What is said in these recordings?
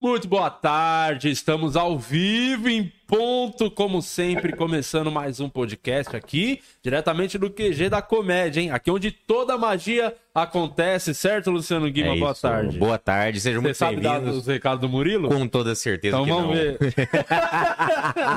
Muito boa tarde, estamos ao vivo em ponto, como sempre, começando mais um podcast aqui, diretamente do QG da Comédia, hein? Aqui onde toda magia acontece, certo, Luciano Guima? É boa isso. tarde. Boa tarde, sejam Você muito sabe dar os bem-vindos. recados do Murilo? Com toda certeza Então que vamos não. ver.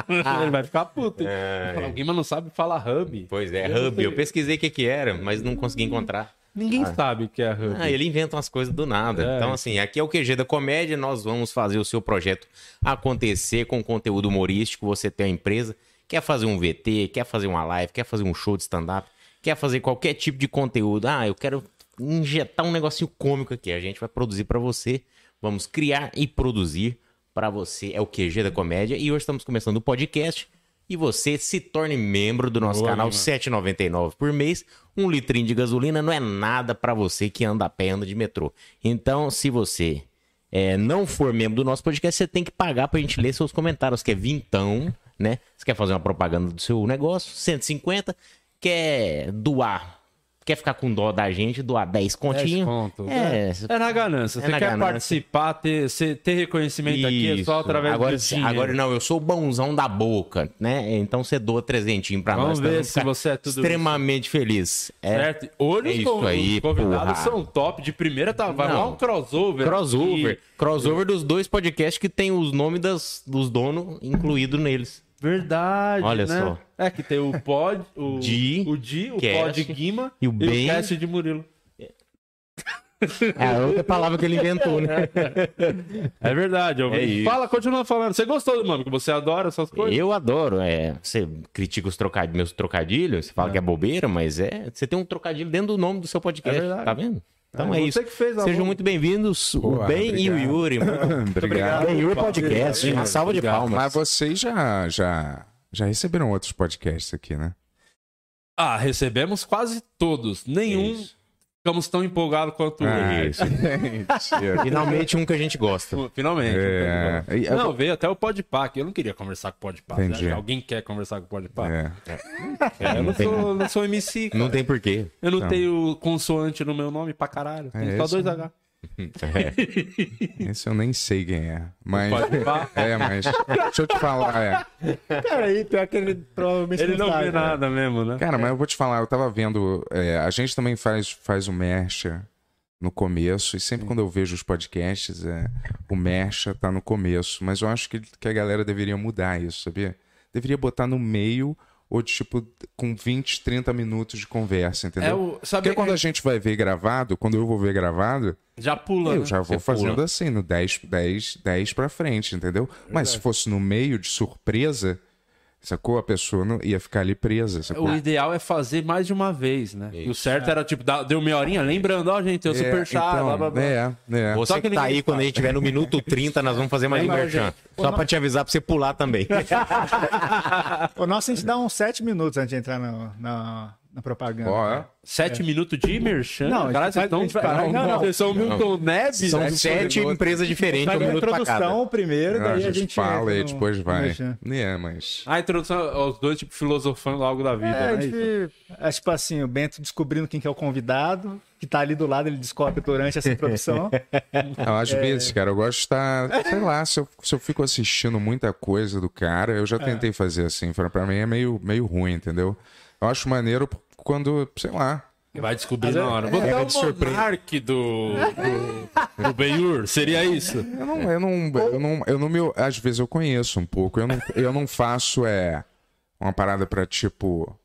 Ele vai ficar puto. hein? É. O Guima não sabe falar hub. Pois é, Eu Hub. Eu pesquisei o que que era, mas não consegui encontrar. Ninguém sabe o que é hub. Ah, ele inventa umas coisas do nada. É. Então, assim, aqui é o QG da Comédia, nós vamos fazer o seu projeto acontecer com conteúdo humorístico. Você tem uma empresa, quer fazer um VT, quer fazer uma live, quer fazer um show de stand-up, quer fazer qualquer tipo de conteúdo. Ah, eu quero injetar um negocinho cômico aqui. A gente vai produzir pra você. Vamos criar e produzir pra você. É o QG da Comédia. E hoje estamos começando o podcast. E você se torne membro do nosso Boa, canal. R$ 7,99 por mês. Um litrinho de gasolina não é nada pra você que anda a pé, anda de metrô. Então, se você é, não for membro do nosso podcast, você tem que pagar pra gente ler seus comentários, que é vintão, né? Você quer fazer uma propaganda do seu negócio, 150. Quer doar, quer ficar com dó da gente, doar 10 10 continho. contos. É, É na ganância. É Você na quer ganância. participar, ter, ser- ter reconhecimento aqui é só Isso. através agora, do dinheiro. Agora não, eu sou o bonzão da boca, né? Então você doa trezentinho pra Vamos nós. ver nós vamos se ficar você é tudo isso. Extremamente feliz. É Certo? Hoje É os isso aí, os convidados porra. são top. De primeira tá, vai Não. lá um crossover. crossover. E- Crossover dos dois podcasts que tem os nomes das, dos donos incluído neles. Verdade, Olha né? só. É que tem o Pod, o Di, o Di, o Pod Guima e o Bem. Cast de Murilo. É a outra palavra que ele inventou, né? É verdade. Eu... É. Fala, continua falando. Você gostou do mano? Que você adora essas coisas? Eu adoro. É, você critica os trocadilhos, meus trocadilhos, você fala que é bobeira, mas é. Você tem um trocadilho dentro do nome do seu podcast. É verdade. tá vendo? Então É, é, você isso. que fez a Sejam muito bem-vindos, o Ben e o obrigado. Yuri. Obrigado. Ben Yuri Podcast. Uma salva de Obrigado. Mas palmas. vocês já, já, já receberam outros podcasts aqui, né? Ah, recebemos quase todos. Nenhum Isso. Ficamos tão empolgados quanto Ah. Mentira. Finalmente um que a gente gosta. Finalmente. É, e- Não, veio até o Podpah, que eu não queria conversar com o Podpah. Né? Alguém quer conversar com o Podpah? É. É, eu não tem- sou, não sou MC, cara. Não tem porquê. Eu não, Não. tenho consoante no meu nome pra caralho. Tem É só esse? dois H. Esse eu nem sei quem é. Mas. É, mas. Deixa eu te falar, é. Cara, aí, pior que ele provavelmente Ele não sabe, vê né? nada mesmo, né? Cara, mas eu vou te falar, eu tava vendo. é, a gente também faz, faz o Mercha no começo, e sempre quando eu vejo os podcasts, é, o Mercha tá no começo. Mas eu acho que, que a galera deveria mudar isso, sabia? Deveria botar no meio, ou tipo, com 20, 30 minutos de conversa, entendeu? É o, sabe Porque quando a gente vai ver gravado, quando eu vou ver gravado, Já pula, eu né? já vou Você pula. fazendo assim, no 10, 10, 10 pra frente, entendeu? Mas se fosse no meio de surpresa, sacou? A pessoa não ia ficar ali presa, sacou? O ideal é fazer mais de uma vez, né? E o certo era, tipo, dar- deu meia horinha, lembrando, ó, gente, tem o É, super chat, então, blá, blá, blá. É, é. Você Só que que tá aí, quando a gente tiver no minuto 30, nós vamos fazer mais um merchan. Só pra te avisar pra você pular também. O nosso a gente dá uns 7 minutos antes de entrar na, na, propaganda. Ó, é. Sete minutos de merchan? Não, a gente Caralho, vocês faz- estão... a gente faz- Caralho, não, não. Vocês são Milton Neves? São né? sete empresas diferentes, um a introdução primeiro, Ah, daí a gente fala e depois vai. É, mas. A introdução aos dois, tipo, filosofando algo da vida, É, a né? gente, é tipo assim, o Bento descobrindo quem que é o convidado, que tá ali do lado, ele descobre durante essa introdução. Eu, às vezes, cara, eu gosto de estar. Sei lá, se eu, se eu fico assistindo muita coisa do cara, eu já tentei fazer assim. Pra, pra mim é meio, meio ruim, entendeu? Eu acho maneiro quando, sei lá. Vai descobrir na hora. Você é, é, vai o monarque do, do, do Benhur, seria isso? Eu não, eu não, eu não, eu não me, às vezes eu conheço um pouco. Eu não, eu não faço é uma parada pra tipo,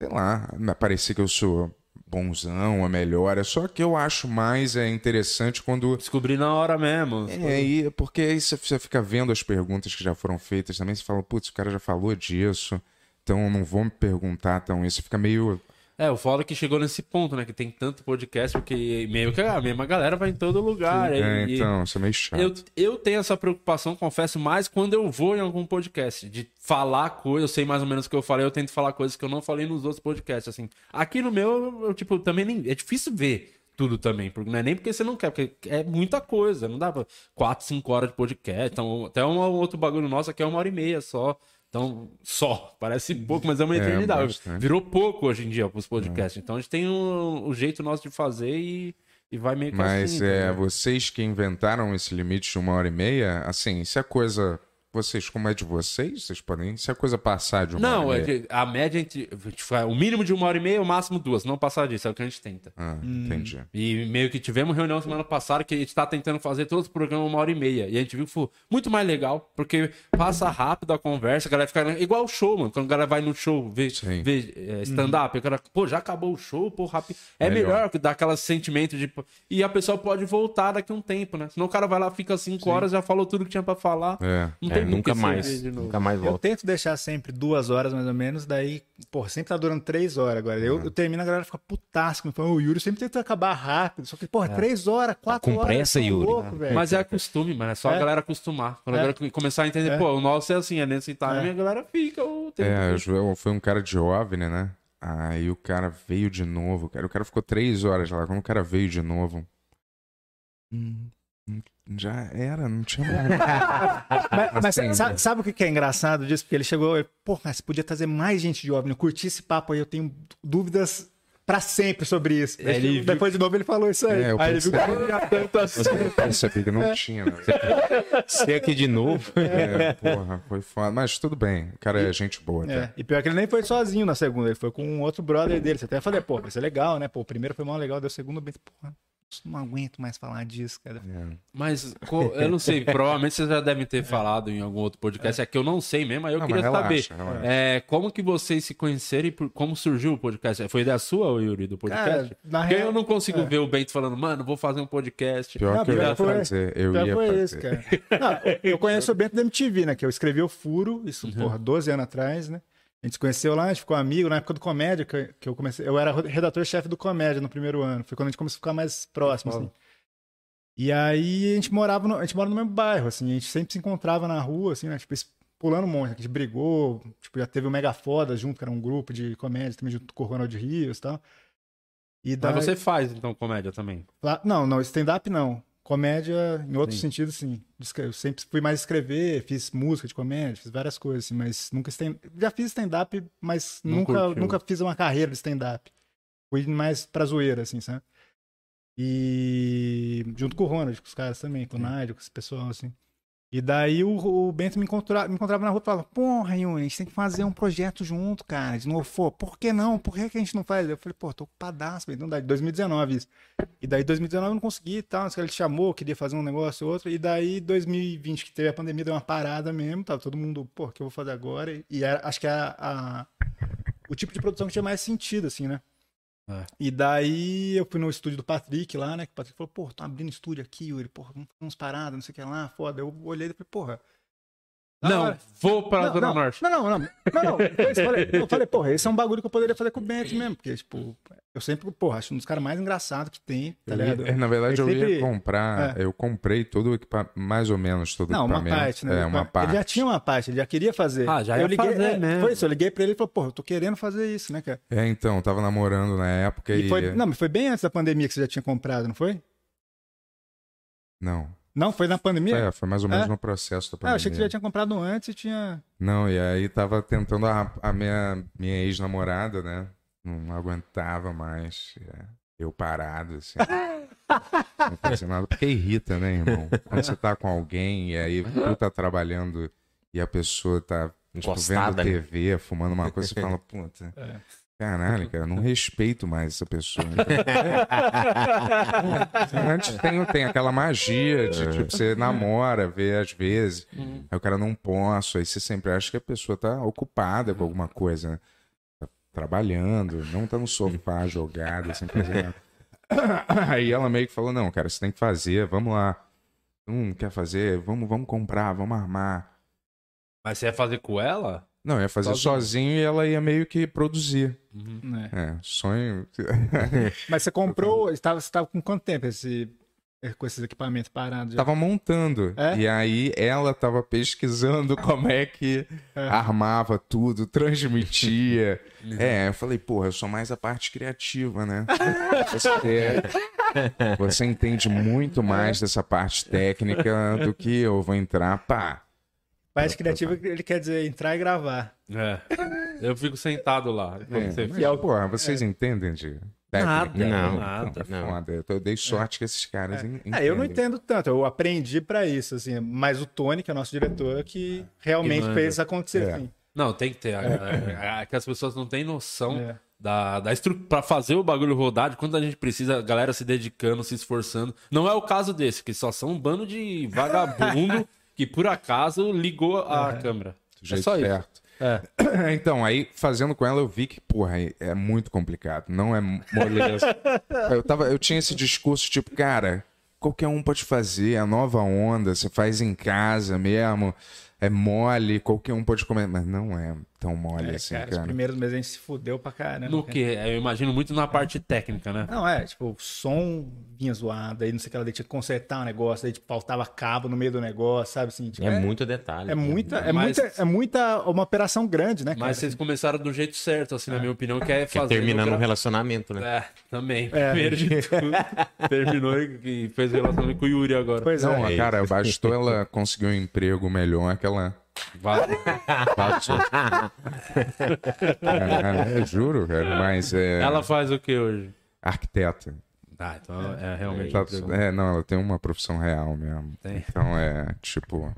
sei lá, parecer que eu sou bonzão, ou melhor. É só que eu acho mais é interessante quando Descobrir na hora mesmo. é, aí, porque aí você você fica vendo as perguntas que já foram feitas também, você fala, putz, o cara já falou disso, então não vou me perguntar tão isso. Fica meio. É, o foda é que chegou nesse ponto, né? Que tem tanto podcast, porque meio que a mesma galera vai em todo lugar. É, e- então, isso é meio chato. Eu, eu tenho essa preocupação, confesso, mais quando eu vou em algum podcast. De falar coisas, eu sei mais ou menos o que eu falei, eu tento falar coisas que eu não falei nos outros podcasts. Assim, aqui no meu, eu, tipo, também nem. É difícil ver tudo também. Porque não é nem porque você não quer, porque é muita coisa. Não dá pra 4, 5 horas de podcast. Então, até um outro bagulho nosso aqui é uma hora e meia só. Então, só. Parece pouco, mas é uma É, eternidade. bastante. Virou pouco hoje em dia pros podcasts. Então a gente tem um, um jeito nosso de fazer e. E vai meio que Mas assim. é, tá vocês que inventaram esse limite de uma hora e meia, assim, se a coisa. Vocês, como é de vocês, vocês podem. Se a coisa passar de uma Não, hora é que a média entre. tipo, é O mínimo de uma hora e meia, o máximo duas. Não passar disso, é o que a gente tenta. Ah, entendi. E meio que tivemos reunião semana passada que a gente tá tentando fazer todos os programas uma hora e meia. E a gente viu que foi muito mais legal, porque passa rápido a conversa, a galera fica. Igual o show, mano. Quando o cara vai no show ver, Sim. é, stand-up, o cara, pô, já acabou o show, pô, rápido. É Melhor. melhor, que dá aquele sentimento de. E a pessoa pode voltar daqui a um tempo, né? Senão o cara vai lá, fica cinco horas, já falou tudo que tinha pra falar. É. Não É, tem muito nunca mais. ser de novo. Nunca mais Eu volta. tento deixar sempre duas horas, mais ou menos, daí, pô, sempre tá durando três horas agora. Eu, Uhum. eu termino, a galera fica putasca, me fala, o Yuri sempre tenta acabar rápido. Só que, porra, É. três horas, quatro com horas. pressa, tá Yuri. louco. Mas é costume, mano. É só a É. galera acostumar. Quando a É. galera começar a entender, É. pô, o nosso é assim, é nesse time, É. a galera fica. o tempo É, Joel foi um cara de OVNI, né? Aí o cara veio de novo, cara. O cara ficou três horas lá. Quando o cara veio de novo. hum, já era, não tinha mais. Mas, mas Assim, sabe, sabe o que é engraçado disso? Porque ele chegou, pô, mas você podia trazer mais gente de OVNI, eu curti esse papo aí, eu tenho dúvidas pra sempre sobre isso. É, ele viu- Depois de novo ele falou isso aí. É, eu aí ele viu que pensei- não tinha tanto assim. Eu percebi que não tinha, né? Ser aqui de novo. É, porra, foi foda. Mas tudo bem, o cara é gente boa. É, Até. e pior que ele nem foi sozinho na segunda, ele foi com um outro brother dele. Você até falei, pô, vai ser legal, né? Pô, o primeiro foi mó legal, deu o segundo bem. Porra, não aguento mais falar disso, cara. É. Mas eu não sei, provavelmente vocês já devem ter falado em algum outro podcast, é que eu não sei mesmo, aí eu Não, queria mas relaxa, saber. relaxa. É, como que vocês se conheceram e como surgiu o podcast? Foi ideia sua, Yuri, do podcast? Cara, na Porque real- eu não consigo é. ver o Bento falando, mano, vou fazer um podcast. Pior Não, que eu ia foi- fazer. Eu Já ia foi fazer. isso, cara. Não, eu conheço o Bento da MTV, né? Que eu escrevi o Furo, isso, porra, 12 anos atrás, né? A gente se conheceu lá, a gente ficou amigo na época do Comédia, que, que eu comecei. Eu era redator-chefe do Comédia no primeiro ano. Foi quando a gente começou a ficar mais próximo, assim. E aí a gente morava no, a gente mora no mesmo bairro, assim, a gente sempre se encontrava na rua, assim, né? Tipo, pulando um monte. A gente brigou, tipo, já teve o Mega Foda junto, que era um grupo de comédia também junto com o Ronald Rios e tal. E daí... Mas você faz, então, comédia também. Lá- Não, não, stand-up não. Comédia, em outro Sim. sentido, sim. Eu sempre fui mais escrever, fiz música de comédia, fiz várias coisas, assim, mas nunca stand... Já fiz stand-up, mas Não nunca, curtiu. nunca fiz uma carreira de stand-up. Fui mais pra zoeira, assim, sabe? E junto com o Ronald, com os caras também, com o Nádio, com esse pessoal, assim. E daí o, o Bento me, encontra, me encontrava na rua e falava, porra, Yuri, a gente tem que fazer um projeto junto, cara. De novo, por que não? Por que, que a gente não faz? Eu falei, pô, tô ocupadaço, Bento, não dá. 2019 isso. E daí 2019 eu não consegui e tal, ele chamou, queria fazer um negócio ou outro. E daí 2020, que teve a pandemia, deu uma parada mesmo, tava todo mundo, pô, o que eu vou fazer agora? E era, acho que era a, o tipo de produção que tinha mais sentido, assim, né? É. E daí eu fui no estúdio do Patrick lá, né? Que o Patrick falou, pô, tô abrindo estúdio aqui, Yuri, porra, vamos fazer uns paradas, não sei o que lá, foda. Eu olhei e falei, porra. Não, hora. vou pra não, Zona não, Norte. Não, não, não. Não, não. Eu falei, eu falei, porra, esse é um bagulho que eu poderia fazer com o Bento mesmo. Porque, tipo, eu sempre, porra, acho um dos caras mais engraçados que tem, tá Eu ia- ligado? é, na verdade, eu ia sempre- comprar. Eu comprei todo o equipamento, mais ou menos todo o Não, uma equipamento. parte, né? É, uma parte. Ele já tinha uma parte, ele já queria fazer. Ah, já ia eu liguei, fazer é, mesmo. Foi isso, eu liguei pra ele e falou, porra, eu tô querendo fazer isso, né, cara? É, então, eu tava namorando na época e. E foi, não, mas foi bem antes da pandemia que você já tinha comprado, não foi? Não. Não, foi na pandemia? É, foi mais ou menos É? no processo da Ah, eu pandemia. achei que você já tinha comprado antes e tinha. Não, e aí tava tentando a, a minha, minha ex-namorada, né? Não aguentava mais. é, Eu parado, assim. não fazia nada. Porque irrita, né, irmão? Quando você tá com alguém e aí tu tá trabalhando e a pessoa tá tipo, Encostada, vendo né? TV, fumando uma coisa, você fala, puta. É. Caralho, cara, eu não respeito mais essa pessoa. Antes tem, tem aquela magia de, tipo, você namora, vê às vezes, aí o cara não posso, aí você sempre acha que a pessoa tá ocupada com alguma coisa, né? Tá trabalhando, não tá no sofá jogada, sem fazer nada. Aí ela meio que falou, não, cara, você tem que fazer, vamos lá. Não quer fazer? Vamos, vamos comprar, vamos armar. Mas você ia fazer com ela? Não, ia fazer Sozinho. sozinho e ela ia meio que produzir. né? É, sonho. Mas você comprou. Você estava, com quanto tempo esse, com esses equipamentos parados? já? Tava montando. É? E aí ela tava pesquisando como é que É. armava tudo, transmitia. é, eu falei, porra, eu sou mais a parte criativa, né? Você, você entende muito mais dessa parte técnica do que eu vou entrar, pá. Parte criativa, ele quer dizer entrar e gravar. É. Eu fico sentado lá. É, Você mas, fica- porra, vocês entendem de, técnica. Não, nada. É não. foda. Eu, tô- eu dei sorte que esses caras en- É, eu não entendem. entendo tanto, eu aprendi pra isso, assim, mas o Tony, que é o nosso diretor, que realmente Que fez isso acontecer, É. assim. Não, tem que ter. É, é que as pessoas não têm noção É. da, da estrutura. Pra fazer o bagulho rodar, de quanto a gente precisa, a galera se dedicando, se esforçando. Não é o caso desse, que só são um bando de vagabundo que por acaso ligou a câmera. É só isso. certo. É. Então, aí, fazendo com ela, eu vi que, porra, é- é muito complicado. Não é moleza. eu, tava, eu tinha esse discurso, tipo, cara, qualquer um pode fazer, a nova onda, você faz em casa mesmo, é mole, qualquer um pode comer. Mas não é tão mole É, assim, cara, cara. os primeiros meses a gente se fudeu pra caramba. No que? Eu imagino muito na parte técnica, né? Não, é, tipo, o som vinha zoado, aí não sei o que, ela tinha que consertar um negócio, aí tipo, faltava cabo no meio do negócio, sabe assim? Tipo, É muito detalhe. É muita, é Mas- muita, é muita, uma operação grande, né, cara? Mas vocês começaram do jeito certo, assim, na minha opinião, que é Que é fazer. terminando no um gra- relacionamento, né? É, também. É. Primeiro de tudo. terminou e e fez relacionamento com o Yuri agora. Pois Não, é. cara, bastou ela conseguir um emprego melhor que Passou. é, é, juro, cara, mas é. Ela faz o que hoje? Arquiteta. Ah, então é realmente. Tá- é, não, ela tem uma profissão real mesmo. Tem. Então é, tipo.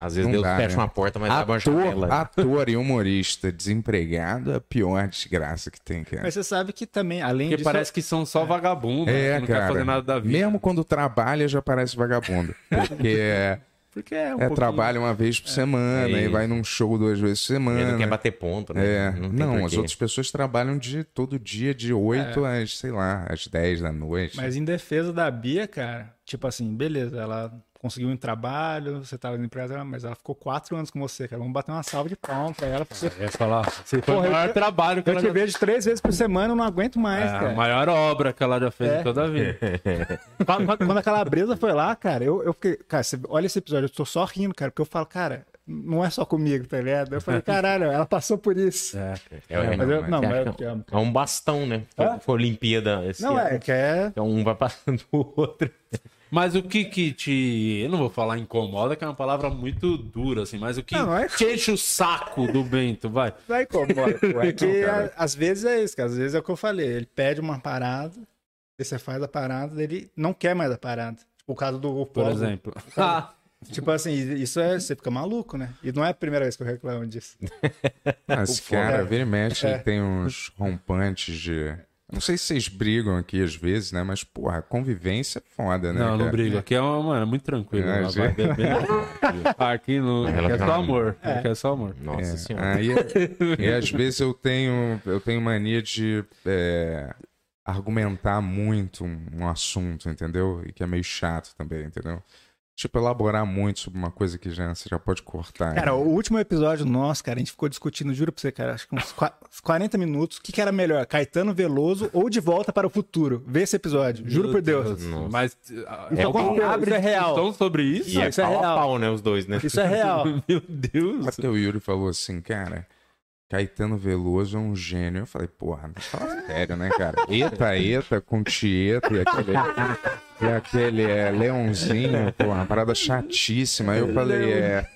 Às vezes Não Deus dá, fecha né? uma porta, mas abre uma Ator, janela. ator e humorista desempregado é a pior desgraça que tem, cara. Mas você sabe que também, além Porque disso... parece que são só vagabundos, É, que não quer cara. fazer nada da vida. Mesmo quando trabalha, já parece vagabundo. Porque é, Porque é um é pouquinho- trabalha uma vez por semana É e vai num show duas vezes por Ele semana. não quer bater ponto, né? É, tem não, as outras pessoas trabalham de todo dia, de 8 É. às, sei lá, às 10 da noite. Mas em defesa da Bia, cara, tipo assim, beleza, ela conseguiu um trabalho, você tava desempregado, mas ela ficou quatro anos com você, cara. Vamos bater uma salva de palmas pra ela. Pra você... Eu ia falar, você foi Porra, o maior eu- trabalho que Eu ela te já vejo três vezes por semana, eu não aguento mais, É, a cara. maior obra que ela já fez É. em toda a vida. Quando, quando a calabresa foi lá, cara, eu, eu fiquei. Cara, você olha esse episódio, eu tô só rindo, cara, porque eu falo, cara, não é só comigo, tá ligado? Eu falei, caralho, ela passou por isso. É. É, é, Mas eu, mas não, mas eu te amo. é um bastão, né? Foi, foi Olimpíada esse Não, ano. é, que é. Então um vai passando o outro. Mas o que que te. Eu não vou falar incomoda, que é uma palavra muito dura, assim, mas o que Não, não é- te enche o saco do Bento, vai. Vai como, bora. Porque Não, cara. a- às vezes é isso, cara. Às vezes é o que eu falei. Ele pede uma parada, você faz a parada, ele não quer mais a parada. Tipo o caso do Por Polo. exemplo. Ah, Tipo assim, isso é. Você fica maluco, né? E não é a primeira vez que eu reclamo disso. Mas, O cara, foda- vira e mexe, É. ele tem uns rompantes de. Não sei se vocês brigam aqui às vezes, né? Mas, porra, convivência é foda, né? não, não cara? brigo. Aqui é, uma, mano, é muito tranquilo. É, Ela já- vai beber. Aqui, no, aqui é só amor. Aqui é só amor. Nossa É, senhora. aí, e às vezes eu tenho, eu tenho mania de é, argumentar muito um, um assunto, entendeu? E que é meio chato também, entendeu? Tipo, elaborar muito sobre uma coisa que já, você já pode cortar. Cara, o último episódio nosso, cara, a gente ficou discutindo, juro pra você, cara, acho que uns qua- 40 minutos. O que, que era melhor, Caetano Veloso ou De Volta para o Futuro? Vê esse episódio, juro Meu por Deus. Nossa. Mas É alguém o que- abre isso é real. discussão sobre isso? E é isso é a real. pau, né? Os dois, né? Isso é real. Meu Deus. Até o Yuri falou assim, cara, Caetano Veloso é um gênio. Eu falei, porra, não fala sério, né, cara? Eta, eta, com tieta e aquele, e aquele é, leãozinho, porra, uma parada chatíssima. Aí eu falei, é.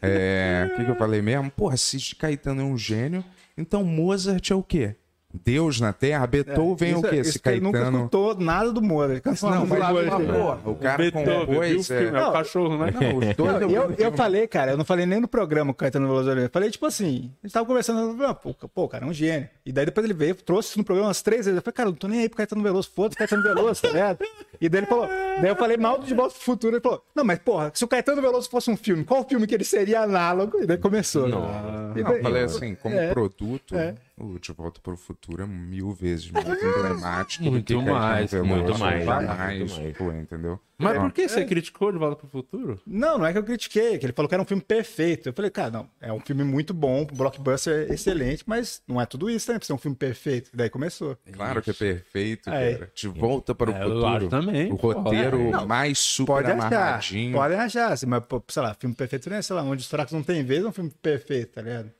é o que, que eu falei mesmo? Porra, se Caetano é um gênio, então Mozart é o quê? Deus na Terra? Beethoven é, o Isso- quê? isso Se que ele nunca Caetano. escutou nada do Moro. Ele cansa Não, uma mas, mas, porra, o cara o compôs. É É... o cachorro, né? Não, os dois Não, eu- eu, eu falei, cara, eu não falei nem no programa com o Caetano Veloso. Eu falei, tipo assim, a gente tava conversando, ah, pô, pô, cara, é um gênio. E daí depois ele veio, trouxe isso no programa umas três vezes. Eu falei, cara, eu não tô nem aí pro Caetano Veloso, foda-se Caetano Veloso, tá ligado? E daí ele falou, daí eu falei mal do De Volta pro Futuro. Ele falou, não, mas porra, se o Caetano Veloso fosse um filme, qual filme que ele seria análogo? E daí começou. E Não, daí- eu falei assim, como É, produto, é. O De Volta para o Futuro é mil vezes mais emblemático do Muito que Caetano mais, muito mais, vai muito mais, mais. pô, entendeu? Mas por que você criticou De Volta pro Futuro? Não, não é que eu critiquei, que ele falou que era um filme perfeito. Eu falei, cara, não, é um filme muito bom, um blockbuster excelente, mas não é tudo isso, né? Pra ser um filme perfeito. E daí começou. Claro que é perfeito, Aí. cara. De Volta para o É, Futuro. também, O roteiro Não, mais super Pode achar, amarradinho. podem achar, assim, mas, sei lá, filme perfeito não é, sei lá, onde os fracos não tem vez, é um filme perfeito, tá ligado?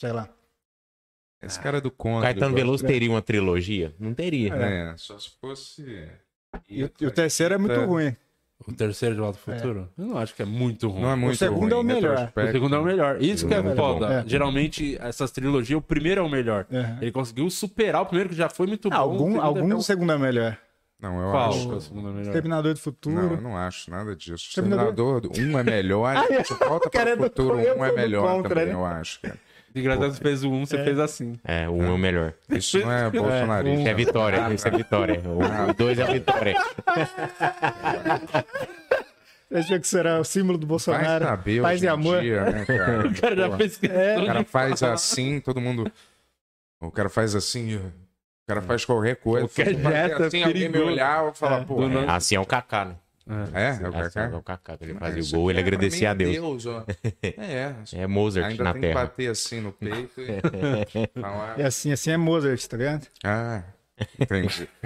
Sei lá. Esse cara é do contra. Caetano Veloso teria uma trilogia? Não teria. É, só se fosse... E, o- e o terceiro é muito É. ruim. O terceiro de Volta ao Futuro? Eu não acho que é muito ruim. Não é muito segundo é o ruim, melhor. O segundo é o melhor. Isso que é é foda. bom. É. Geralmente, essas trilogias, o primeiro é o melhor. Uhum. Ele conseguiu superar o primeiro, que já foi muito bom. o Algum, segundo algum é do segundo é melhor. Não, eu Qual? acho. que é o segundo é melhor? Terminador do Futuro. Não, eu não acho nada disso. Terminador- Terminador, um é melhor, volta cara para é o futuro, um é melhor contra, também, né? eu acho. cara. Você fez o um, você fez assim. É, o um é o melhor. Isso não é bolsonarista. Isso é vitória, isso é vitória. O dois é a vitória. Eu achei que era o símbolo do Vai Bolsonaro. saber Paz hoje e amor. dia, né, cara? O cara já fez O questão cara de faz assim, todo mundo. O cara faz assim. O cara faz qualquer coisa. Qualquer gesto é assim, alguém me olhar, eu vou falar, É, pô. é. Assim é o Kaká, né? É, é o Assim é Kaká. o Kaká. que Ele Mas fazia o gol, ele é agradecia a mim, Deus. ó. É, É Mozart ainda na tem que Terra. bater assim no peito e. É assim, assim é Mozart, tá ligado? Ah, entendi.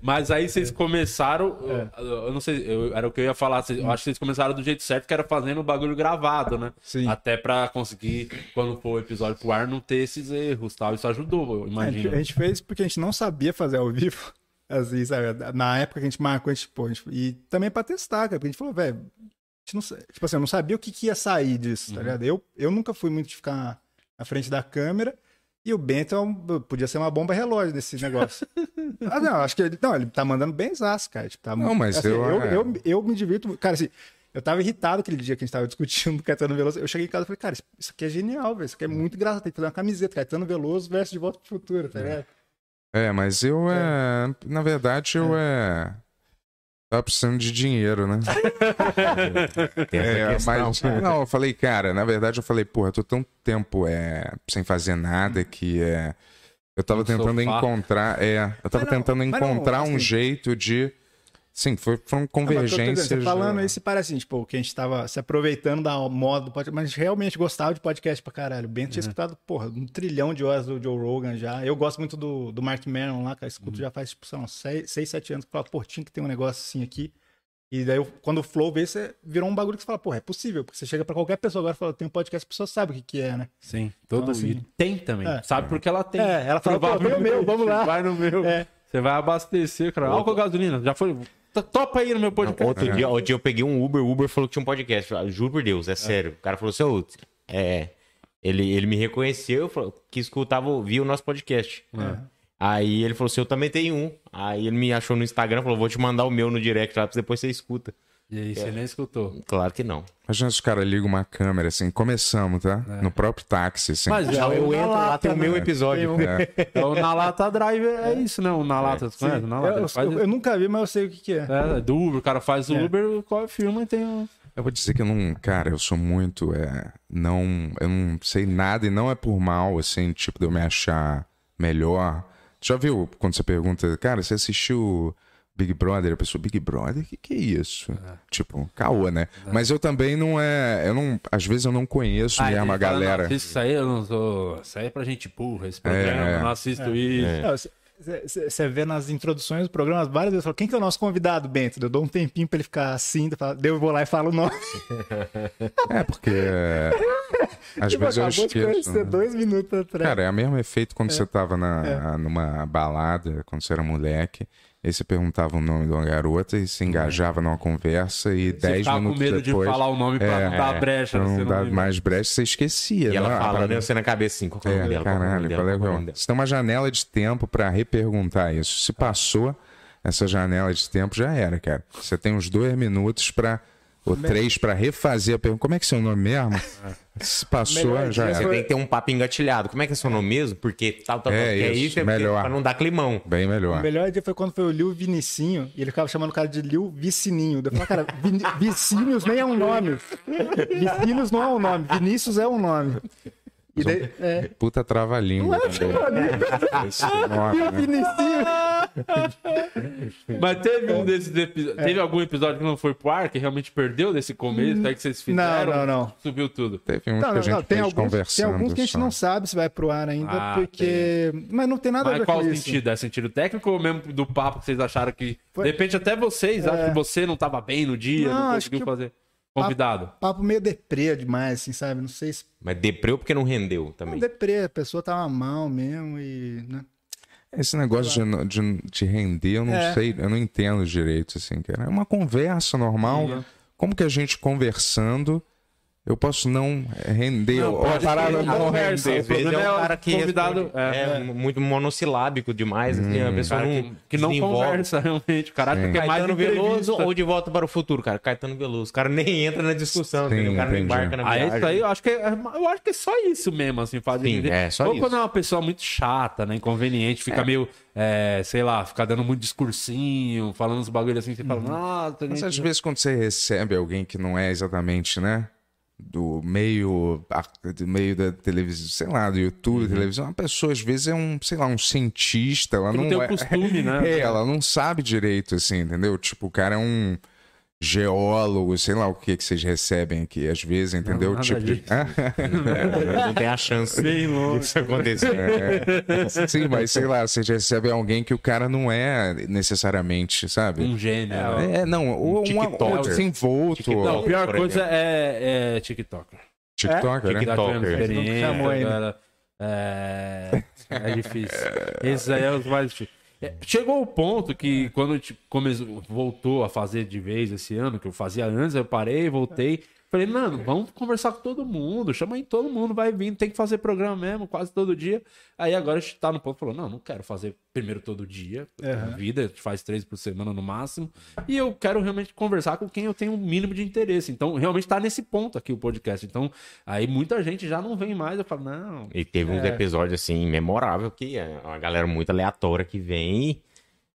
Mas aí vocês começaram. É. Eu, eu não sei, eu- era o que eu ia falar. vocês- Eu acho que vocês começaram do jeito certo, que era fazendo o bagulho gravado, né? Sim. Até pra conseguir, quando for o episódio pro ar, não ter esses erros tal. Isso ajudou, eu A gente, a gente fez porque a gente não sabia fazer ao vivo. Assim, sabe? Na época que a gente marcou, a gente, pô, a gente- e também pra testar, cara. Porque a gente falou, velho, a gente não, tipo assim, eu não sabia o que, que ia sair disso, tá ligado? Eu, eu nunca fui muito de ficar na frente da câmera. E o Bento é um- podia ser uma bomba relógio desse negócio. ah, não, acho que ele, não, ele tá mandando bem zaço, cara. Tipo, tá, Não, mas assim, eu- eu, é. eu, eu me divirto. Cara, assim, eu tava irritado aquele dia que a gente tava discutindo do Caetano Veloso. Eu cheguei em casa e falei, cara, isso, isso aqui é genial, velho. Isso aqui é muito engraçado. Tem que fazer uma camiseta. Caetano Veloso versus De Volta pro Futuro, tá ligado? É, mas eu é. Na verdade, eu é. Tava precisando de dinheiro, né? É, mas, não, eu falei, cara, na verdade eu falei, porra, eu tô tão tempo é, sem fazer nada que é. Eu tava tentando sofá. encontrar. É, eu tava não, tentando mas não, encontrar um assim- jeito de. Sim, foi, foram Não, dizendo, convergências. você falando é, isso parece assim, tipo, que a gente tava se aproveitando da moda do podcast, mas realmente gostava de podcast pra caralho. O Bento Uhum. tinha escutado, porra, um trilhão de horas do Joe Rogan já. Eu gosto muito do, do Mark Maron lá, cara, Uhum. escuto já faz, tipo, sei lá, uns seis, seis, sete anos que fala, pô, tinha que ter um negócio assim aqui. E daí, quando o Flow veio, você virou um bagulho que você fala, porra, é possível, porque você chega pra qualquer pessoa agora e fala, tem um podcast, a pessoa sabe o que que é, né? Sim, todo Então, assim, tem também. é. Sabe porque ela tem. É, ela fala, pô, vem o meu, vamos lá. Vai no meu. É. Você vai abastecer, cara. Álcool gasolina? Já foi. Topa aí no meu Não, podcast. outro, dia, outro dia eu peguei um Uber, o Uber falou que tinha um podcast. Eu falei, Juro por Deus, é, sério. O cara falou assim, é, ele, ele me reconheceu, falou que escutava, ouvia o nosso podcast. Aí ele falou assim, eu também tenho um. Aí ele me achou no Instagram, falou, vou te mandar o meu no direct lá, pra depois você escuta. E aí você nem escutou. Claro que não. Imagina se os caras ligam uma câmera assim, começamos, tá? No próprio táxi, assim. Mas já eu o entro lá, tem o né? meu episódio. É. Então, na lata drive é isso, né? O na lata, você conhece? O na lata, Eu, faz eu- eu nunca vi, mas eu sei o que que é. É, do Uber, o cara faz o É. Uber, qual filma e tem um. Eu vou dizer que eu não, cara, eu sou muito, é, não, eu não sei nada e não é por mal, assim, tipo, de eu me achar melhor. Já viu quando você pergunta, cara, você assistiu Big Brother? A pessoa, Big Brother? O que, que é isso? Tipo, caô, né? Mas eu também não é, eu não, às vezes eu não conheço Aí mesmo a fala, galera. Não, isso aí, eu não sou. Isso aí é pra gente burra, esse programa, É. eu não assisto isso. Você vê nas introduções do programa várias vezes, fala, quem que é o nosso convidado, Bento? Eu dou um tempinho pra ele ficar assim, eu falo, eu vou lá e falo o nome. É, porque é, às Tipo, vezes eu acabou de esqueço. conhecer né? dois minutos atrás. Cara, é o mesmo efeito quando É. você tava na, numa balada, quando você era moleque. Aí você perguntava o nome de uma garota e se engajava numa conversa e Você 10 ficava com minutos medo depois... de falar o nome pra É, não dar brecha. pra não não dar mais brecha, você esquecia. E ela né? fala, Pra- né? Você na cabeça assim, qual é É, dela? É caralho, qual é é dela? Você tem uma janela de tempo pra reperguntar isso. Se passou essa janela de tempo, já era, cara. Você tem uns dois minutos pra... Ou três pra refazer a pergunta. Como é que é seu nome mesmo? Se passou, Melhor já era. Você tem que ter um papo engatilhado. Como é que é seu nome mesmo? Porque tal, tal, tal. É que é isso, isso, é melhor. pra não dar climão. Bem O melhor. melhor dia foi quando foi o Lil Vinicinho e ele ficava chamando o cara de Lil Vicininho. Eu falei, cara, Vin Vicínios nem é um nome. Vicínios não é um nome, Vinícius é um nome. E daí, é, Puta trava-língua. né? Vinicinho. Mas teve um desses episódios. Teve algum episódio que não foi pro ar, que realmente perdeu desse começo, aí que vocês fizeram? Não, não, não. Subiu tudo. Teve uns Não, que a gente não, tem alguns, tem alguns que a gente só. não sabe se vai pro ar ainda, Ah, porque. Mas não tem nada a Mas ver qual com isso. sentido? É sentido técnico ou mesmo do papo que vocês acharam que. Foi- De repente, até vocês acham É. que você não tava bem no dia, não, Não, acho conseguiu que- fazer. Convidado. Papo meio deprê demais, assim, sabe? Não sei se. Mas depreu porque não rendeu Não, também. deprê, a pessoa tava mal mesmo e. Né? Esse negócio de, de, de render, eu não É. sei, eu não entendo direito, assim, cara. É uma conversa normal. Como que a gente conversando, eu posso não render? Não, ou a parada não conversa. render? Às vezes é é um o cara que convidado- é. é, muito monossilábico demais, assim, a pessoa Cara, não, que, que não conversa realmente. O cara Sim. quer mais Caetano Veloso ou De Volta para o Futuro, cara. Caetano Veloso. O cara nem entra na discussão, Sim, o cara não entendi. embarca na Ah, viagem. isso aí eu acho que é, eu acho que é só isso mesmo, assim, fazer. Sim, é, só Ou isso. quando é uma pessoa muito chata, né? Inconveniente, fica meio, é, sei lá, fica dando muito discursinho, falando uns bagulho assim, você fala, nossa, Mas às vezes quando você recebe alguém que não é exatamente, né? Do meio, do meio da televisão, sei lá, do YouTube, Uhum. televisão, uma pessoa às vezes é um, sei lá, um cientista, ela que não, não tem é, costume, né? É, ela não sabe direito, assim, entendeu? Tipo, o cara é um geólogo, sei lá o que que vocês recebem aqui, às vezes, entendeu? nada tipo, disso. Não tem a chance Bem longe. disso acontecer. É, sim, mas sei lá, vocês recebem alguém que o cara não é necessariamente, sabe? Um gênio. né? É, não, ou um, TikToker. um desenvolto. Não, a pior coisa é, é TikToker. TikToker, né? Tá TikToker. Nunca chamou ainda. cara. É, é difícil. Esses aí é os mais difíceis. É, Chegou o ponto que quando tipo, come- voltou a fazer de vez esse ano, que eu fazia antes, eu parei, voltei. Falei, mano, vamos conversar com todo mundo, chama aí todo mundo, vai vindo, tem que fazer programa mesmo, quase todo dia. Aí agora a gente tá no ponto, falou, não, não quero fazer primeiro todo dia, Aham. vida, a gente faz três por semana no máximo, e eu quero realmente conversar com quem eu tenho o mínimo de interesse. Então, realmente tá nesse ponto aqui o podcast. Então, aí muita gente já não vem mais, eu falo, não, E teve uns É. episódios, assim, memorável que é uma galera muito aleatória que vem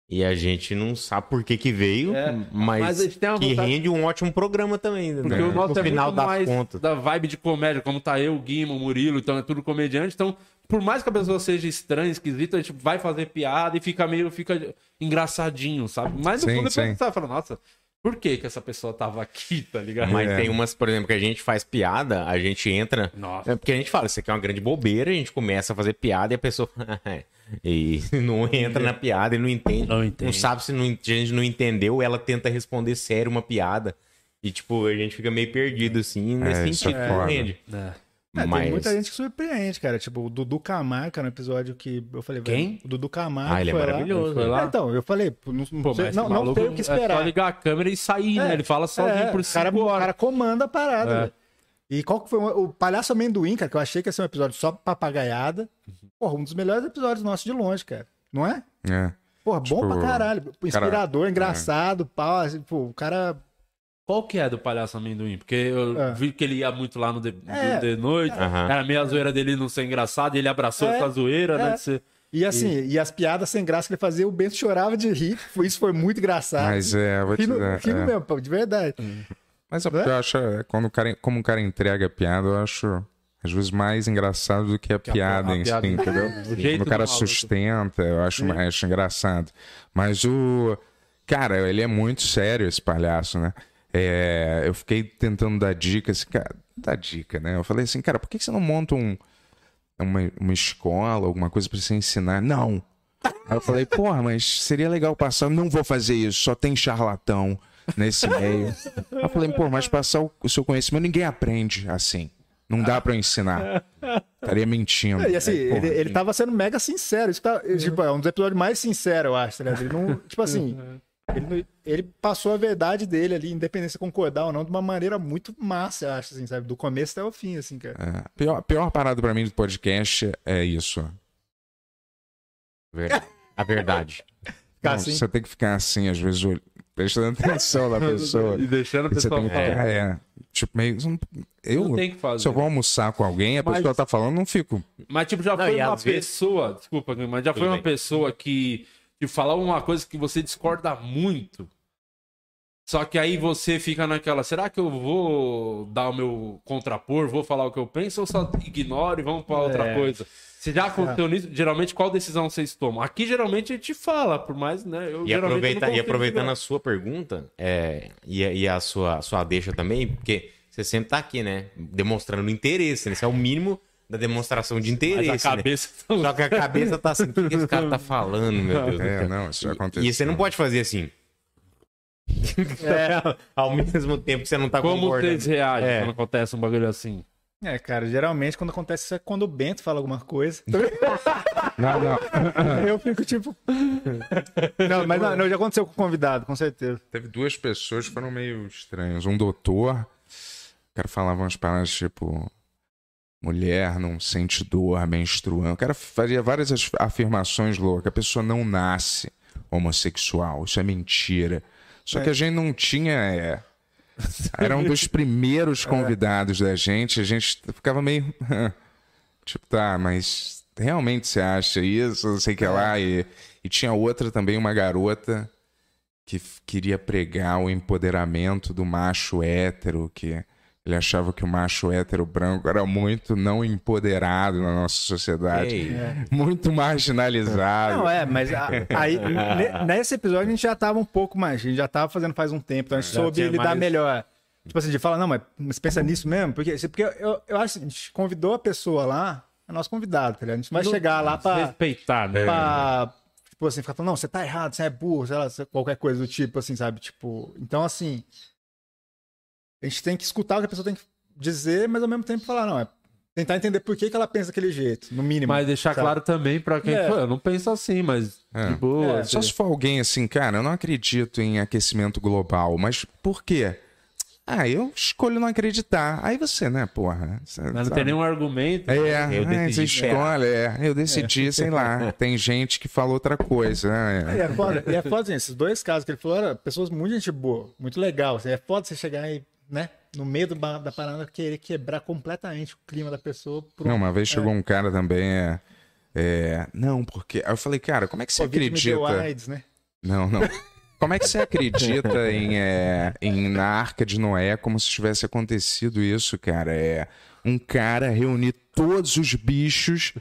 e, a gente não sabe por que que veio, É, mas, mas a gente tem uma que vontade- rende um ótimo programa também, né? Porque o nosso no é final muito das mais contas. da vibe de comédia, como tá eu, o Guima, o Murilo, então é tudo comediante. Então, por mais que a pessoa seja estranha, esquisita, a gente vai fazer piada e fica meio, fica engraçadinho, sabe? Mas no Sim, fundo, sim. depois você vai falando, nossa, por que que essa pessoa tava aqui, tá ligado? Mas É. tem umas, por exemplo, que a gente faz piada, a gente entra. Nossa. É porque a gente fala, isso aqui é uma grande bobeira, a gente começa a fazer piada e a pessoa. e não entra na piada e não entende. Não entende. sabe se não, a gente não entendeu, ela tenta responder sério uma piada. E, tipo, a gente fica meio perdido, assim, nesse É, sentido. é não foda. rende. É. É, Mas... Tem muita gente que surpreende, cara. Tipo, o Dudu Camargo, cara, no episódio que eu falei, Quem? o Dudu Camargo Ah, ele é foi lá. maravilhoso. Foi lá? É, então, eu falei, não, Pô, sei- não, não tem o que É só esperar. ligar a câmera e sair, né? É, Ele fala sozinho É, por o cara, o cara comanda a parada, É. velho. E qual que foi o, Palhaço Amendoim, cara, que eu achei que ia ser um episódio só papagaiada. Porra, um dos melhores episódios nossos de longe, cara. Não é? É. Porra, bom Tipo, pra caralho. Inspirador, engraçado, pau, assim, pô, o cara... Qual que é do Palhaço Amendoim? Porque eu É. vi que ele ia muito lá no de, do É. de noite. Aham. Era meio a zoeira dele não ser engraçado e ele abraçou É. essa zoeira, né? É. ser- E assim, e... as piadas sem graça que ele fazia, o Bento chorava de rir. Isso foi muito engraçado. Mas é, vou te Rindo, dar. rindo é. mesmo, pô, de verdade. Mas é porque eu acho, é, quando o cara, como o cara entrega a piada, eu acho às vezes mais engraçado do que a, a- piada a em si, em si. entendeu? O jeito Quando o cara sustenta, eu acho, mais acho engraçado. Mas o. Cara, ele é muito sério, esse palhaço, né? É, eu fiquei tentando dar dicas, cara, dar dica, né? Eu falei assim, cara, por que você não monta um, uma, uma escola, alguma coisa pra você ensinar? Não! Aí eu falei, porra, mas seria legal passar. Não vou fazer isso, só tem charlatão nesse meio. Aí eu falei, pô, mas passar o, o seu conhecimento, ninguém aprende assim. Não dá pra eu ensinar. Estaria mentindo. É, E assim, Aí, porra, ele, ele tava sendo mega sincero. Isso tá, tipo, é um dos episódios mais sinceros, eu acho, ligado? Ele não, tipo assim, ele, ele passou a verdade dele ali, independente se concordar ou não, de uma maneira muito massa, eu acho, assim, sabe? Do começo até o fim, assim, cara. É, a pior, a pior parada pra mim do podcast é isso. Ver- A verdade. Ficar Não, assim. Você tem que ficar assim, às vezes, prestando atenção na pessoa. E deixando a pessoa falar. ficar, é, tipo, meio. Eu, Não tem que fazer. se eu vou almoçar com alguém, a Mas- pessoa tá falando, não fico. Mas, tipo, já Não, foi uma pessoa. Desculpa, mas já Tudo foi uma bem. pessoa que, que falar uma coisa que você discorda muito. Só que aí você fica naquela, será que eu vou dar o meu contrapor, vou falar o que eu penso ou só ignoro e vamos pra outra É. coisa? Se já aconteceu nisso, geralmente qual decisão vocês tomam? Aqui geralmente a gente fala, por mais, né? Eu, E, aproveita, e aproveitando a sua pergunta, é, e, a- e a sua, sua deixa também, porque você sempre tá aqui, né? Demonstrando interesse, né? Isso é o mínimo da demonstração de interesse. Mas a né? cabeça... Só que a cabeça tá assim, o que que esse cara tá falando, meu Deus do É, céu? não, isso já aconteceu. E você não pode fazer assim. Ao mesmo tempo que você não tá Como concordando. vocês reagem É. quando acontece um bagulho assim? É, cara, geralmente quando acontece isso é quando o Bento fala alguma coisa. Não, não. Eu fico tipo. Não, mas não, não, já aconteceu com o convidado, com certeza. Teve duas pessoas que foram meio estranhas. Um doutor, o cara falava umas palavras tipo. Mulher não sente dor menstruando. O cara fazia várias as- afirmações loucas. A pessoa não nasce homossexual. Isso é mentira. Só que a gente não tinha. é, Era um dos primeiros convidados da gente. A gente ficava meio. tipo, tá, mas realmente você acha isso? Não sei o que lá. E, e tinha outra também, uma garota que queria pregar o empoderamento do macho hétero, que ele achava que o macho hétero branco era muito não empoderado na nossa sociedade, Ei, muito marginalizado. Não, é, mas a- aí, ne- nesse episódio a gente já tava um pouco mais, a gente já tava fazendo faz um tempo, então a gente Já soube lidar mais- melhor. Tipo assim, de falar, não, mas você pensa nisso mesmo? Porque, porque eu, eu acho que a gente convidou a pessoa lá, é nosso convidado, tá ligado? A gente não vai chegar lá pra, Respeitar, né? pra, tipo assim, ficar falando, não, você tá errado, você é burro, sei lá, qualquer coisa do tipo, assim, sabe? Tipo, então assim, a gente tem que escutar o que a pessoa tem que dizer, mas ao mesmo tempo falar, não, é tentar entender por que, que ela pensa daquele jeito, no mínimo. Mas deixar sabe? claro também pra quem. É. Pô, eu não penso assim, mas É. de boa. É. Só se for alguém assim, cara, eu não acredito em aquecimento global, mas por quê? Ah, eu escolho não acreditar. Aí você, né, porra? Você, Mas não sabe? tem nenhum argumento. É, Eu é, decidi você escolhe, é. Eu decidi, sei lá. Tem gente que falou outra coisa, né? E é foda, e é foda assim, esses dois casos que ele falou eram pessoas muito gente boa, muito legal. Assim, é foda você chegar e, né, no meio ba- da parada, querer quebrar completamente o clima da pessoa. Um- Não, uma vez chegou um cara também, é, é, Não, porque. Aí eu falei, cara, como é que você acredita? AIDS, né? Não, não. Como é que você acredita em, é, em na Arca de Noé como se tivesse acontecido isso, cara? É um cara reunir todos os bichos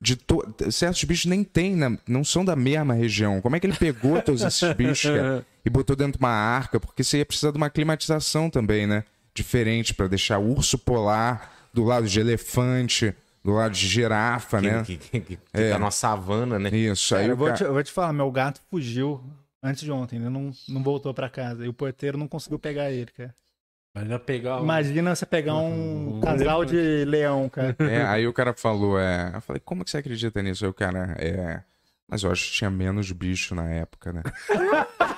de to... certos bichos nem tem, na- não são da mesma região. Como é que ele pegou todos esses bichos, cara, e botou dentro de uma arca? Porque você ia precisar de uma climatização também, né? Diferente pra deixar urso polar do lado de elefante, do lado de girafa, né? que, que, que, que tá numa savana, né? Isso aí. Cara, eu, o vou cara- te, eu vou te falar, meu gato fugiu antes de ontem, ele não, não voltou pra casa. E o porteiro não conseguiu pegar ele, cara. Ainda pegar um- Imagina você pegar um Um casal de leão, cara. É, aí o cara falou, é. Eu falei, como que você acredita nisso? Aí o cara, é. Mas eu acho que tinha menos bicho na época, né?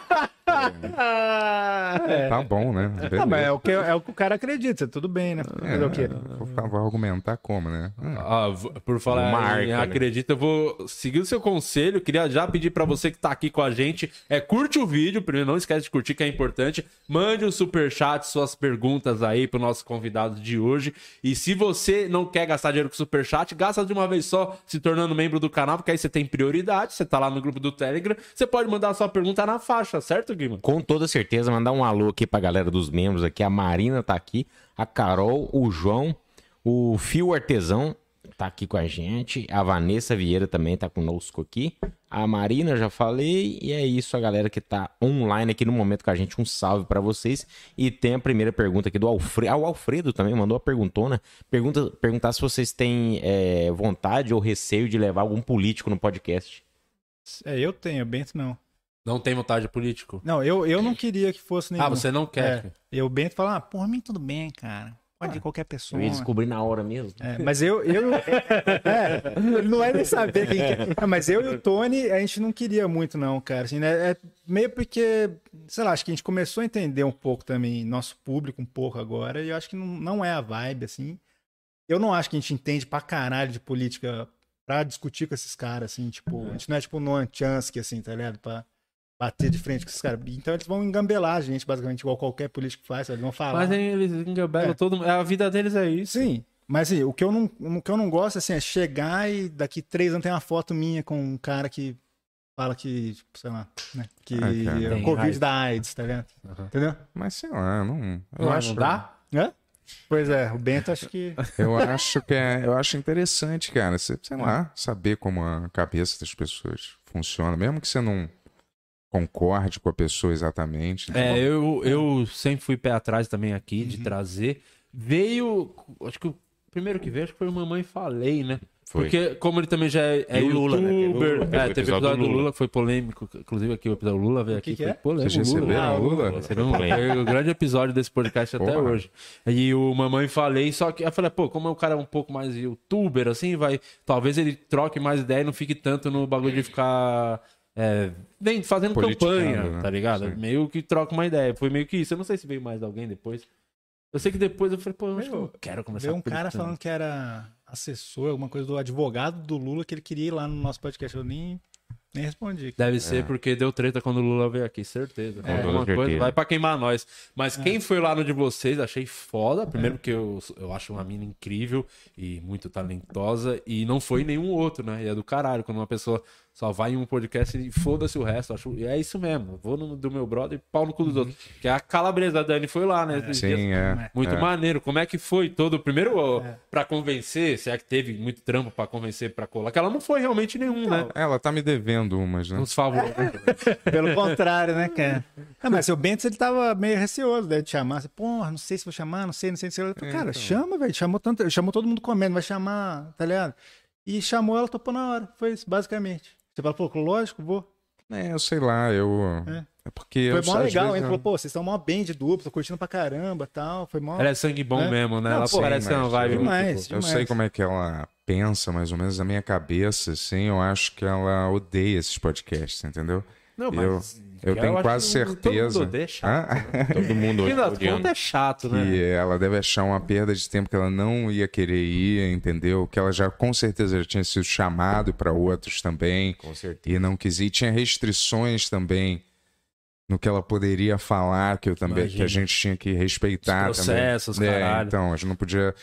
É. Tá bom, né? Ah, mas é o, que, é o que o cara acredita, tudo bem, né? Fazer o quê? Vou, argumentar como, né? Hum. Ah, por falar Uma em né? acredita, eu vou seguir o seu conselho. Queria já pedir pra você que tá aqui com a gente, é curte o vídeo, primeiro não esquece de curtir que é importante. Mande um super chat, suas perguntas aí pro nosso convidado de hoje. E se você não quer gastar dinheiro com super chat, gasta de uma vez só, se tornando membro do canal, porque aí você tem prioridade, você tá lá no grupo do Telegram, você pode mandar a sua pergunta na faixa, certo, Guima? Com toda certeza, mandar um alô aqui pra galera dos membros aqui. A Marina tá aqui, a Carol, o João, o Fio Artesão tá aqui com a gente, a Vanessa Vieira também tá conosco aqui. A Marina, já falei, e é isso, a galera que tá online aqui no momento com a gente. Um salve pra vocês. E tem a primeira pergunta aqui do Alfredo. Ah, o Alfredo também mandou a perguntona. Pergunta, perguntar se vocês têm é, vontade ou receio de levar algum político no podcast. É, eu tenho, Bento não. Não tem vontade de político? Não, eu, eu não queria que fosse nenhum. Ah, você não quer. É, eu, o Bento fala, ah, por mim tudo bem, cara. Pode ir qualquer pessoa. Eu ia descobrir na hora mesmo. É, mas eu. eu é, não é nem saber quem que é. Não, Mas eu e o Tony, a gente não queria muito, não, cara. Assim, né? É meio porque, sei lá, acho que a gente começou a entender um pouco também, nosso público um pouco agora, e eu acho que não, não é a vibe, assim. Eu não acho que a gente entende pra caralho de política pra discutir com esses caras, assim, tipo, a gente não é tipo Noam Chomsky, assim, tá ligado? Pra bater de frente com esses caras. Então eles vão engambelar a gente, basicamente, igual qualquer político faz, eles vão falar. Mas eles engabelam É. todo A vida deles é isso. Sim, mas assim, o que eu não, o que eu não gosto assim, é chegar e daqui três anos tem uma foto minha com um cara que fala que, tipo, sei lá, né? Que Ah, cara. é o Covid AIDS. da AIDS, tá ligado? Entendeu? Mas sei lá, não. Eu Não, acho. não dá? Hã? Pois é, o Bento acho que. Eu acho que é, eu acho interessante, cara, você, sei lá, saber como a cabeça das pessoas funciona, mesmo que você não concorde com a pessoa exatamente. né? É, eu, eu sempre fui pé atrás também aqui Uhum. de trazer. Veio, acho que o primeiro que veio, acho que foi o Mamãe Falei, né? Foi. Porque, como ele também já é, é E o Lula, né? Teve o youtuber, Lula, é, teve o episódio episódio do Lula, Lula. foi polêmico. Inclusive aqui o episódio do Lula veio aqui, que foi é? polêmico. Vocês o Lula. receberam Ah, o Lula? Você não foi o grande episódio desse podcast até Porra. hoje. E o Mamãe Falei, só que eu falei, pô, como o cara é um pouco mais youtuber, assim, vai. Talvez ele troque mais ideia e não fique tanto no bagulho de ficar. É, vem fazendo Politicando, campanha, né? tá ligado? Sim. Meio que troca uma ideia. Foi meio que isso. Eu não sei se veio mais alguém depois. Eu sei que depois eu falei, pô, eu acho que eu quero começar Veio um cara falando que era assessor, alguma coisa do advogado do Lula, que ele queria ir lá no nosso podcast. Eu nem, nem respondi. Deve ser porque deu treta quando o Lula veio aqui, certeza. Com Alguma coisa vai pra queimar nós. Mas quem foi lá no de vocês, achei foda. Primeiro porque eu, eu acho uma mina incrível e muito talentosa. E não foi nenhum outro, né? E é do caralho. Quando uma pessoa só vai em um podcast e foda-se o resto. Acho, e é isso mesmo. Vou no do meu brother e pau no cu dos outros. Que é a calabresa da Dani foi lá, né? dias. Sim, é. Muito é. maneiro. Como é que foi todo? Primeiro, ó, pra convencer, se é que teve muito trampo pra convencer pra colar, que ela não foi realmente nenhum, né? Ela tá me devendo umas, né? Uns favores. Pelo contrário, né, cara? Ah, mas o Bentes, ele tava meio receoso né, de chamar. Você, Porra, não sei se vou chamar, não sei, não sei. Não sei. Eu falei, cara, chama, velho. Chamou, tanto, chamou todo mundo comendo, vai chamar, tá ligado? E chamou, ela topou na hora. Foi isso, basicamente. Você falou, pô, lógico, vou. É, eu sei lá, eu. É. É, porque. Foi eu, mó legal, vezes, Falou, pô, vocês estão mó bem de dupla, tô curtindo pra caramba tal. Foi mó. Ela é sangue bom É. mesmo, né? Não, ela pô, parece uma mas vibe eu- muito demais. boa. Eu demais. sei como é que ela pensa, mais ou menos, na minha cabeça, assim, eu acho que ela odeia esses podcasts, entendeu? Não, Eu- eu tenho acho quase que todo certeza. mundo odeia, é chato. Hã? Todo mundo hoje contas é chato, né? ela deve achar uma perda de tempo que ela não ia querer ir, entendeu? Que ela já com certeza já tinha sido chamado para outros também Com certeza. e não quis ir. E tinha restrições também no que ela poderia falar, que eu também que a Imagina. gente tinha que respeitar Os processos, também. É, caralho. então, a gente não podia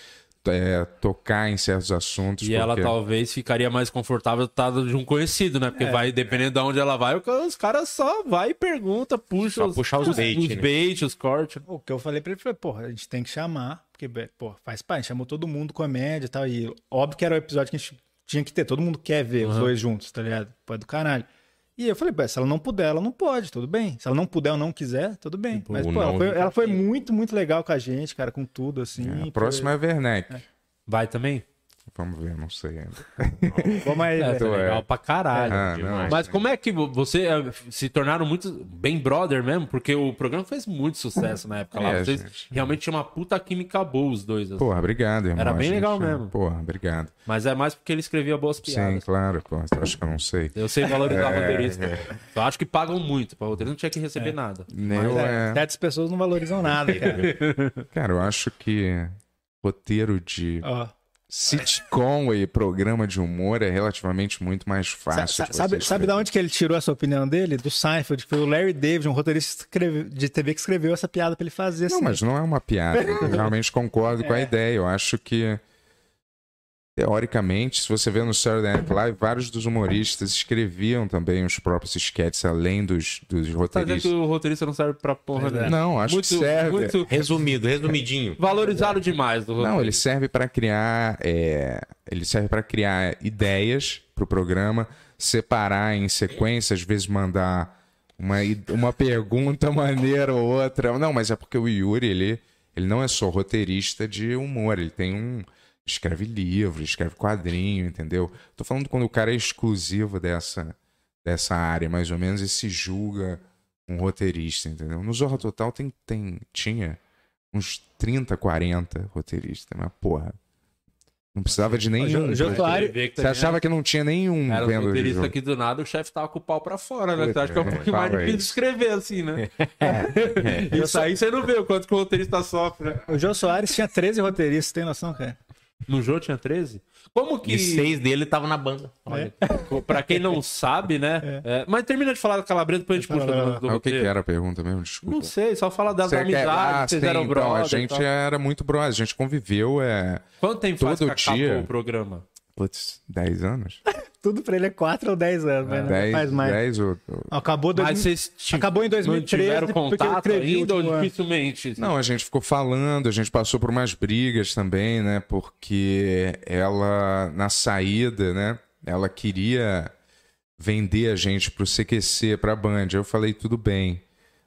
é, tocar em certos assuntos. E ela porque- talvez ficaria mais confortável estar de um conhecido, né? Porque vai, dependendo de onde ela vai, os caras só vai e pergunta, puxa Só os, puxar os bait, os né? bait, os cortes. O que eu falei pra ele foi, porra, a gente tem que chamar, porque, pô, faz parte, a gente chamou todo mundo comédia e tal, e óbvio que era o episódio que a gente tinha que ter, todo mundo quer ver os dois juntos, tá ligado? Pô, é do caralho. E eu falei, pô, se ela não puder, ela não pode, tudo bem. Se ela não puder ou não quiser, tudo bem. Tipo, Mas, pô, ela foi, ela foi muito, muito legal com a gente, cara, com tudo, assim. É, foi- a próxima é Werneck. Vai também? Vamos ver, não sei ainda. Vamos aí, É, tá legal pra caralho. Ah, não. Mas como é que vo- você eh, se tornaram muito bem brother mesmo? Porque o programa fez muito sucesso na época lá. É, Vocês gente. realmente tinham uma puta química boa, os dois. assim. Porra, obrigado, irmão. Era bem gente- legal mesmo. Porra, obrigado. Mas é mais porque ele escrevia boas Sim, piadas. claro, porra. Você acha que eu não sei? Eu sei valorizar É, roteirista. Eu acho que pagam muito pra roteirista, não tinha que receber nada. Eu, É, é... Certas pessoas não valorizam nada, cara. Cara, eu acho que roteiro de Ó, sitcom e programa de humor é relativamente muito mais fácil. sa- sabe, sabe da onde que ele tirou essa opinião dele? Do Seinfeld, que foi o Larry David, um roteirista de TV que escreveu essa piada pra ele fazer Não, assim. mas não é uma piada. Eu realmente concordo com a ideia. Eu acho que, teoricamente, se você vê no Saturday Night Live, vários dos humoristas escreviam também os próprios sketches, além dos, dos Tá dizendo que roteiristas. o roteirista não serve pra porra nenhuma. Não, acho muito, que serve. muito Resumido, resumidinho. valorizado demais do roteiro. Não, ele serve para criar, é, ele serve para criar ideias para o programa, separar em sequência, às vezes mandar uma, uma pergunta maneira ou outra. Não, mas é porque o Yuri ele, ele não é só roteirista de humor, ele tem um escreve livro, escreve quadrinho, entendeu? Tô falando quando o cara é exclusivo dessa dessa área, mais ou menos, e se julga um roteirista, entendeu? No Zorra Total tem, tem tinha uns 30, 40 roteiristas, mas porra. Não precisava de nenhum. Jô- Jô né? Que Você achava que não tinha nenhum Era vendo o roteirista aqui do nada, o chefe tava com o pau pra fora, né? Você acha que é um é, pouquinho mais difícil de escrever assim, né? Isso aí você não vê o quanto que o roteirista sofre, né? O Jô Soares tinha 13 roteiristas, tem noção, cara? No jogo tinha 13? Como que. E seis dele estavam na banda. Olha, pra quem não sabe, né? é, mas termina de falar da Calabresa, depois a gente puxa do, do Ah, o que, que era a pergunta mesmo? Desculpa. Não sei, só fala das Você quer- amizades, Ah, vocês sim, eram então, brother. a gente era muito brother, a gente conviveu, é. Quanto tempo faz todo que acabou dia. o programa? Putz, 10 anos? Tudo pra ele é 4 ou 10 anos, mas não 10, faz mais. 10 ou, ou- Acabou, dois, Mas vocês acabou em 2013 não tiveram porque eu contato ainda ou dificilmente? Não, a gente ficou falando, a gente passou por umas brigas também, né? Porque ela, na saída, né? Ela queria vender a gente pro CQC, pra Band. Eu falei, tudo bem.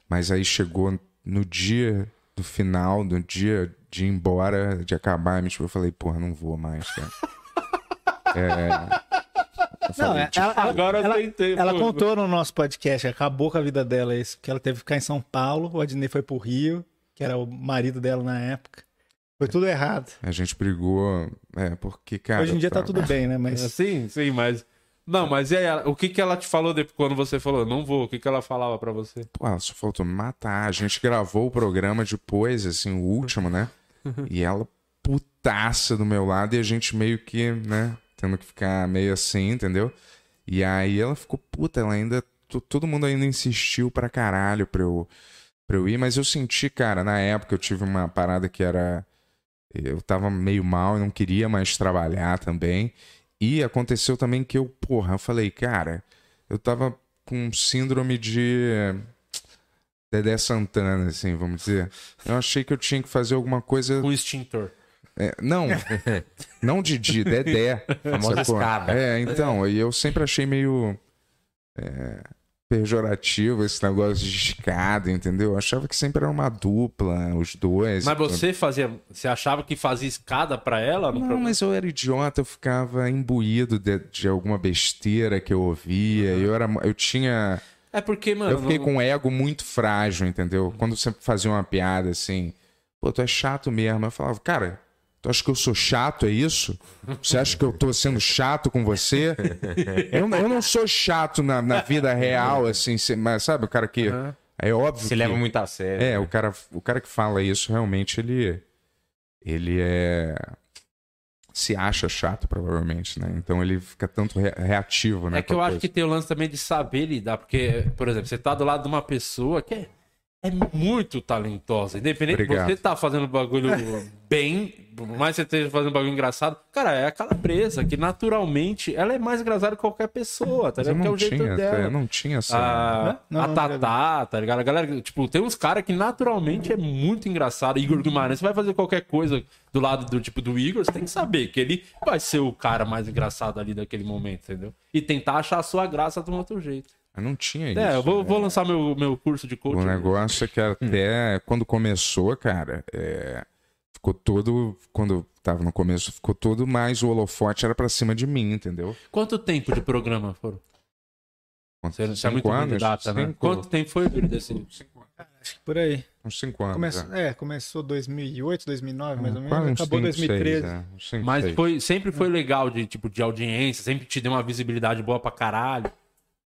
Mas aí chegou no dia do final, no dia de ir embora, de acabar, eu falei, porra, não vou mais, cara. É. Eu Não, é- ela, ela- Agora eu ela- tentei, ela pô. contou no nosso podcast, acabou com a vida dela isso, porque ela teve que ficar em São Paulo, o Adnei foi pro Rio, que era o marido dela na época. Foi tudo errado. a gente brigou, é, porque, cara. Hoje em dia tá eu tudo bem, né? Mas Sim, sim, mas. Não, mas e aí, ela- o que, que ela te falou depois, quando você falou, não vou? O que, que ela falava pra você? Pô, ela só faltou me matar. A gente gravou o programa depois, assim, o último, né? E ela putaça do meu lado e a gente meio que, né, tendo que ficar meio assim, entendeu? E aí ela ficou puta, ela ainda. to- Todo mundo ainda insistiu pra caralho pra eu, pra eu ir, mas eu senti, cara, na época eu tive uma parada que era. Eu tava meio mal, eu não queria mais trabalhar também. E aconteceu também que eu, porra, eu falei, cara, eu tava com síndrome de Dedé Santana, assim, vamos dizer. Eu achei que eu tinha que fazer alguma coisa. Um extintor. É, não, não de Dedé. Famosa sacou? escada. É, então, e eu sempre achei meio é, pejorativo esse negócio de escada, entendeu? Eu achava que sempre era uma dupla, os dois. Mas você fazia. Você achava que fazia escada pra ela? Não, programa? mas eu era idiota, eu ficava imbuído de, de alguma besteira que eu ouvia. Eu, era, eu tinha. É porque, mano. Eu fiquei não- com um ego muito frágil, entendeu? Quando você fazia uma piada assim, pô, tu é chato mesmo. Eu falava, cara, tu acha que eu sou chato, é isso? Você acha que eu tô sendo chato com você? Eu, eu não sou chato na, na vida real, assim, mas sabe, o cara que. É óbvio Se que. leva muito a sério. É, o cara, o cara que fala isso, realmente, ele. Ele é. Se acha chato, provavelmente, né? Então ele fica tanto re- reativo, né? É que eu com a acho coisa. que tem o lance também de saber lidar, porque, por exemplo, você tá do lado de uma pessoa que é, é muito talentosa. Independente Obrigado. de você tá fazendo bagulho bem, por mais que você esteja fazendo bagulho engraçado, cara, é a calabresa, que naturalmente ela é mais engraçada que qualquer pessoa, tá ligado? Que é não o jeito tinha, dela. eu não tinha essa. A, Não, a não, Tatá, tá ligado? A galera, tipo, tem uns caras que naturalmente é muito engraçado. Igor Guimarães, você vai fazer qualquer coisa do lado do tipo do Igor, você tem que saber que ele vai ser o cara mais engraçado ali daquele momento, entendeu? E tentar achar a sua graça de um outro jeito. Eu não tinha isso. É, eu vou, né? vou lançar meu, meu curso de coaching. O negócio é que até quando começou, cara, é, ficou todo. Quando tava no começo, ficou todo mais o holofote era pra cima de mim, entendeu? Quanto tempo de programa foram? Você você é Cinco muito anos? data, né? Quanto tempo foi, desse... acho que por aí. Uns cinco anos. Começou, é. é, começou 2008, 2009, mais ou menos. Quase Acabou cinco, 2013. seis, é. Mas foi, sempre foi legal de, tipo, de audiência, sempre te deu uma visibilidade boa pra caralho.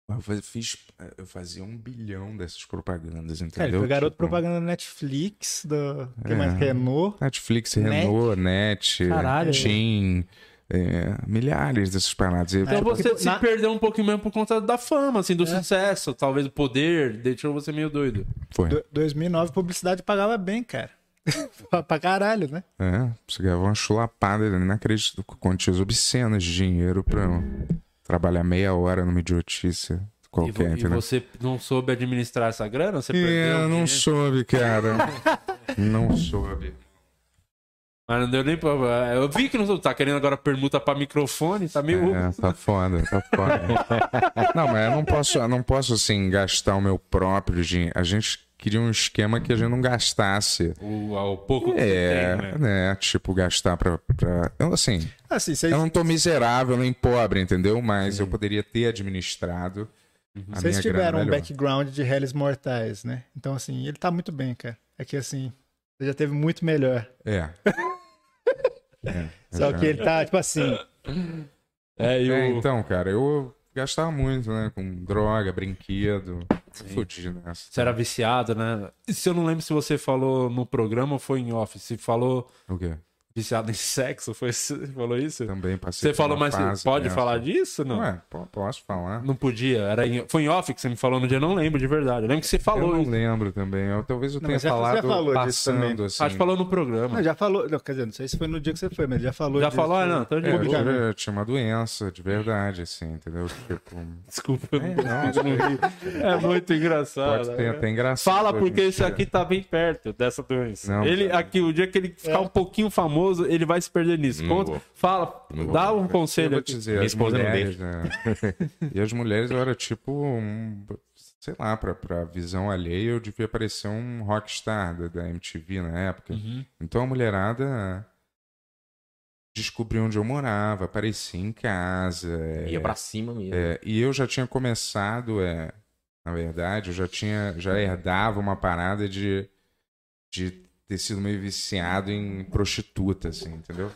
Eu fiz. Eu fazia um bilhão dessas propagandas, É, entendeu? foi garoto Tipo, propaganda da Netflix, do. Que É. mais? Renault. Netflix, Net. Renault, Net, Caralho. Team, é, milhares dessas paradas. Então É, porque você se na- perdeu um pouquinho mesmo por conta da fama, assim, do É. sucesso. Talvez o poder deixou você meio doido. Foi. Do- 2009, publicidade pagava bem, cara. pra, caralho, né? É, você ganhava uma chulapada, eu não acredito, com quantias obscenas de dinheiro pra trabalhar meia hora numa idiotice E, qualquer, vo- e você não soube administrar essa grana? Você É, perdeu. não dinheiro? soube, cara. não soube. Mas não deu nem pra. Eu vi que não. Tá querendo agora permuta pra microfone, tá meio. É, tá foda, tá foda. não, mas eu não posso, eu não posso, assim, gastar o meu próprio dinheiro. A gente queria um esquema que a gente não gastasse. O, o pouco que É, você tem, né? né? Tipo, gastar pra. pra... Eu, assim, Assim, eu não tô miserável nem pobre, entendeu? Mas eu poderia ter administrado. A vocês tiveram um melhor. background de réis mortais, né? Então, assim, ele tá muito bem, cara. É que, assim, ele já teve muito melhor. É. É, Só que ele tá, tipo assim, É, e o. É, então, cara, eu gastava muito, né? Com droga, brinquedo. Fudido nessa. Você era viciado, né? E se eu não lembro se você falou no programa ou foi em off. Se falou O quê? Viciado em sexo, foi, você falou isso? Também passei Você falou, mas fase pode falar disso? Não. Ué, po- posso falar. Não podia. Era em- Foi em off que você me falou no dia, eu não lembro de verdade. Eu lembro que você Eu falou não isso. lembro também. Eu, talvez eu Não, tenha já- falado já falou disso passando, também. assim. Acho que falou no programa. não, já falou, não, quer dizer, não sei se foi no dia que você foi, mas já falou Já disso. falou? Ah, não, então de É, eu, boa. tive- eu tinha uma doença de verdade, assim, entendeu? Tipo, Desculpa. eu É, não- não, eu não ri. É muito engraçado. pode ser né? até engraçado. Fala porque esse dia. aqui tá bem perto dessa doença. Não, ele aqui, o dia que ele ficar um pouquinho famoso, ele vai se perder nisso. Não Conta, vou. fala, Não dá vou. um Eu conselho vou aqui. te dizer, Minha as esposa não mulheres, né? E as mulheres eu era tipo um sei lá, pra, pra visão alheia, eu devia parecer um rockstar da, da MTV na época. Uhum. Então a mulherada descobriu onde eu morava, aparecia em casa. é, Ia pra cima mesmo. é, e eu já tinha começado, é, na verdade, eu já tinha, já herdava uma parada de, de ter sido meio viciado em prostituta, assim, entendeu?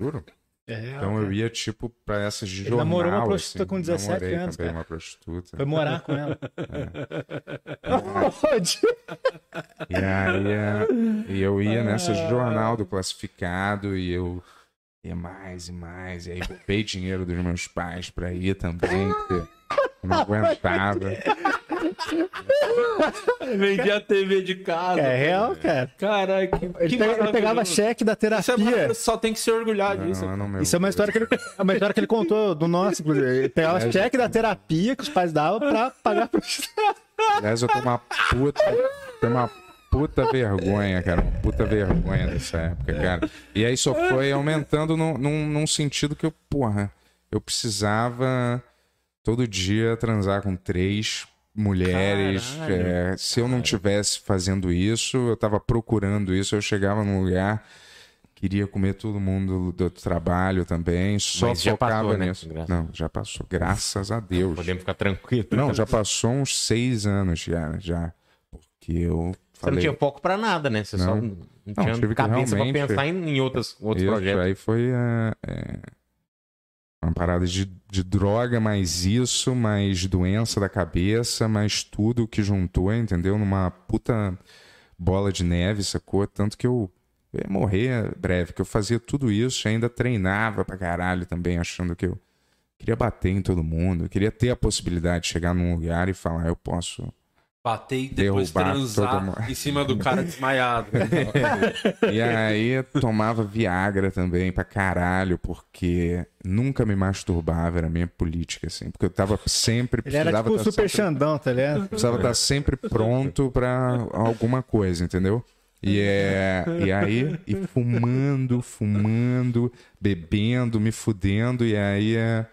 Juro. É, Então eu ia, tipo, pra essas de jornal, namorou uma prostituta assim. com 17 Namorei anos, também cara. uma prostituta. Foi morar com ela. E aí, é, e eu ia nessas de jornal do classificado e eu ia mais e mais. E aí roubei dinheiro dos meus pais pra ir também, porque eu não aguentava. Vendi a TV de casa. É real, cara. Caralho, que, Ele, que pe- ele pegava cheque da Isso é terapia. maravilhoso, só tem que se orgulhar disso. Não, eu não me Isso é uma história que ele, é uma história que ele contou do nosso, inclusive. Ele pegava cheque da terapia que os pais davam pra pagar pro Aliás, eu tenho uma puta. Tenho uma puta vergonha, cara. Uma puta vergonha dessa época, cara. E aí só foi aumentando num, num, num sentido que eu, porra, eu precisava todo dia transar com três mulheres. É, se eu não tivesse fazendo isso, eu tava procurando isso, eu chegava num lugar. Queria comer todo mundo do trabalho também, só Mas focava passou, né? nisso. Graças- Não, já passou, graças a Deus. Podemos ficar tranquilos. Não, já passou uns seis anos já, já. Porque eu Você não falei. tinha foco pra nada, né? Você só Não. não, Não, tinha que cabeça pra pensar em, em outras, outros isso, projetos. aí foi é, é, uma parada de, de droga, mais isso, mais doença da cabeça, mais tudo que juntou, entendeu? Numa puta bola de neve, sacou? Tanto que eu, eu ia morrer breve, que eu fazia tudo isso e ainda treinava pra caralho também, achando que eu queria bater em todo mundo, queria ter a possibilidade de chegar num lugar e falar, eu posso Bater e depois Derrubar transar em cima do cara desmaiado. E aí tomava Viagra também pra caralho, porque nunca me masturbava, era a minha política, assim. Porque eu tava sempre. Ele era precisava tipo o tá super sempre- Xandão, tá ligado? Precisava estar sempre pronto pra alguma coisa, entendeu? E, é, e aí, e fumando, fumando, bebendo, me fudendo, e aí é.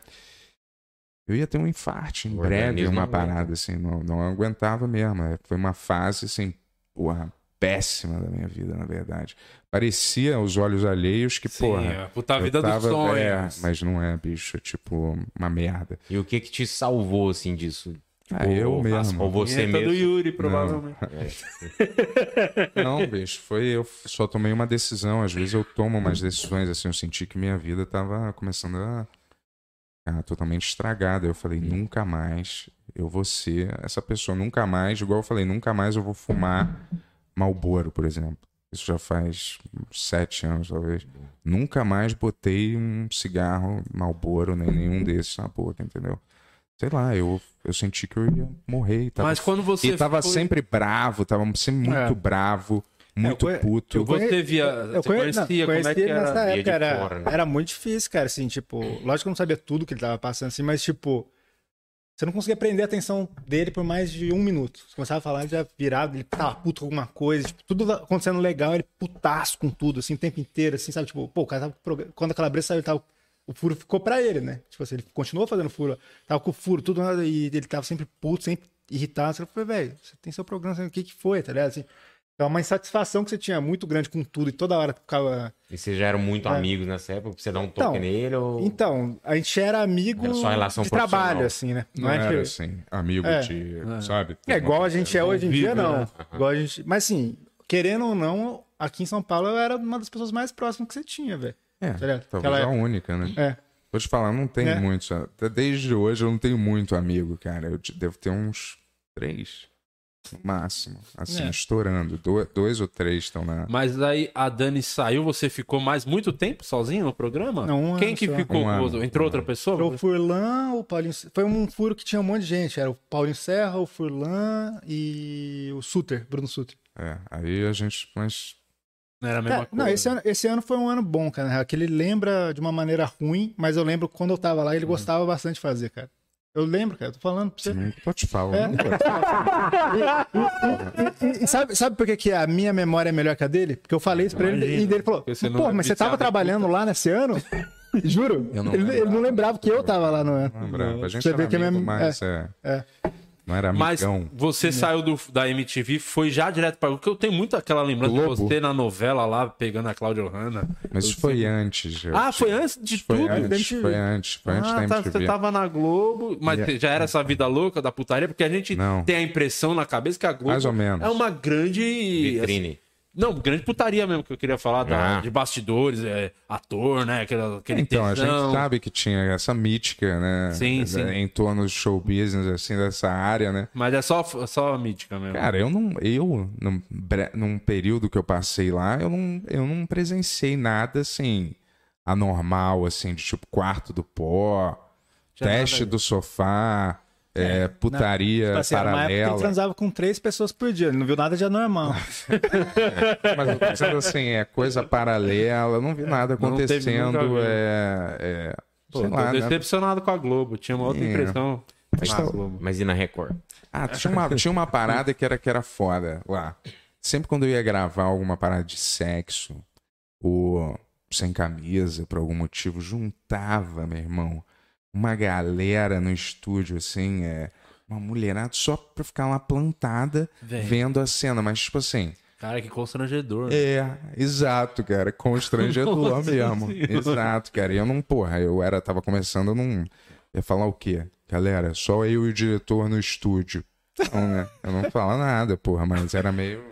Eu ia ter um infarto em O breve, uma não parada assim, não, não aguentava mesmo. É, Foi uma fase, assim, porra, péssima da minha vida, na verdade. Parecia aos olhos alheios que, Sim, porra. é a puta eu vida dos tava- sonhos. É, mas não é, bicho, é tipo uma merda. E o que que te salvou, assim, disso? Ah, eu ou, mesmo. Ou você Vinheta do mesmo? Yuri, provavelmente. Não, bicho, foi eu só tomei uma decisão. Às vezes eu tomo umas decisões assim, eu senti que minha vida tava começando a ficar totalmente estragada. Eu falei, nunca mais eu vou ser essa pessoa, nunca mais, igual eu falei, nunca mais eu vou fumar Malboro, por exemplo. Isso já faz sete anos, talvez. Nunca mais botei um cigarro Malboro, nem nenhum desses na boca, entendeu? Sei lá, eu, eu senti que eu ia morrer. Tava Mas quando você e tava sempre bravo, tava sempre muito É. bravo, muito conhe- puto. eu Você via. Eu você conhe- conhecia, não, como é conheci que ele era? nessa época, era, fora, né? era muito difícil, cara, assim, tipo, lógico que eu não sabia tudo que ele tava passando, assim, mas, tipo, você não conseguia prender a atenção dele por mais de um minuto. Você começava a falar, ele já virava, ele tava puto com alguma coisa, tipo, tudo acontecendo legal, ele putaço com tudo, assim, o tempo inteiro, assim, sabe, tipo, pô, o cara tava com programa- quando a calabresa saiu, ele tava o furo ficou pra ele, né? Tipo assim, ele continuou fazendo furo. Tava com o furo, tudo nada, e ele tava sempre puto, sempre irritado. Você falou, velho, você tem seu programa, o que que foi, tá ligado? Assim, é uma insatisfação que você tinha muito grande com tudo e toda hora ficava. E vocês já eram muito É. amigos nessa época? Pra você dar um toque Então, nele? Ou... Então, a gente era amigo Era só relação de profissional. trabalho, assim, né? Não é era que- assim, amigo É. de, sabe? É igual a gente é hoje em dia, não. né? Igual a gente... Mas assim, querendo ou não, aqui em São Paulo eu era uma das pessoas mais próximas que você tinha, velho. É, Tá talvez Aquela a única, né? É. Vou te falar, não tenho É. muitos. Até desde hoje eu não tenho muito amigo, cara. Eu devo ter uns três, máximo. Assim, É. estourando. Do- dois ou três estão na. Mas aí a Dani saiu, você ficou mais muito tempo sozinho no programa? Não, um Quem que só. ficou? Um ano, Entrou um outra ano. pessoa? Foi o Furlan, o Paulinho. Foi um furo que tinha um monte de gente. Era o Paulinho Serra, o Furlan e o Suter, Bruno Suter. É, aí a gente. Mas. Não era a mesma Cara, coisa. não, esse ano, esse ano foi um ano bom, cara. na real, Que ele lembra de uma maneira ruim, mas eu lembro quando eu tava lá, ele gostava bastante de fazer, cara. Eu lembro, cara. eu Tô falando pra você. Te falando. É. E, e sabe, sabe por que, que a minha memória é melhor que a dele? Porque eu falei isso pra ele Imagina, e ele falou: Pô, é mas você tava trabalhando lá nesse ano? Juro. Eu não ele, lembrava. ele não lembrava que eu tava lá no ano. Não lembrava. A gente Você era vê que é amigo, mesmo- mas é. é. Não era Mas amigão. você saiu do, da MTV, foi já direto para. Porque eu tenho muito aquela lembrança Globo. de você na novela lá, pegando a Cláudia Hanna. Mas isso foi antes. eu- Ah, foi antes de Foi tudo? antes, MTV. foi antes, foi antes da Ah, tá, MTV. você tava na Globo, mas Yeah. já era essa vida louca da putaria, porque a gente Não. tem a impressão na cabeça que a Globo Mais ou menos. é uma grande. Vitrine. Não, grande putaria mesmo que eu queria falar, da- Ah. de bastidores, é, ator, né? Aquele, aquele Então, a tesão. gente sabe que tinha essa mítica, né? Sim, sim. Em torno do show business, assim, dessa área, né? Mas é só, só mítica mesmo. Cara, eu não. Eu, num, num período que eu passei lá, eu não, eu não presenciei nada assim anormal, assim, de tipo quarto do pó, teste do sofá, é, putaria Tipo assim, era uma época que ele paralela. transava com três pessoas por dia. Ele não viu nada de anormal. Mas eu tô dizendo assim, é coisa paralela, eu não vi nada Não acontecendo. vi. é, é, Pô, sei tô lá, né? decepcionado com a Globo. Tinha uma outra É. impressão. Mas com a tá-. Mas e na Record? Ah, tinha uma, tinha uma parada que era, que era foda lá. Sempre quando eu ia gravar alguma parada de sexo, ou sem camisa, por algum motivo, juntava, meu irmão, uma galera no estúdio, assim, é, uma mulherada só pra ficar lá plantada, Vem. vendo a cena. Mas, tipo assim, Cara, que constrangedor. né? é, exato, cara, constrangedor mesmo. Senhora. Exato, cara. E eu não, porra, eu era, tava começando, eu não ia falar o quê? Galera, só eu e o diretor no estúdio. Não, né? Eu não falo nada, porra, mas era meio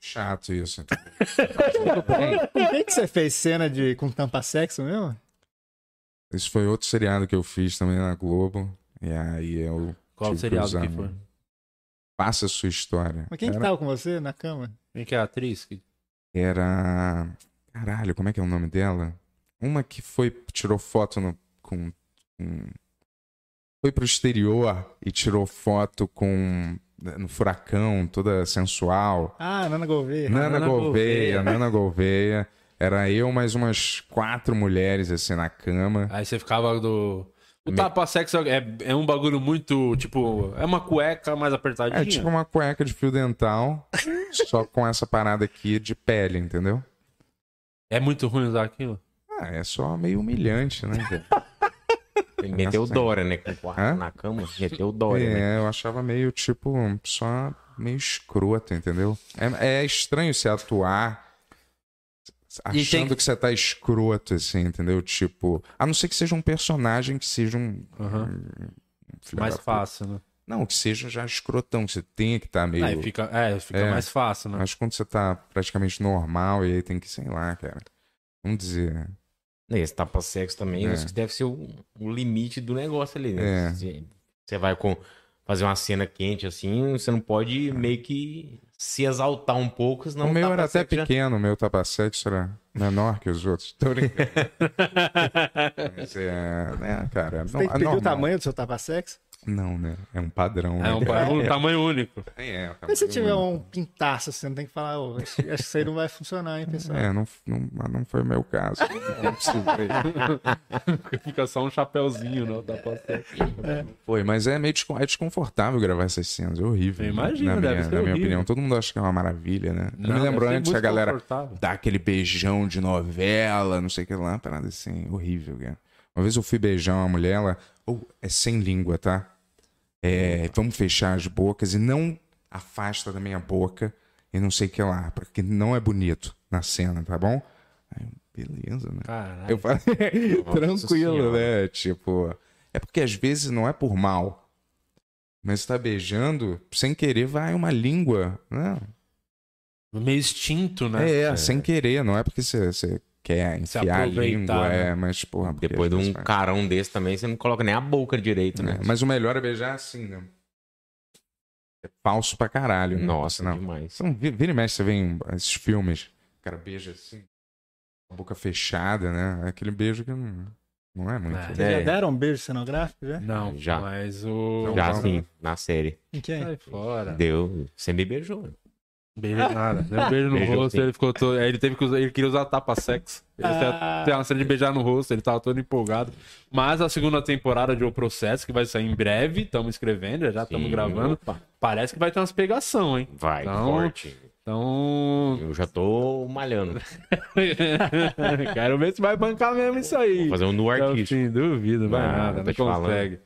chato isso. Por que, que você fez cena de, com tampa sexo mesmo? Isso foi outro seriado que eu fiz também na Globo. E aí eu. Qual que seriado que foi? Passa a sua história. Mas quem que era, tava com você na cama? Quem que é a atriz? Que- era. Caralho, como é que é o nome dela? Uma que foi. tirou foto no, com. com- Foi pro exterior e tirou foto com. no furacão, toda sensual. Ah, Nana Gouveia. Nana, Nana Gouveia, Gouveia. Nana Gouveia. Era eu mais umas quatro mulheres assim na cama. Aí você ficava do. O tapa-sexo é, é um bagulho muito, tipo, é uma cueca mais apertadinha. É tipo uma cueca de fio dental, só com essa parada aqui de pele, entendeu? É muito ruim usar aquilo. Ah, é só meio humilhante, né? Ele meteu Nossa. Dora, né? Com o quarto na cama. Meteu o Dora, né? É, eu achava meio, tipo, só meio escroto, entendeu? É, é estranho você atuar achando tem- que você tá escroto, assim, entendeu? Tipo, a não ser que seja um personagem que seja um... Aham. um mais fácil, né? Não, que seja já escrotão, que você tenha que estar meio... Aí fica, é, fica É. mais fácil, né? Mas quando você tá praticamente normal e aí tem que, sei lá, cara. Vamos dizer. E Esse tapa-sexo também, É. acho que deve ser o, o limite do negócio ali, né? É. Você, você vai com, fazer uma cena quente assim, você não pode meio que se exaltar um pouco, senão o meu era até tapa-sexo já- pequeno, o meu tapa-sexo era menor que os outros. Tô brincando. Mas é, né, cara. Você Não, tem que é pedir o normal. tamanho do seu tapa sexo? Não, né? É um padrão. É né, um, cara? é um tamanho único. É, é Mas se tiver único. um pintaço, você não tem que falar, ô, acho, acho que isso aí não vai funcionar, hein, pessoal? É, não, não, mas não foi o meu caso. Não. Fica só um chapéuzinho, né? o tapa-sexo. Foi, mas é meio é desconfortável gravar essas cenas. É horrível. Eu imagino, na deve minha, ser na minha horrível. opinião. Todo mundo acha que é uma maravilha, né? eu Não, me lembro deve ser antes muito a galera dar aquele beijão de novela, não sei o que lá, parada assim, horrível, cara. Uma vez eu fui beijar uma mulher, ela. Oh, é sem língua, tá? É, vamos fechar as bocas e não afasta da minha boca e não sei o que lá, porque não é bonito na cena, tá bom? Aí, beleza, né? Caralho. Eu falei, tranquilo, né? Tipo, é porque às vezes não é por mal. Mas você tá beijando, sem querer vai uma língua, né? Meio extinto, né? É, sem querer, não é porque você, você quer Se enfiar a aproveitar, língua, né? é, mas porra, Depois de um vai- carão desse também, você não coloca nem a boca direito, né? É, mas o melhor é beijar assim, né? É falso pra caralho. né? Nossa, não. demais. Então, vi- vira e mexe, você vê em esses filmes, o cara beija assim, a boca fechada, né? É aquele beijo que não, não é muito. É. Vocês É. já deram um beijo cenográfico, já? Não, Já. mas o. Já assim, na série. Em quem? Sai fora. Deu. Você me beijou. Beijo nada. Deu um beijo no Beijou rosto, sim. ele ficou todo. Ele teve que usar, ele queria usar tapa-sexo. Ele Ah. tem uma cena de beijar no rosto, ele tava todo empolgado. Mas a segunda temporada de O Processo, que vai sair em breve, estamos escrevendo, já estamos gravando. opa. Parece que vai ter umas pegação, hein? Vai, Então- forte. Então. Eu já tô malhando. Quero ver se vai bancar mesmo isso aí. Vou fazer um nu Então, artístico. sim, duvido, vai Ah, nada, tô não te falando.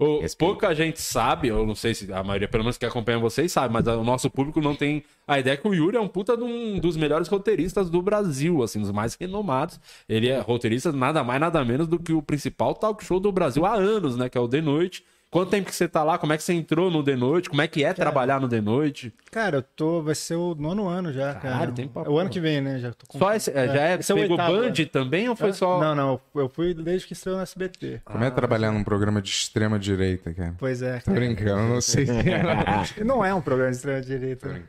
O- pouca gente sabe, eu não sei se a maioria, pelo menos que acompanha vocês, sabe, mas o nosso público não tem a ideia que o Yuri é um puta de um dos melhores roteiristas do Brasil, assim, dos mais renomados. Ele é roteirista nada mais, nada menos do que o principal talk show do Brasil há anos, né? Que é o The Noite. Quanto tempo que você tá lá? Como é que você entrou no The Noite? Como é que é trabalhar no The Noite? Cara, eu tô. Vai ser o nono ano já, Caralho, cara. tem pra É o ano que vem, né? Já tô com... Só esse, é, já é, Esse é o pegou oitavo Band ano. também ou foi só... Não, não. Eu fui desde que estreou no SBT. Como é trabalhar num programa de extrema direita, cara? Pois é. Tô brincando, não sei se é. Não é um programa de extrema-direita. né?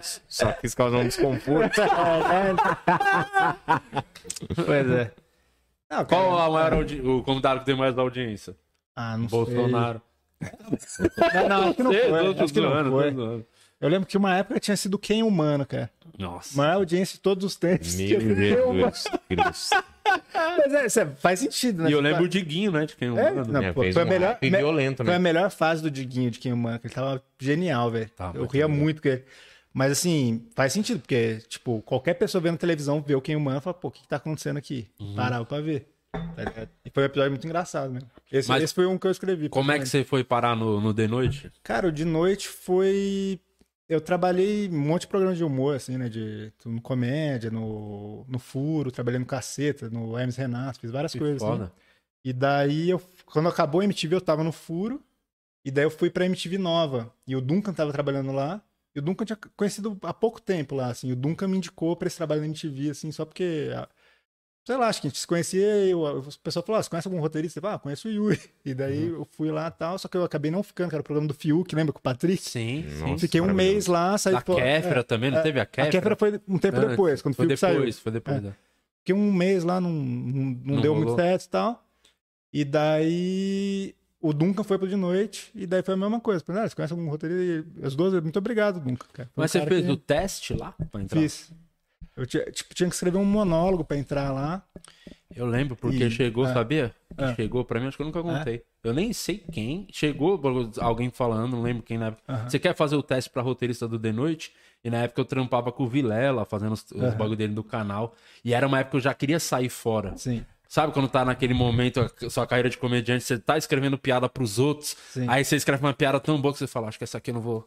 Só quis causar um desconforto. pois é. Não, cara, Qual a maior audi... o convidado que tem mais audiência? Ah, não Bolsonaro. sei. Não, não, acho que não Sei, foi. Acho que não foi. zoando. Eu lembro que uma época tinha sido Quem Humano, cara. Nossa. Maior audiência de todos os tempos. Meu. Jesus Cristo. Mas é, isso é- faz sentido, né? E eu lembro o Diguinho, né? De quem É, humano. não, É, pô, fez foi a melhor, me- violento, foi né? a melhor fase do Diguinho de Quem Humano, ele tava genial, velho. Tá, eu ria muito com ele. Mas assim, faz sentido, porque, tipo, qualquer pessoa vendo televisão, vê o Quem Humano e fala, pô, o que, que tá acontecendo aqui? Uhum. Parava pra ver. Tá? E foi um episódio muito engraçado mesmo. Esse, Mas- esse foi um que eu escrevi. Como é que você foi parar no, no The Noite? Cara, o de noite foi. Eu trabalhei um monte de programas de humor, assim, né? De, no comédia, no, no furo, trabalhei no caceta, no Hermes Renato, fiz várias Que coisas. assim. foda. E daí, eu, quando acabou a MTV, eu tava no furo. E daí eu fui pra MTV nova. E o Duncan tava trabalhando lá. E o Duncan tinha conhecido há pouco tempo lá, assim. O Duncan me indicou pra esse trabalho na MTV, assim, só porque. ah, Sei lá, acho que a gente se conhecia e o o pessoal falou: ah, você conhece algum roteirista? Eu falei, ah, conheço o Yuri. E daí eu fui lá e tal, só que eu acabei não ficando, que era o programa do Fiuk, lembra com o Patrick? Sim, sim. Nossa. Fiquei um mês lá, saí A pô, Kéfera é, também, não é, teve a Kéfera? A Kéfera foi um tempo Antes. depois, quando o Foi Fiuk saiu. depois, foi depois. é. Fiquei um mês lá, não, não, não Não deu rolou. muito certo e tal. E daí o Duncan foi pro de noite, e daí foi a mesma coisa. Falei, ah, você conhece algum roteirista? E As duas, muito obrigado, Duncan. Cara. Foi um Mas você fez que o teste lá pra entrar? Fiz. Eu tinha, tipo, tinha que escrever um monólogo pra entrar lá. Eu lembro, porque E- chegou, é. sabia? É. Chegou pra mim, acho que eu nunca contei. Eu nem sei quem. Chegou alguém falando, não lembro quem na época. Você quer fazer o teste pra roteirista do The Noite? E na época eu trampava com o Vilela, fazendo os, os Aham. bagulho dele do canal. E era uma época que eu já queria sair fora. Sim. Sabe quando tá naquele momento, a sua carreira de comediante, você tá escrevendo piada pros outros, Sim. aí você escreve uma piada tão boa que você fala, acho que essa aqui eu não vou.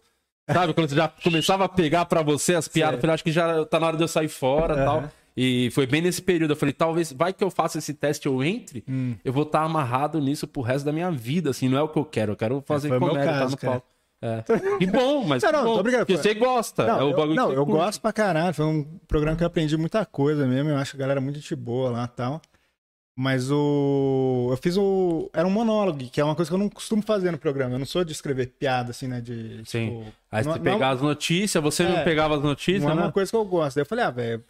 Sabe, quando você já começava a pegar pra você as piadas, eu falei, acho que já tá na hora de eu sair fora e Aham. tal. E foi bem nesse período. Eu falei, talvez, vai que eu faça esse teste, eu entre, Hum. eu vou estar amarrado nisso pro resto da minha vida, assim, não é o que eu quero. Eu quero fazer foi o meu comédia, tá caso, no cara. palco. É. Que bom, mas Não, que não, bom, tô brincando, porque você gosta. Não, é o eu, bagulho não, que você eu curte. gosto pra caralho. Foi um programa que eu aprendi muita coisa mesmo. Eu acho que a galera é muito gente boa lá e tal. Mas o. Eu fiz o. Era um monólogo, que é uma coisa que eu não costumo fazer no programa. Eu não sou de escrever piada, assim, né? De. Sim. Tipo, Aí não- você não- pegar as notícias, você não É, pegava as notícias, Não é né? uma coisa que eu gosto. Daí eu falei, ah, velho.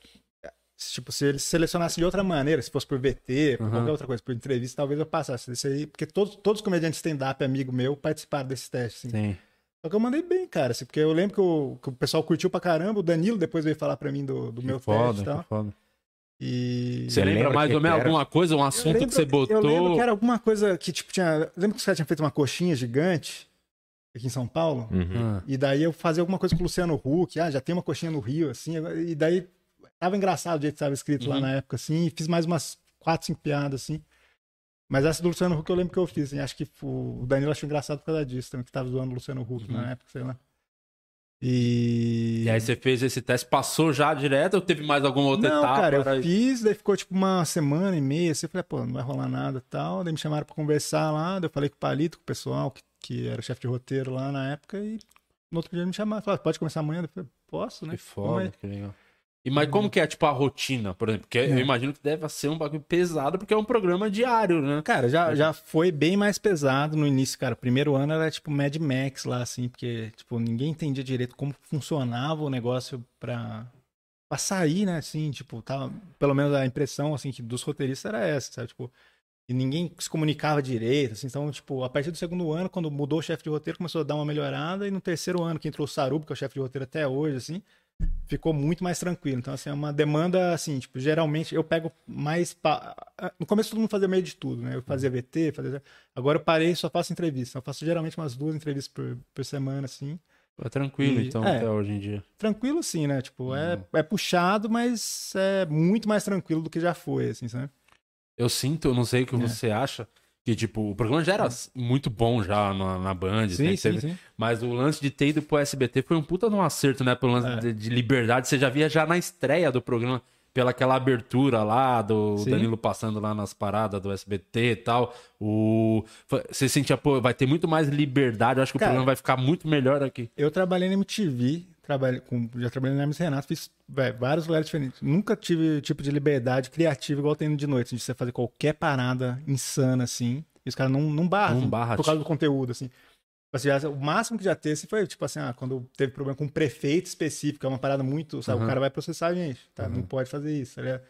Tipo, se eles selecionassem de outra maneira, se fosse por VT, por Uhum. qualquer outra coisa, por entrevista, talvez eu passasse desse aí. Porque todos, todos os comediantes stand-up, amigo meu, participaram desse teste. Assim. Sim. Só que eu mandei bem, cara, assim, porque eu lembro que o, que o pessoal curtiu pra caramba. O Danilo depois veio falar pra mim do, do Que meu foda, teste e tal. foda. E. Você lembra lembra mais ou menos era? alguma coisa, um assunto lembro- que você botou? Eu lembro que era alguma coisa que, tipo, tinha. Lembra que os caras tinham feito uma coxinha gigante aqui em São Paulo? Uhum. Ah, E daí eu fazia alguma coisa com o Luciano Huck, ah, já tem uma coxinha no Rio, assim, e daí tava engraçado o jeito que tava escrito lá Uhum. na época, assim, e fiz mais umas quatro, cinco piadas, assim. Mas essa do Luciano Huck eu lembro que eu fiz, assim, acho que o Danilo achou engraçado por causa disso, também, que tava zoando o Luciano Huck Uhum. na época, sei lá. E... E aí você fez esse teste, passou já direto ou teve mais alguma outra Não, etapa? cara, eu Era- fiz, daí ficou tipo uma semana e meia, assim, eu falei, pô, não vai rolar nada e tal. Daí me chamaram pra conversar lá, daí eu falei com o Palito, com o pessoal, que, que era o chefe de roteiro lá na época, e no outro dia me chamaram, falaram, pode começar amanhã? Eu falei, posso, né? Que aí. foda, que legal. E, mas como que é, tipo, a rotina, por exemplo? Porque eu É. imagino que deve ser um bagulho pesado, porque é um programa diário, né? Cara, já, já foi bem mais pesado no início, cara. O primeiro ano era tipo Mad Max lá, assim, porque, tipo, ninguém entendia direito como funcionava o negócio pra, pra sair, né, assim, tipo, tava, pelo menos a impressão, assim, que dos roteiristas era essa, sabe, tipo, e ninguém se comunicava direito, assim, então, tipo, a partir do segundo ano, quando mudou o chefe de roteiro, começou a dar uma melhorada, e no terceiro ano, que entrou o Sarubo, que é o chefe de roteiro até hoje, assim, ficou muito mais tranquilo. Então, assim, é uma demanda, assim, tipo, geralmente eu pego mais. Pa... No começo todo mundo fazia meio de tudo, né? Eu fazia VT, fazia. Agora eu parei e só faço entrevista. Eu faço geralmente umas duas entrevistas por, por semana, assim. É tranquilo, E- então, é. até hoje em dia. Tranquilo, sim, né? Tipo, é, Uhum. é puxado, mas é muito mais tranquilo do que já foi, assim, sabe? Eu sinto, eu não sei o É. que você acha, que, tipo, o programa já era muito bom já na, na Band. Sim, né, sim, sim. Mas o lance de ter ido pro SBT foi um puta de um acerto, né? Pelo lance É. de, de liberdade. Você já via já na estreia do programa, pela aquela abertura lá, do Sim. Danilo passando lá nas paradas do SBT e tal. O... Você sentia, pô, vai ter muito mais liberdade. Eu acho que Cara, o programa vai ficar muito melhor aqui. Eu trabalhei na MTV, trabalhei com, já trabalhei na MC Renato, fiz véi, vários lugares diferentes. Nunca tive tipo de liberdade criativa igual tem de noite, de você fazer qualquer parada insana assim. E os caras não, não barram, Não assim, barra, por causa do conteúdo, assim. Assim, já- o máximo que já teve assim, foi, tipo assim, ah, quando teve problema com um prefeito específico, é uma parada muito, sabe? Uhum. O cara vai processar a gente, tá? Não pode fazer isso, tá ligado?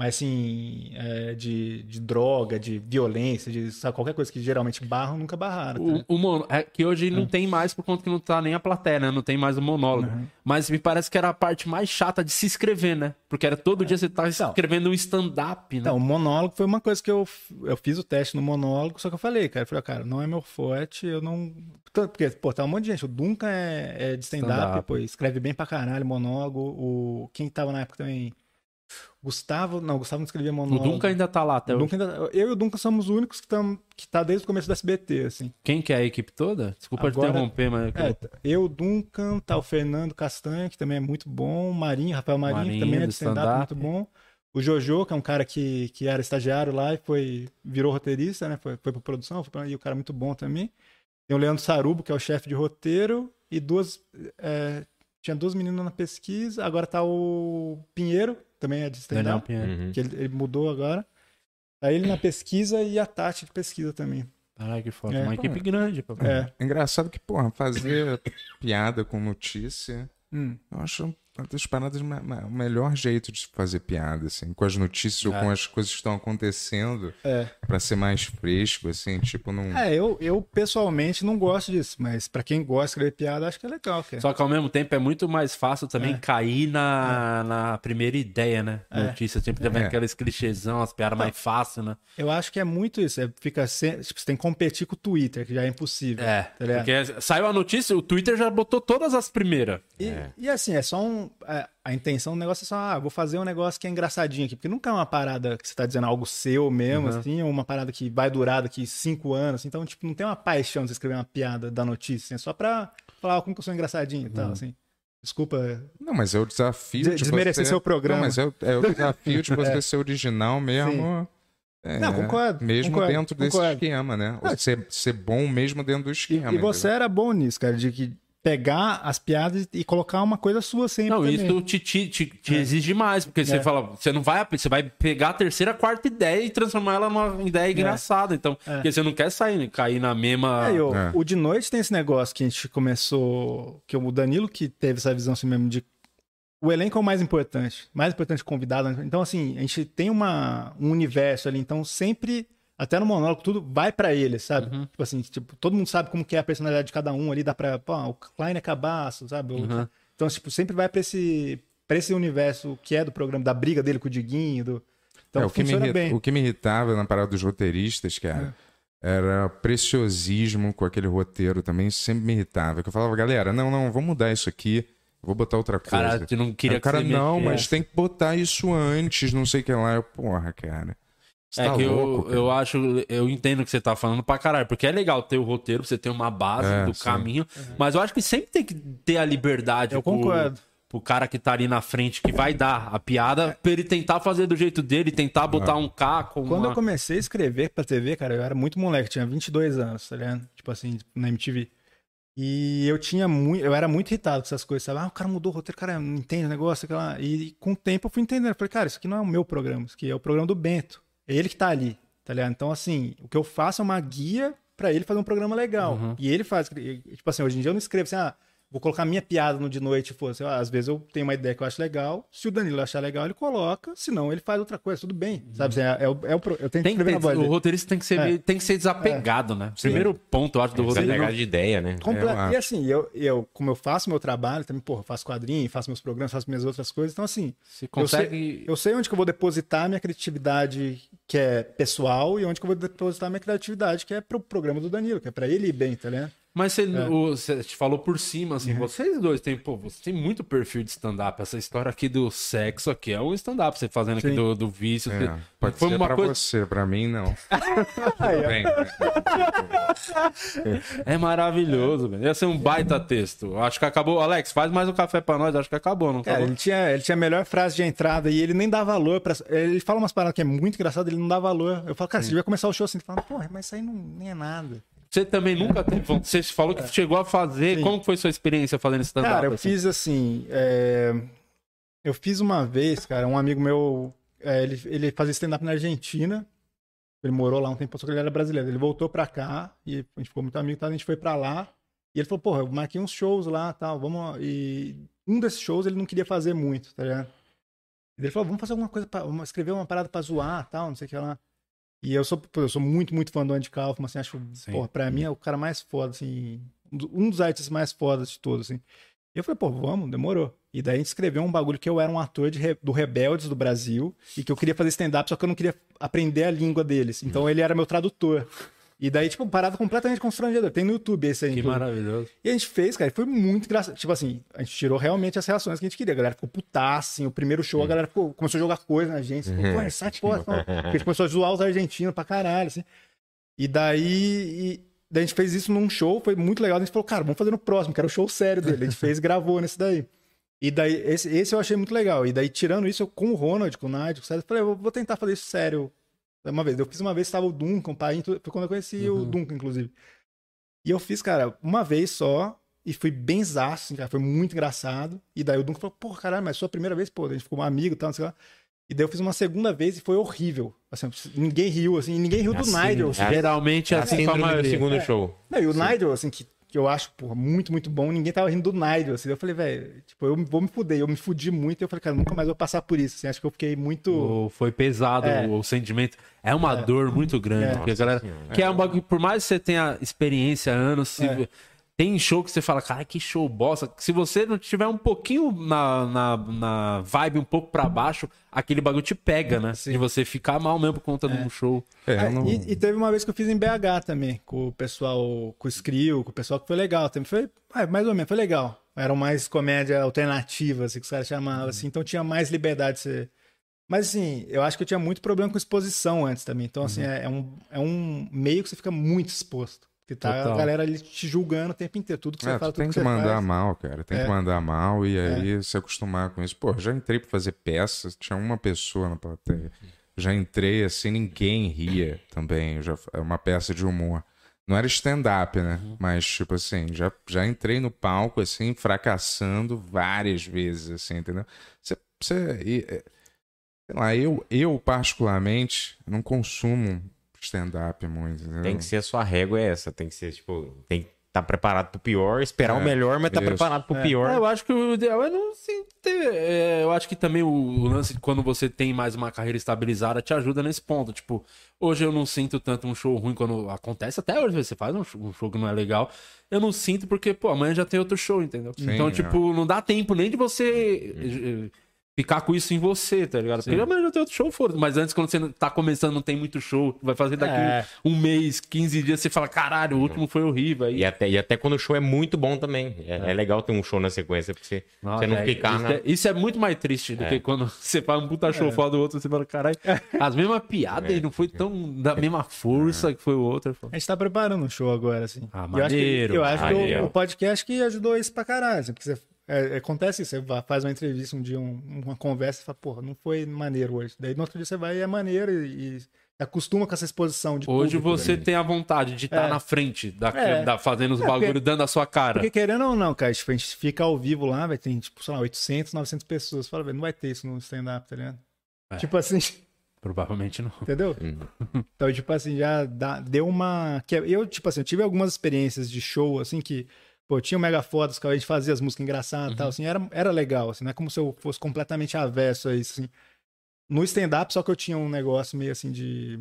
Mas assim, é, de, de droga, de violência, de sabe, qualquer coisa que geralmente barram, nunca barraram. tá? O, o mono- é que hoje não tem mais por conta que não tá nem a plateia, né? Não tem mais o monólogo. Uhum. Mas me parece que era a parte mais chata de se escrever, né? Porque era todo dia você tá Então. escrevendo um stand-up, né? Então, o monólogo foi uma coisa que eu, eu fiz o teste no monólogo, só que eu falei, cara, eu falei, cara, não é meu forte, eu não. Porque, pô, tá um monte de gente. O Duncan é, é de stand-up, Stand-up. pô, escreve bem pra caralho, monólogo. O. Quem tava na época também? Gustavo. Não, Gustavo não escrevia o monólogo. Duncan ainda tá lá até O. Duncan ainda- Eu e o Duncan somos os únicos que estão que tá desde o começo do SBT, assim. Quem que é a equipe toda? Desculpa Agora- te interromper, mas... É, eu, o Duncan, tá o Fernando Castanha, que também é muito bom, o Marinho, Rafael Marinho, Marinho, que também é do de stand-up, stand-up. muito bom. O Jojo, que é um cara que, que era estagiário lá e foi, virou roteirista, né? Foi, foi pra produção, foi pra, e o cara é muito bom também. Tem o Leandro Sarubo, que é o chefe de roteiro, e duas. é, tinha duas meninas na pesquisa, agora tá o Pinheiro, também é de Daniel stand-up, Pinheiro. Uhum. que ele, ele mudou agora. Tá ele na pesquisa e a Tati de pesquisa também. Caralho, que foda. É. Uma equipe grande, pô. É. É engraçado que, porra, fazer piada com notícia, Hum. eu acho uma das paradas ma- ma- o melhor jeito de fazer piada, assim, com as notícias ou É. com as coisas que estão acontecendo, É. pra ser mais fresco, assim, tipo, não. É, eu, eu pessoalmente não gosto disso, mas pra quem gosta de escrever piada, acho que é legal, cara. Só que ao mesmo tempo é muito mais fácil também É. cair na, na primeira ideia, né? É. Notícia, sempre vem É. aqueles clichêzão, as piadas mais fáceis, né? Eu acho que é muito isso. É, fica sem, tipo, você tem que competir com o Twitter, que já é impossível. É, tá ligado? porque saiu a notícia, o Twitter já botou todas as primeiras. E, e assim, é só um. É, a intenção do negócio é só, ah, vou fazer um negócio que é engraçadinho aqui. Porque nunca é uma parada que você tá dizendo algo seu mesmo, Uhum. assim, ou uma parada que vai durar daqui cinco anos. Então, tipo, não tem uma paixão de você escrever uma piada da notícia. assim, É só pra falar ah, como que eu sou engraçadinho e Uhum. tal, assim. Desculpa. Não, mas é o desafio Des- de desmerecer você... seu programa. Não, mas é, o- é o desafio de você ser original mesmo. é, Não, concordo, Mesmo concordo, dentro desse concordo. esquema, né? Ah, Ser, ser bom mesmo dentro do E, esquema. e você entendeu? era bom nisso, cara, de que pegar as piadas e colocar uma coisa sua sempre. Não, também. isso te, te, te, te É. exige mais, porque você É. fala, você não vai, você vai pegar a terceira, quarta ideia e transformar ela numa ideia engraçada. Então, É. porque você não quer sair, cair na mesma. É, e o, É. o de noite tem esse negócio que a gente começou. Que o Danilo que teve essa visão assim mesmo de. O elenco é o mais importante. Mais importante convidado. né? Então, assim, a gente tem uma, um universo ali. Então, sempre, até no monólogo, tudo vai pra ele, sabe? Uhum. Tipo assim, tipo, todo mundo sabe como que é a personalidade de cada um ali. Dá pra. Pô, o Klein é cabaço, sabe? Uhum. Então, tipo, sempre vai pra esse, pra esse universo que é do programa, da briga dele com o Diguinho. Do... Então, É, o, que me irrita- bem. É. o que me irritava na parada dos roteiristas, cara, era preciosismo com aquele roteiro também. Isso sempre me irritava. Que eu falava, galera, não, não, vamos mudar isso aqui. Vou botar outra coisa. Cara, tu não Aí queria o cara, que você não, mas tem que botar isso antes, não sei o que lá. Eu, porra, cara. Você É tá que louco, eu, eu acho, eu entendo o que você tá falando pra caralho, porque é legal ter o roteiro, você ter uma base É, do sim. caminho, mas eu acho que sempre tem que ter a liberdade Eu pro- concordo. pro cara que tá ali na frente, que vai dar a piada, pra ele tentar fazer do jeito dele, tentar botar um caco, Quando uma... eu comecei a escrever pra TV, cara, eu era muito moleque, tinha 22 anos, tá ligado? Tipo assim, na MTV. E eu tinha muito, eu era muito irritado com essas coisas, sabe? Ah, o cara mudou o roteiro, o cara não entende o negócio, aquela. E com o tempo eu fui entendendo. Eu falei, cara, isso aqui não é o meu programa, isso aqui é o programa do Bento. É ele que tá ali, tá ligado? Então, assim, o que eu faço é uma guia pra ele fazer um programa legal. Uhum. E ele faz. Tipo assim, hoje em dia eu não escrevo assim, ah, vou colocar minha piada no de noite, fosse. às vezes eu tenho uma ideia que eu acho legal. Se o Danilo achar legal, ele coloca. Se não, ele faz outra coisa, tudo bem. Sabe? assim, É, é, o- é o, eu tenho que Tem que voz o dele. roteirista tem que ser, É. meio- tem que ser desapegado, né? Primeiro ponto, eu acho, do Você roteiro. pegar de ideia, né? Comple- É, eu e assim, eu, eu, como eu faço meu trabalho, também, porra, eu faço quadrinho, faço meus programas, faço minhas outras coisas. Então, assim, eu consegue... sei, eu sei onde que eu vou depositar minha criatividade que é pessoal e onde que eu vou depositar minha criatividade que é pro programa do Danilo, que é pra ele ir bem, tá ligado? Mas você, É. o- você te falou por cima, assim, vocês dois têm, pô, você tem muito perfil de stand-up. Essa história aqui do sexo aqui é um stand-up, você fazendo aqui Sim. do, do vício. É, você- pode foi ser uma pra coisa- você, pra mim não. Bem, É maravilhoso, velho. Ia ser um baita texto. Acho que acabou. Alex, faz mais um café pra nós. Acho que acabou, não Cara, acabou? ele tinha, ele tinha a melhor frase de entrada e ele nem dá valor pra. Ele fala umas paradas que é muito engraçado, ele não dá valor. Eu falo, cara, você devia começar o show assim, ele fala, porra, mas isso aí não, nem é nada. Você também nunca teve. Você falou que chegou a fazer. Sim. Como foi sua experiência fazendo stand-up? Cara, eu assim? fiz assim. é, Eu fiz uma vez, cara, um amigo meu, é, ele, ele fazia stand-up na Argentina. Ele morou lá um tempo, só que ele era brasileiro. Ele voltou pra cá e a gente ficou muito amigo, tá? a gente foi pra lá. E ele falou, porra, eu marquei uns shows lá tal, vamos. E um desses shows ele não queria fazer muito, tá ligado? E ele falou, vamos fazer alguma coisa, pra, escrever uma parada pra zoar tal, não sei o que lá. E eu sou, eu sou muito, muito fã do Andy Kaufman, assim, acho, Sim. porra, pra mim é o cara mais foda, assim, um do- dos artistas mais fodas de todos, assim. E eu falei, pô, vamos, demorou. E daí a gente escreveu um bagulho que eu era um ator de do Rebeldes do Brasil e que eu queria fazer stand-up, só que eu não queria aprender a língua deles. Então ele era meu tradutor. E daí, tipo, parada completamente constrangedora. Tem no YouTube esse aí. Que inclusive. maravilhoso. E a gente fez, cara, e foi muito engraçado. Tipo assim, a gente tirou realmente as reações que a gente queria. A galera ficou putaça, assim. O primeiro show, a galera ficou- começou a jogar coisa na gente. Ficou, pô, sai porra. não." Porque a gente começou a zoar os argentinos pra caralho, assim. E daí, e daí a gente fez isso num show, foi muito legal. A gente falou, cara, vamos fazer no próximo, que era o show sério dele. A gente fez e gravou nesse daí. E daí, esse, esse eu achei muito legal. E daí, tirando isso, eu, com o Ronald, com o Nigel, com o César, eu falei, eu vou tentar fazer isso sério. Uma vez. Eu fiz uma vez, estava o Duncan, o pai, foi quando eu conheci o Duncan, inclusive. E eu fiz, cara, uma vez só, e fui bem zaço, assim, cara, foi muito engraçado. E daí o Duncan falou, porra, caralho, mas sua primeira vez, pô, a gente ficou um amigo e tal, não sei lá. E daí eu fiz uma segunda vez e foi horrível. Assim, ninguém riu, assim, ninguém riu do Assim, Nigel. é- Geralmente é A assim com a síndrome do maioria. segundo show. Não, e o Nigel, assim, que, que eu acho, porra, muito, muito bom, ninguém tava rindo do Nigel, assim. Eu falei, velho, tipo, eu vou me fuder. Eu me fudi muito e eu falei, cara, nunca mais vou passar por isso, assim. Acho que eu fiquei muito... O- Foi pesado É. o, o sentimento. É uma dor muito grande. É. Porque a galera. Que é um bagulho, por mais que você tenha experiência, anos, se- É. tem show que você fala, cara, que show bosta. Se você não tiver um pouquinho na, na, na vibe um pouco pra baixo, aquele bagulho te pega, né? Sim. De você ficar mal mesmo por conta de um show. é, Ah, não- e, e teve uma vez que eu fiz em BH também, com o pessoal, com o Skrill, com o pessoal que foi legal. Também foi, ah, mais ou menos, foi legal. Eram mais comédia alternativa, assim, que os caras chamavam, assim, então tinha mais liberdade de ser. Mas assim, eu acho que eu tinha muito problema com exposição antes também. Então, assim, é, é um, é um meio que você fica muito exposto. Porque tá Total. a galera ali te julgando o tempo inteiro. Tudo que você É, fala, tu tudo tem que que você mandar faz. mal, cara. Tem É. que mandar mal e aí se acostumar com isso. Pô, já entrei pra fazer peças, tinha uma pessoa na plateia. Já entrei assim, ninguém ria também. Já, é uma peça de humor. Não era stand-up, né? Mas, tipo assim, já, já entrei no palco, assim, fracassando várias vezes, assim, entendeu? Você. você e, é, sei lá, eu, eu particularmente, não consumo stand-up muito, entendeu? Tem que ser a sua régua é essa. Tem que ser, tipo, tem que estar preparado pro pior, esperar É, o melhor, mas tá isso. preparado pro É. pior. É, eu acho que o ideal é não se ter. é, eu acho que também o, lance de quando você tem mais uma carreira estabilizada te ajuda nesse ponto. Tipo, hoje eu não sinto tanto um show ruim quando acontece. Até hoje você faz um show, um show que não é legal. Eu não sinto porque, pô, amanhã já tem outro show, entendeu? Sim, então, é. tipo, não dá tempo nem de você. eh, Ficar com isso em você, tá ligado? Porque amanhã já tem outro show, foda Mas antes, quando você tá começando, não tem muito show, vai fazer daqui É. um mês, 15 dias, você fala, caralho, o último foi horrível. Aí E até, e até quando o show é muito bom também. É, é legal ter um show na sequência, porque você, Nossa, você não é, ficar isso, na. é, isso é muito mais triste do É. que quando você faz um puta show foda do outro, você fala, caralho, as mesmas piadas e não foi tão da mesma força que foi o outro. A gente tá preparando um show agora, assim. Ah, E eu acho que- maneiro. Eu acho que, Maneiro. o, o podcast que ajudou isso pra caralho. assim, porque você, é, acontece isso, você faz uma entrevista um dia, um- uma conversa e fala, porra, não foi maneiro hoje. Daí no outro dia você vai e é maneiro e, e acostuma com essa exposição de Hoje público, você né? tem a vontade de estar É. na frente, da, É. da- fazendo os É, bagulho, porque- dando a sua cara. Porque querendo ou não, cara, a gente fica ao vivo lá, vai ter, tipo, sei lá, 800, 900 pessoas. Fala, velho, não vai ter isso no stand-up, tá ligado? É. Tipo assim, Provavelmente não. entendeu? Uhum. Então, tipo assim, já dá- deu uma. Eu, tipo assim, eu tive algumas experiências de show, assim, que, pô, tinha o Mega Fodas, que a gente fazia as músicas engraçadas e tal, assim, era, era legal, assim, não é como se eu fosse completamente avesso a isso, assim. No stand-up, só que eu tinha um negócio meio assim de.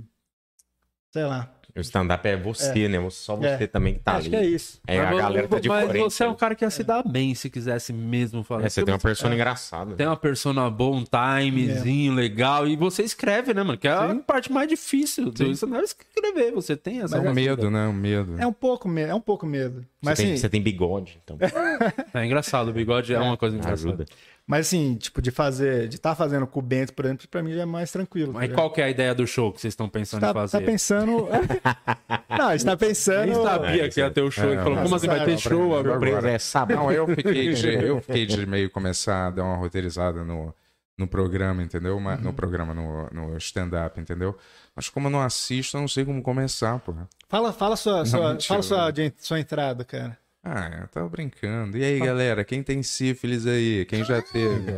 sei lá. O stand-up é você, né? Só você É. também que tá Acho ali. que é isso. É, a Mas galera tá de Mas frente. você é um né? cara que ia se dar bem se quisesse mesmo fazer. É, você tem uma Porque persona engraçada. Tem uma persona boa, um timezinho legal. E você escreve, né, mano? Que é a parte mais difícil. do Isso não é escrever. Você tem essa. É um medo, né? Um medo. É um pouco medo, é um pouco medo. Mas você, tem, assim, você tem bigode, então É engraçado. O bigode é, uma coisa engraçada. ajuda. Mas assim, tipo, de fazer, de estar fazendo com o Bento, por exemplo, pra mim já é mais tranquilo. Mas tá qual que é a ideia do show que vocês estão pensando tá, em fazer? tá pensando. Não, a gente tá pensando. Nem sabia que ia ter o show. É, falou, como assim vai ter show agora? É sábado. Não, eu fiquei de, eu fiquei de meio começar a dar uma roteirizada no, no programa, entendeu? Mas- Uhum. No programa, no, no stand-up, entendeu? Mas como eu não assisto, eu não sei como começar, porra. Fala, fala sua, sua, mentira, fala sua, sua entrada, cara. Ah, eu tava brincando. E aí, galera, quem tem sífilis aí? Quem já teve?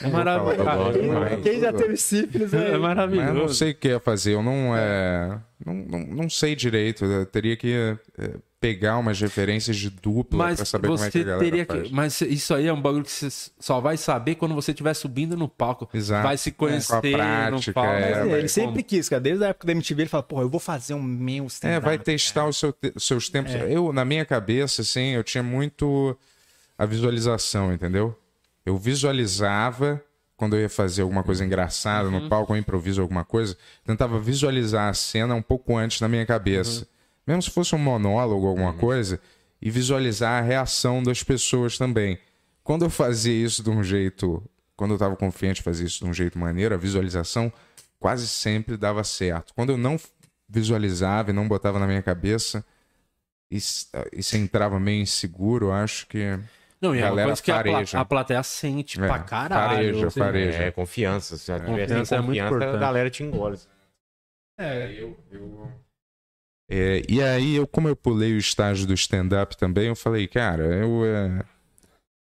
É maravilhoso. Quem já teve sífilis É aí? Mas eu não maravilhoso. sei o que ia fazer, eu não, é, não, não, não sei direito. Eu teria que é, pegar umas referências de dupla Mas pra saber como é que você a galera teria faz. que. Mas isso aí é um bagulho que você só vai saber quando você estiver subindo no palco. Exato. Vai se conhecer Com a prática, no palco. é, ele sempre quis, cara. Desde a época da MTV, ele fala, porra, eu vou fazer um meu É, vai testar os seu te- seus tempos. É. Eu, na minha cabeça, assim, eu tinha muito a visualização, entendeu? Eu visualizava quando eu ia fazer alguma coisa engraçada Uhum. no palco, eu improviso alguma coisa, tentava visualizar a cena um pouco antes na minha cabeça. Uhum. Mesmo se fosse um monólogo, alguma coisa, e visualizar a reação das pessoas também. Quando eu fazia isso de um jeito, quando eu estava confiante de fazer isso de um jeito maneiro, a visualização quase sempre dava certo. Quando eu não visualizava e não botava na minha cabeça, e, se entrava meio inseguro, eu acho que. Não, e é uma Galera coisa que a, fareja. a plateia sente É, pra caralho. fareja, assim. fareja. É, confiança. Se já tiver sem Confiança é muito confiança, a importante. galera te engole. É, É, e aí, eu, como eu pulei o estágio do stand-up também, eu falei, cara, eu é,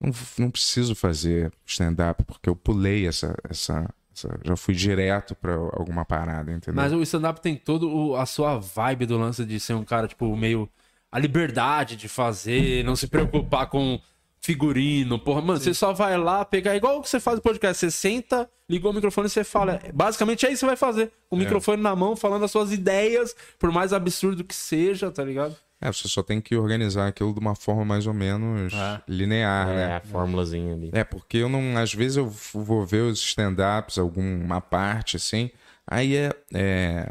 não, não preciso fazer stand-up, porque eu pulei essa. essa, essa- já fui direto pra alguma parada, entendeu? Mas o stand-up tem todo o- a sua vibe do lance de ser um cara, tipo, meio. A liberdade de fazer, não se preocupar com figurino, porra. Mano, você só vai lá pegar. Igual o que você faz no podcast. Você senta, ligou o microfone e você fala. Basicamente é isso que você vai fazer. Com o microfone na mão, falando as suas ideias, por mais absurdo que seja, tá ligado? É, você só tem que organizar aquilo de uma forma mais ou menos É. linear, É, né? a fórmulazinha ali. É, porque eu não. Às vezes eu vou ver os stand-ups, alguma parte assim, aí é. é,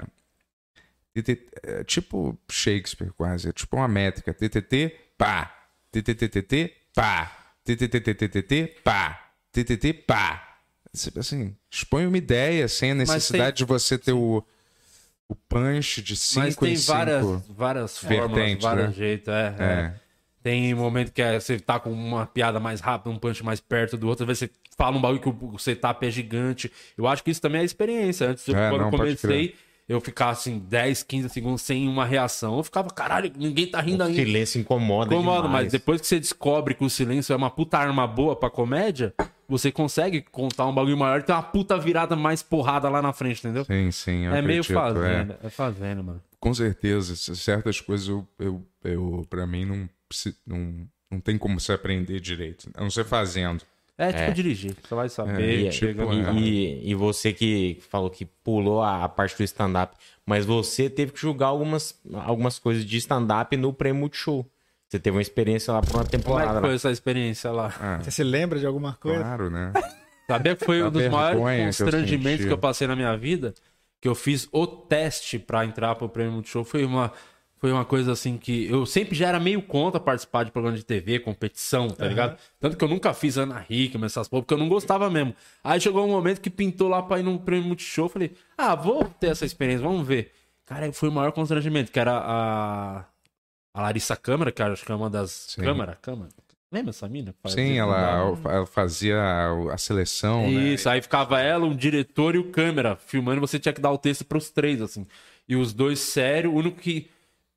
é tipo Shakespeare, quase. É tipo uma métrica. TTT, pá. TTTTT, pá. TTTTTT, pá. TTT, pá. Assim, expõe uma ideia sem a necessidade de você ter o, o punch de 5 Mas tem em 5. várias, várias formas, vários né? jeitos. É, é. É. Tem momento que é- você tá com uma piada mais rápida, um punch mais perto do outro, às vezes você fala um bagulho que o setup é gigante. Eu acho que isso também é experiência. Antes, eu- É, quando não, comecei, eu ficava assim, 10, 15 segundos sem uma reação. Eu ficava, caralho, ninguém tá rindo O ainda. silêncio incomoda Incomoda, demais. mas depois que você descobre que o silêncio é uma puta arma boa pra comédia, você consegue contar um bagulho maior e ter uma puta virada mais porrada lá na frente, entendeu? Sim, sim. é meio acredito, é. fazendo, é. fazendo, mano. Com certeza, certas coisas eu, eu, eu para mim não, não não tem como se aprender direito, a não ser fazendo. É tipo É. dirigir, você vai É, saber, E, tipo, é. carro. e, e você que falou que pulou a, a parte do stand-up, mas você teve que julgar algumas, algumas coisas de stand-up no Prêmio Multishow. Você teve uma experiência lá por uma Como é temporada. que foi essa experiência lá? Ah, Você se lembra de alguma coisa? claro, né? Sabia que foi um dos vergonha maiores que eu constrangimentos que eu passei na minha vida? Que eu fiz o teste pra entrar pro Prêmio Multishow. Foi uma, foi uma coisa assim que eu sempre já era meio contra participar de programa de TV, competição, tá ligado? Tanto que eu nunca fiz Ana Hickman, essas porra, porque eu não gostava mesmo. Aí chegou um momento que pintou lá pra ir num Prêmio Multishow. Falei, ah, vou ter essa experiência, vamos ver. Cara, foi o maior constrangimento, que era a, a Larissa Câmara, que acho que é uma das... Sim. Câmara? Câmara? Lembra essa mina? fazia Sim, ela, ela fazia a, seleção, né? Isso, aí ficava ela, um diretor e o câmera filmando, e você tinha que dar o texto pros três, assim. E os dois sério, o único que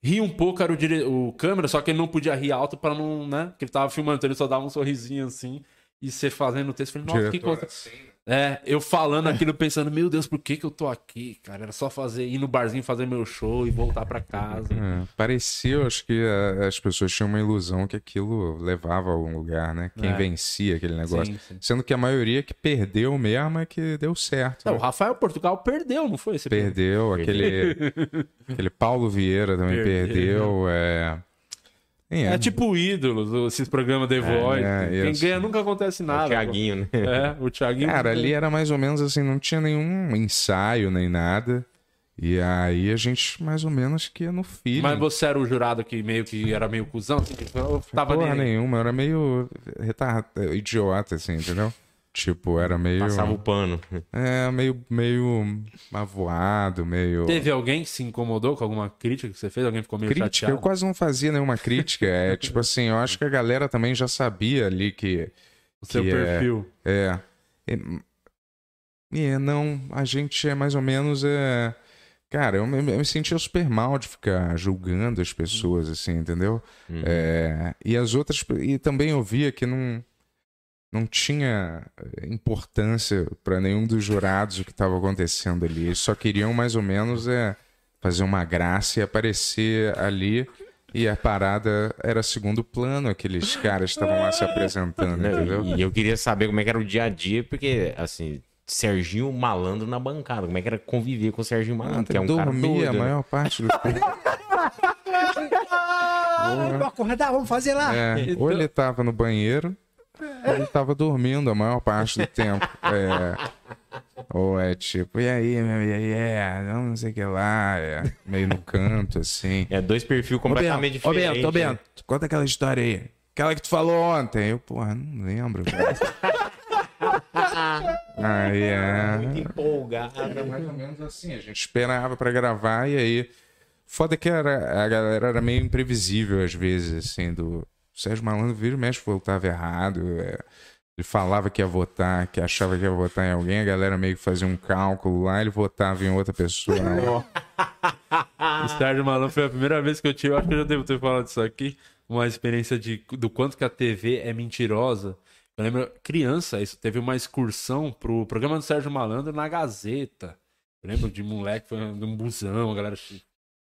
ria um pouco era o, dire... o câmera, só que ele não podia rir alto pra não, né? Porque ele tava filmando, então ele só dava um sorrisinho assim. E você fazendo o texto, eu falei, nossa, que Diretor, contra... assim, É, eu falando aquilo, pensando, meu Deus, por que que eu tô aqui, cara? Era só fazer, ir no barzinho fazer meu show e voltar pra casa. É, parecia, acho que a- as pessoas tinham uma ilusão que aquilo levava a algum lugar, né? Quem É. vencia aquele negócio. Sim, sim. Sendo que a maioria que perdeu mesmo é que deu certo. Não, né? o Rafael Portugal perdeu, não foi? Esse Perdeu, aquele, aquele Paulo Vieira também Perdeu. perdeu. É, Sim, É tipo o ídolo, esses programas The Voice. é, Quem isso. ganha nunca acontece nada. o Thiaguinho, né? É, o Thiaguinho. Cara, ali era mais ou menos assim, não tinha nenhum ensaio nem nada. E aí a gente mais ou menos que ia no feeling. Mas você era o jurado que meio que era meio cuzão, assim, eu tava Porra nenhuma, eu era meio retardado, idiota, assim, entendeu? Tipo, era meio. Passava o pano. É, meio, meio avoado, meio. Teve alguém que se incomodou com alguma crítica que você fez? Alguém ficou meio Crítica, eu chateado? quase não fazia nenhuma crítica. É tipo assim, eu acho que a galera também já sabia ali que. O seu que é- perfil. É. É, é, não, a gente é mais ou menos. É... Cara, eu me, eu me sentia super mal de ficar julgando as pessoas, assim, entendeu? É, e as outras. E também eu via que não, não tinha eh, importância para nenhum dos jurados o que estava acontecendo ali. Eles só queriam mais ou menos é, fazer uma graça e aparecer ali. E a parada era segundo plano, aqueles caras estavam lá se apresentando, entendeu? E eu queria saber como é que era o dia a dia, porque, assim, Serginho Malandro na bancada. Como é que era conviver com o Serginho Malandro, Ah, que é um cara dormia doido, a né? maior parte do tempo. Vamos acordar, vamos fazer lá. É, ou ele tava no banheiro, ele tava dormindo a maior parte do tempo. É, ou é tipo, e aí, meu, e aí, é, não sei o que lá, é, meio no canto, assim. É dois perfis completamente Ô, diferentes. Bento, ô, né? Bento, conta aquela história aí. Aquela que tu falou ontem. Eu, porra, não lembro. aí é. Muito empolgado. Era mais ou menos assim, a gente esperava pra gravar e aí. Foda que era, a galera era meio imprevisível às vezes, assim, do. Sérgio Malandro vira e mexe voltava errado. é. Ele falava que ia votar, que achava que ia votar em alguém, a galera meio que fazia um cálculo lá, ele votava em outra pessoa. O Sérgio Malandro foi a primeira vez que eu tive, eu acho que eu já devo ter falado disso aqui, uma experiência de, do quanto que a TV é mentirosa. Eu lembro, criança, isso teve uma excursão pro programa do Sérgio Malandro na Gazeta. Eu lembro de moleque, foi um busão, a galera.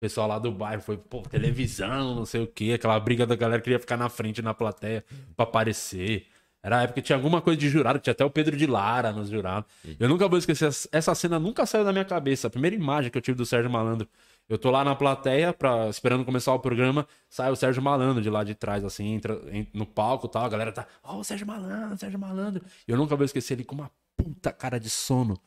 Pessoal lá do bairro foi, pô, televisão, não sei o quê. Aquela briga da galera que queria ficar na frente na plateia pra aparecer. Era a época que tinha alguma coisa de jurado, tinha até o Pedro de Lara nos jurados. Eu nunca vou esquecer, essa- cena nunca saiu da minha cabeça. A primeira imagem que eu tive do Sérgio Malandro. Eu tô lá na plateia, pra, esperando começar o programa, sai o Sérgio Malandro de lá de trás, assim, entra en- no palco e tal, a galera tá, ó, o Sérgio Malandro, Sérgio Malandro. E eu nunca vou esquecer ele com uma puta cara de sono.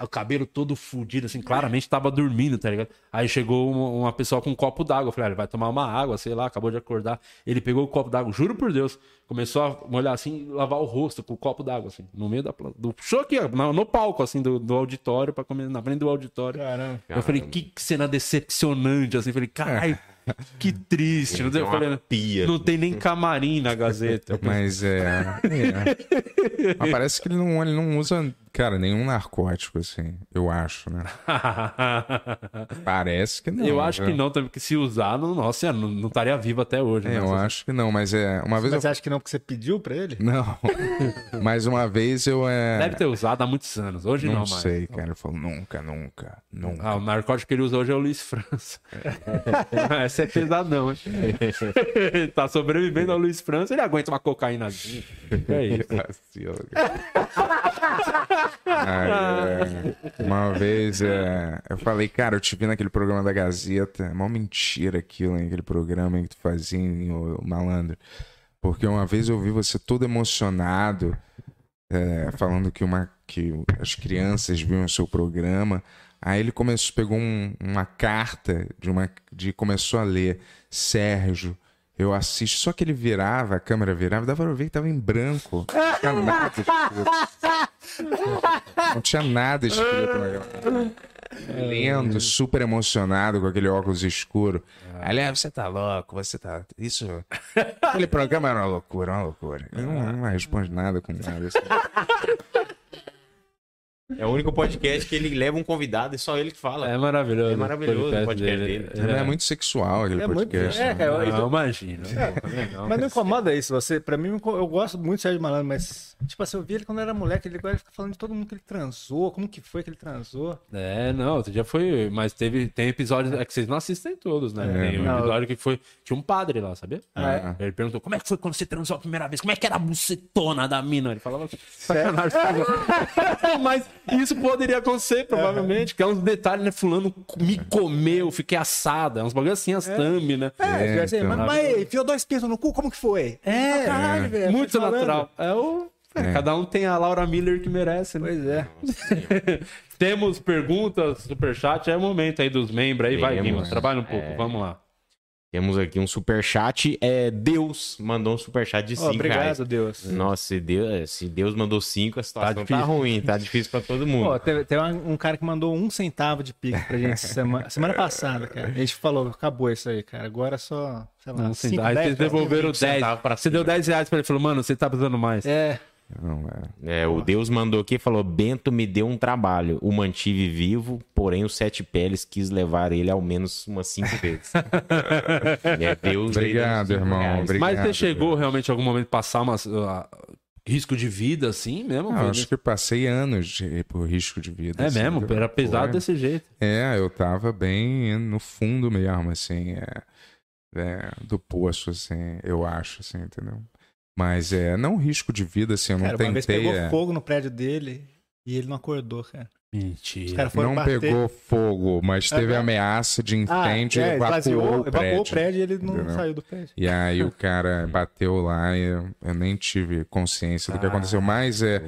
O cabelo todo fudido, assim, claramente tava dormindo, tá ligado? Aí chegou uma, uma pessoa com um copo d'água. Eu falei, ah, ele vai tomar uma água, sei lá, acabou de acordar. Ele pegou o copo d'água, juro por Deus, começou a molhar assim lavar o rosto com o copo d'água, assim, no meio da. Do, show aqui, ó, no, no palco, assim, do, do auditório, pra comer, na frente do auditório. Caramba. Eu falei, que cena decepcionante, assim. Falei, caralho, que triste. Não, tem, eu Tem uma falei, pia. não tem nem camarim na Gazeta. Mas é. é. Mas parece que ele não, ele não usa, cara, nenhum narcótico, assim, eu acho, né? Parece que não. eu acho né? que não, também, porque se usar, não, nossa, não, não estaria vivo até hoje. É, né? eu acho que não, mas é. Uma vez Mas você eu. acha que não porque você pediu pra ele? Não. mas uma vez eu é. Deve ter usado há muitos anos. Hoje não, não mais. sei, cara. Eu falo, nunca, nunca, nunca. Ah, o narcótico que ele usa hoje é o Luiz França. Essa é pesadão, hein? tá sobrevivendo ao Luiz França, ele aguenta uma cocaínazinha. É isso. Aí, é, uma vez é, eu falei, cara, eu te vi naquele programa da Gazeta. É mó mentira aquilo, hein, aquele programa que tu fazia, hein, ô malandro. Porque uma vez eu vi você todo emocionado, é, falando que, uma, que as crianças viam o seu programa. Aí ele começou, pegou um- uma carta de uma de começou a ler Sérgio. Eu assisto, só que ele virava, a câmera virava, dava pra ver que tava em branco. Não tinha nada escrito. Não tinha nada escrito naquela. Lendo, super emocionado com aquele óculos escuro. "Ah, você tá louco, você tá. Isso. Aquele programa era uma loucura, uma loucura. Ele não, não responde nada com nada. assim. É o único podcast que ele leva um convidado e só ele que fala. É maravilhoso. É maravilhoso o podcast dele. Ele é muito sexual, aquele É muito- podcast. é, né? cara, eu- Não, imagino. Mas não incomoda isso, você. Pra mim, eu gosto muito do Sérgio Malandro, mas, tipo assim, eu vi ele quando era moleque, ele agora ele fica falando de todo mundo que ele transou, como que foi que ele transou. É, não, outro dia foi. Mas teve, tem episódios. É que vocês não assistem todos, né? É, tem um episódio que foi. Tinha um padre lá, sabia? Ah, Ele perguntou como é que foi quando você transou a primeira vez? Como é que era a bucetona da mina? Ele falava sacanagem. Mas isso poderia acontecer, provavelmente. Que é uns detalhes, né? Fulano me comeu, fiquei assada. É uns bagulho assim, as thumb, né? É, É, assim, então. mas, mas enfiou dois pintos no cu, como que foi? É, caralho, velho, muito natural. É o. é, É. Cada um tem a Laura Miller que merece, né? Pois é. Temos perguntas, superchat, é o momento aí dos membros aí, vai, Temos. Guima, trabalha um pouco, É. vamos lá. Temos aqui um superchat. É, Deus mandou um superchat de Ó, 5 obrigado, reais. Deus. Nossa, se Deus, se Deus mandou 5, a situação tá, difícil. ruim, tá difícil pra todo mundo. Pô, teve, teve um, cara que mandou um centavo de pix pra gente semana, semana passada, cara. A gente falou, acabou isso aí, cara. Agora é só, sei lá, Não, sim, cinco, aí dez, vocês devolveram 20 10. centavos pra Você deu 10 reais pra ele, falou, mano, você tá precisando mais. É, Não, é. É, o Deus mandou aqui e falou: Bento me deu um trabalho. O mantive vivo, porém o Sete Peles quis levar ele ao menos umas cinco vezes. é, Deus Obrigado, irmão, reais. obrigado. Mas você chegou realmente em algum momento passar uma, uh, risco de vida assim mesmo? Não, acho que passei anos de- por risco de vida. É assim, mesmo? entendeu? Era pesado Foi. desse jeito. É, eu tava bem no fundo mesmo, assim, é, é, do poço, assim, eu acho, assim, entendeu? Mas é, não risco de vida, assim, eu não cara, uma vez pegou é, fogo no prédio dele e ele não acordou, cara. Os Mentira. não bater. pegou fogo, mas teve É, ameaça de Ah, incêndio é, e evacuou, esvaziou, o evacuou prédio. o prédio e ele não entendeu? saiu do prédio. E aí o cara bateu lá e eu, eu nem tive consciência do que aconteceu. Mas é,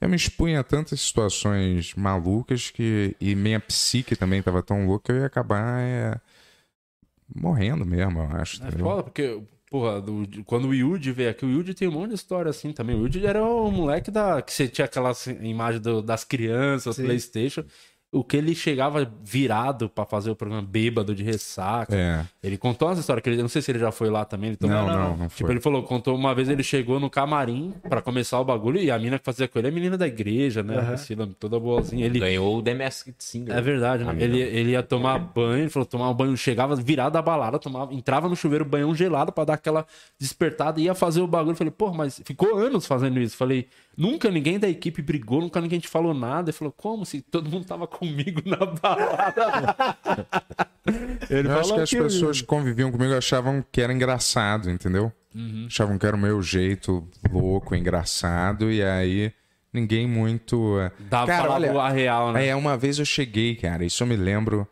eu me expunha a tantas situações malucas que. E minha psique também tava tão louca que eu ia acabar é, morrendo mesmo, eu acho. É foda, porque, porra, do- quando o Yuji veio aqui, o Yuji tem um monte de história assim também. O Yuji era o moleque da. que você tinha aquela imagem do- das crianças, Sim. Playstation. O que ele chegava virado pra fazer o programa bêbado de ressaca. É. Ele contou essa história que ele. eu Não sei se ele já foi lá também. Ele tomou- Não, não, não Tipo, foi. ele falou, contou uma vez ele chegou no camarim pra começar o bagulho e a mina que fazia com ele é menina da igreja, né? A Priscila, toda boazinha. Ele, Ganhou o The Masked Singer. é verdade, né? Ele, ele ia tomar banho, ele falou, tomar um banho, chegava virado da balada, tomava, entrava no chuveiro, banhão gelado pra dar aquela despertada, ia fazer o bagulho. Falei, pô, mas ficou anos fazendo isso. Falei, nunca ninguém da equipe brigou, nunca ninguém te falou nada. Ele falou, como se todo mundo tava comigo na balada? ele Eu acho que as pessoas que conviviam comigo achavam que era engraçado, entendeu? Uhum. Achavam que era o meu jeito louco, engraçado, e aí ninguém muito. é, Dava Cara, olha, a real, né? É, uma vez eu cheguei, cara, isso eu me lembro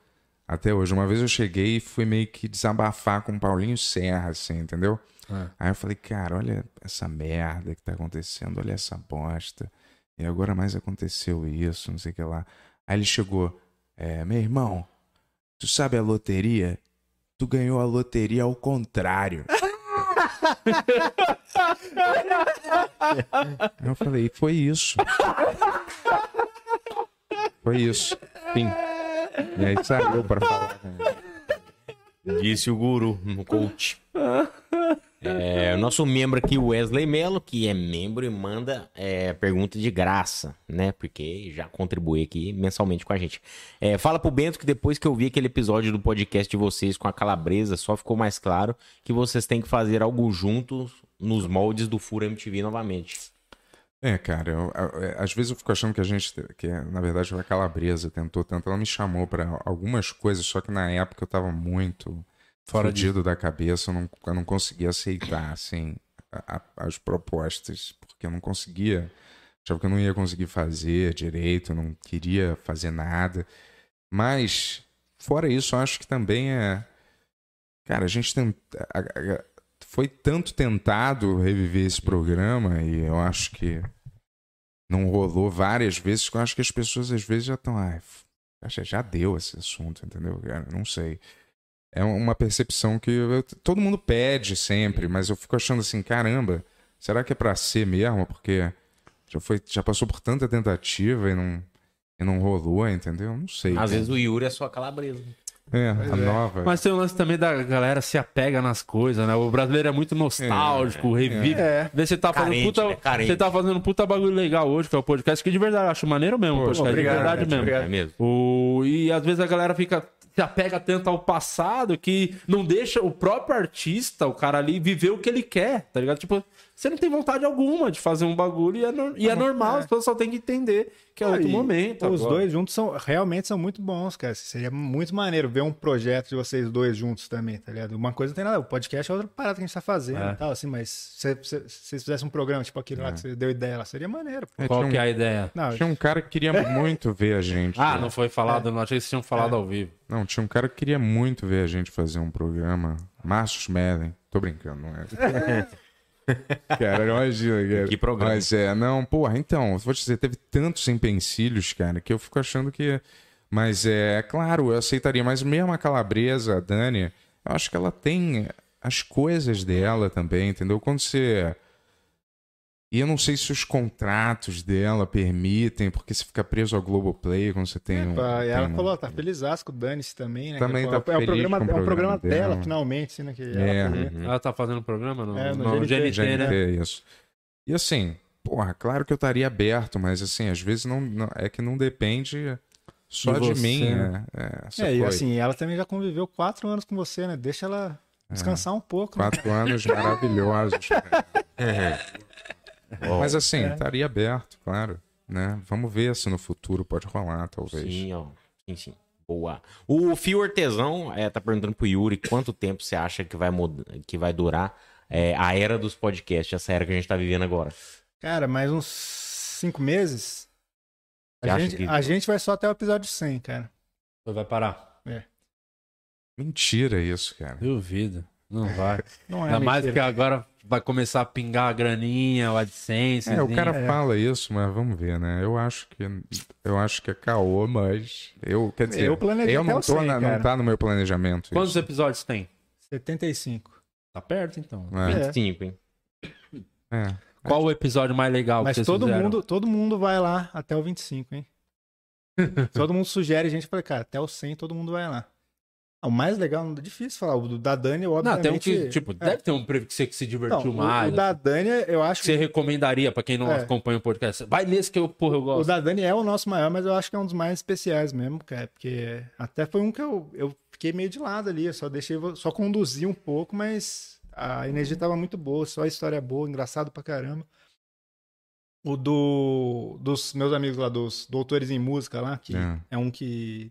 até hoje. Uma vez eu cheguei e fui meio que desabafar com o Paulinho Serra, assim, entendeu? É. Aí eu falei, cara, olha essa merda que tá acontecendo, olha essa bosta. E agora mais aconteceu isso, não sei o que lá. Aí ele chegou, é, meu irmão, tu sabe a loteria? Tu ganhou a loteria ao contrário. Eu falei, foi isso. Foi isso. Fim. E aí saiu pra falar. Disse o guru, no coach. É, o nosso membro aqui, Wesley Melo, que é membro e manda é, pergunta de graça, né? Porque já contribui aqui mensalmente com a gente. É, fala pro Bento que depois que eu vi aquele episódio do podcast de vocês com a Calabresa, só ficou mais claro que vocês têm que fazer algo juntos nos moldes do Fura MTV novamente. É, cara, eu- eu- é, às vezes eu fico achando que a gente, que na verdade a Calabresa tentou tanto, ela me chamou pra algumas coisas, só que na época eu tava muito Fora fudido da cabeça, eu não, eu não conseguia aceitar, assim, a- a- as propostas, porque eu não conseguia, achava que eu não ia conseguir fazer direito, eu não queria fazer nada, mas, fora isso, eu acho que também é, cara, a gente tem, a- foi tanto tentado reviver esse programa e eu acho que não rolou várias vezes, que eu acho que as pessoas às vezes já estão, ah, já deu esse assunto, entendeu? Cara, não sei. É uma percepção que eu- todo mundo pede sempre, mas eu fico achando assim, caramba, será que é pra ser mesmo? Porque já foi, já passou por tanta tentativa e não e não rolou, entendeu? Não sei. Às cara. vezes o Yuri é só Calabresa. É, a nova. Mas tem o lance também da galera se apega nas coisas, né? O brasileiro é muito nostálgico, revive. É. Vê você tá fazendo Carente, puta. né? Você tá fazendo puta bagulho legal hoje, que é o podcast, que de verdade eu acho maneiro mesmo, o podcast, obrigado, de verdade mesmo. obrigado. É mesmo. O... E às vezes a galera fica. Se apega tanto ao passado que não deixa o próprio artista, o cara ali, viver o que ele quer, tá ligado? Tipo, você não tem vontade alguma de fazer um bagulho e é, no- e é normal, é. as pessoas só tem que entender que é outro momento. Os agora. dois juntos são realmente são muito bons, cara. Seria muito maneiro ver um projeto de vocês dois juntos também, tá ligado? Uma coisa não tem nada, o podcast é outra parada que a gente tá fazendo É. e tal, assim, mas se, se, se vocês fizessem um programa, tipo aquele lá que você deu ideia lá, seria maneiro, pô. É, Qual que é a ideia? Não, tinha um cara que queria muito ver a gente. Ah, não foi falado, não achei que vocês tinham falado ao vivo. Não, tinha um cara que queria muito ver a gente fazer um programa. Márcio Schmeling. Tô brincando, não é? cara, imagina, cara. Que programa. Mas é, não, porra, então, vou te dizer, teve tantos empecilhos, cara, que eu fico achando que. Mas é, claro, eu aceitaria, mas mesmo a calabresa, a Dani, eu acho que ela tem as coisas dela também, entendeu? Quando você. E eu não sei se os contratos dela permitem, porque você fica preso ao Globoplay quando você tem um. Pá, e ela tem um- falou, tá feliz com o Dane-se também, né? Também que é, tá é o feliz programa, com o é o programa programa dela, dela. finalmente, assim, né? Que É, ela. Uhum. Ela tá fazendo programa no, É, no no GNT, GNT, né? Isso. E assim, porra, claro que eu estaria aberto, mas assim, às vezes não, não- é que não depende só De de, mim, né? né? É, essa É, e assim, ela também já conviveu quatro anos com você, né? Deixa ela descansar um pouco. né? quatro anos maravilhosos. Mas assim, estaria aberto, claro, né? Vamos ver se no futuro pode rolar, talvez. Sim, ó. Sim, sim. Boa. O Fio Artesão é, tá perguntando pro Yuri quanto tempo você acha que vai, que vai durar é, a era dos podcasts, essa era que a gente tá vivendo agora. Cara, mais uns cinco meses. A gente, que- a gente vai só até o episódio 100, cara. Vai parar. Mentira isso, cara. Duvido. Não vai. Não é Ainda mais que mentira. agora vai começar a pingar a graninha, o AdSense. É, o cara É. fala isso, mas vamos ver, né? Eu acho que eu acho que é caô, mas eu, quer dizer, Eu planejei eu não tô 100, na- não tá no meu planejamento. Quantos isso. episódios tem? 75. Tá perto, então. É, 25, hein? é. Qual o episódio mais legal Mas que vocês todo fizeram? mundo, todo mundo vai lá até o 25, hein? todo mundo sugere, a gente fala, cara, até o 100 todo mundo vai lá. Ah, O mais legal, é difícil falar, o do- da Dani, Não, obviamente... tem um que, tipo, é. deve ter um prêmio que você que se divertiu Não, o- mais. O da Dani, eu acho que você recomendaria pra quem não É. acompanha o podcast. Vai nesse que eu, porra, eu o gosto. da Dani é o nosso maior, mas eu acho que é um dos mais especiais mesmo, cara, porque até foi um que eu, eu fiquei meio de lado ali, eu só deixei, só conduzi um pouco, mas a energia tava muito boa, só a história boa, engraçado pra caramba. O do, dos meus amigos lá, dos doutores em música lá, que É. é um que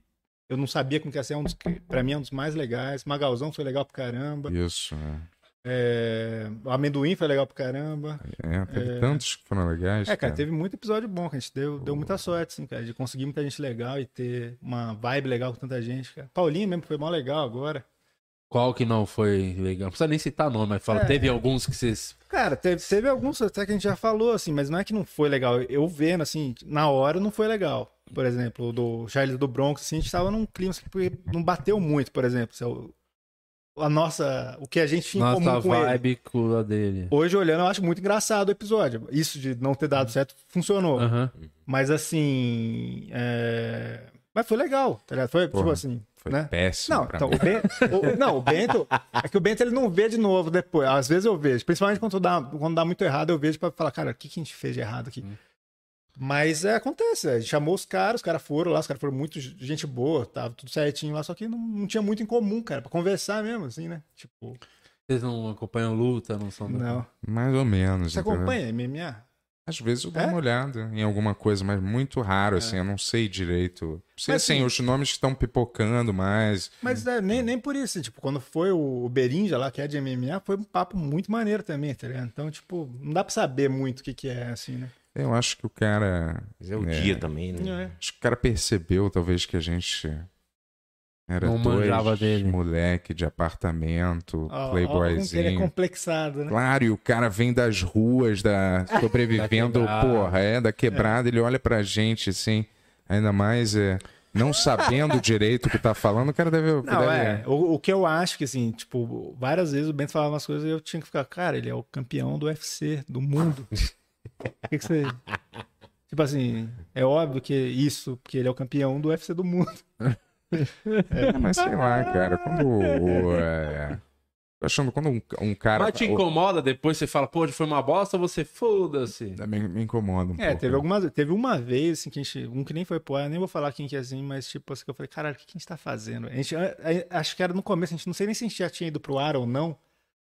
eu não sabia como que ia ser, é um dos que, pra mim é um dos mais legais. Magalzão foi legal pra caramba. Isso, é. É, o amendoim foi legal pra caramba. É, teve tantos que foram legais. É, cara, teve muito episódio bom, que a gente deu, deu muita sorte, assim, cara, de conseguir muita gente legal e ter uma vibe legal com tanta gente, cara. Paulinho mesmo foi mó legal agora. Qual que não foi legal? Não precisa nem citar nome, mas fala, É. teve alguns que vocês. Cara, teve, teve alguns até que a gente já falou, assim, mas não é que não foi legal. Eu vendo, assim, na hora não foi legal. Por exemplo, o do Charles do Bronx, assim, a gente tava num clima assim, que não bateu muito, por exemplo. se eu- a nossa, o que a gente tinha em Nossa comum com ele. vibe com a dele. Hoje, olhando, eu acho muito engraçado o episódio. Isso de não ter dado certo funcionou. Aham. Mas assim. é, Mas foi legal, tá ligado? Foi, tipo Porra, assim. Foi né? péssimo Não, então, mim. o, Ben- o- não, o Bento. É que o Bento ele não vê de novo depois. Às vezes eu vejo. Principalmente quando dá, quando dá muito errado, eu vejo pra falar, cara, o que, que a gente fez de errado aqui? Mas é, acontece. A gente chamou os caras, os caras foram lá, os caras foram muito gente boa, tava tudo certinho lá, só que não, não tinha muito em comum, cara, pra conversar mesmo, assim, né? Tipo, Vocês não acompanham luta, não são. não. Mais ou menos. Você entendeu? acompanha MMA? Às vezes eu dou É? uma olhada em alguma coisa, mas muito raro, assim, eu não sei direito. Sei Mas, assim, assim, os nomes estão pipocando mais. Mas é, nem, nem por isso, assim, tipo, quando foi o o Berinja lá, que é de MMA, foi um papo muito maneiro também, tá ligado? Então, tipo, não dá pra saber muito o que que é, assim, né? Eu acho que o cara. Mas é o É. dia também, né? É. Acho que o cara percebeu, talvez, que a gente era Não dois manjava dele. moleque de apartamento, que playboyzinho. ele é complexado, né? Claro, e o cara vem das ruas, da sobrevivendo, Da porra, é, da quebrada, ele olha pra gente, assim, ainda mais é, não sabendo direito o que tá falando, o cara deve... Não, deve é. O, o que eu acho que, assim, tipo, várias vezes o Bento falava umas coisas e eu tinha que ficar, cara, ele é o campeão do UFC, do mundo. O que, que você. Tipo assim, é óbvio que isso, porque ele é o campeão do UFC do mundo. É, mas sei lá, cara. Quando. o- é, tô achando quando um, um cara. Mas te incomoda depois você fala, pô, foi uma bosta ou você foda-se? me, me incomoda um É, pouco. teve algumas. Teve uma vez, assim, que a gente. Um que nem foi pro ar, eu nem vou falar quem que é assim, mas tipo assim, que eu falei, caralho, o que que a gente tá fazendo? A gente, a- a- acho que era no começo, a gente não sei nem se a gente já tinha ido pro ar ou não.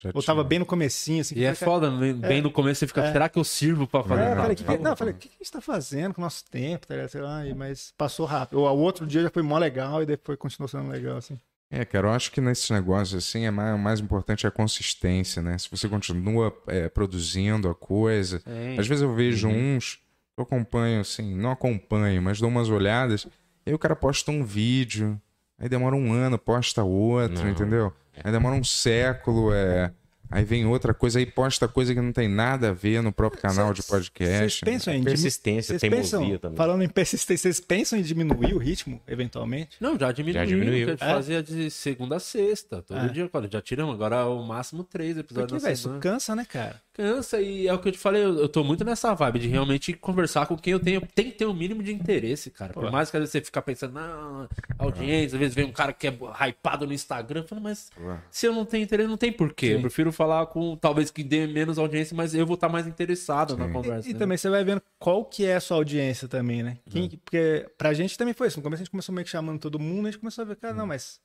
Já Ou tava tinha. bem no comecinho, assim. que E eu é falei, foda, bem no começo você fica, É. será que eu sirvo pra fazer? É, eu Não, falei, que, que, não, eu falei, o que que a gente tá fazendo com o nosso tempo, tá ligado? Sei lá, e- mas passou rápido. O, o outro dia já foi mó legal e depois continuou sendo legal, assim. É, cara, eu acho que nesses negócios assim, é mais, o mais importante é a consistência, né? Se você continua é, produzindo a coisa. Sim. Às vezes eu vejo Uhum. uns que eu acompanho, assim, não acompanho, mas dou umas olhadas, e aí o cara posta um vídeo, aí demora um ano, posta outro, Não. entendeu? Aí demora um século, é. Aí vem outra coisa, aí posta coisa que não tem nada a ver no próprio canal de Vocês podcast. pensam em. Persistência, teimosia pensam, também. falando em persistência, vocês pensam em diminuir o ritmo, eventualmente? Não, já diminuiu. Já diminuiu. a gente É? fazia de segunda a sexta. Todo É. dia, cara, já tiramos. Agora é o máximo três episódios Porque, na velho, isso semana. cansa, né, cara? Cansa e é o que eu te falei, eu, eu tô muito nessa vibe de realmente conversar com quem eu tenho. Tem que ter um mínimo de interesse, cara. Por Pô. mais que às vezes você fica pensando, não, audiência, às vezes vem um cara que é hypado no Instagram, eu falo, mas se eu não tenho interesse, não tem porquê. Eu Sim. prefiro falar com talvez que dê menos audiência, mas eu vou estar mais interessado na Sim. conversa. E, e né? também você vai vendo qual que é a sua audiência também, né? Quem, Porque pra gente também foi isso. No começo a gente começou meio que chamando todo mundo, a gente começou a ver, cara, não, mas.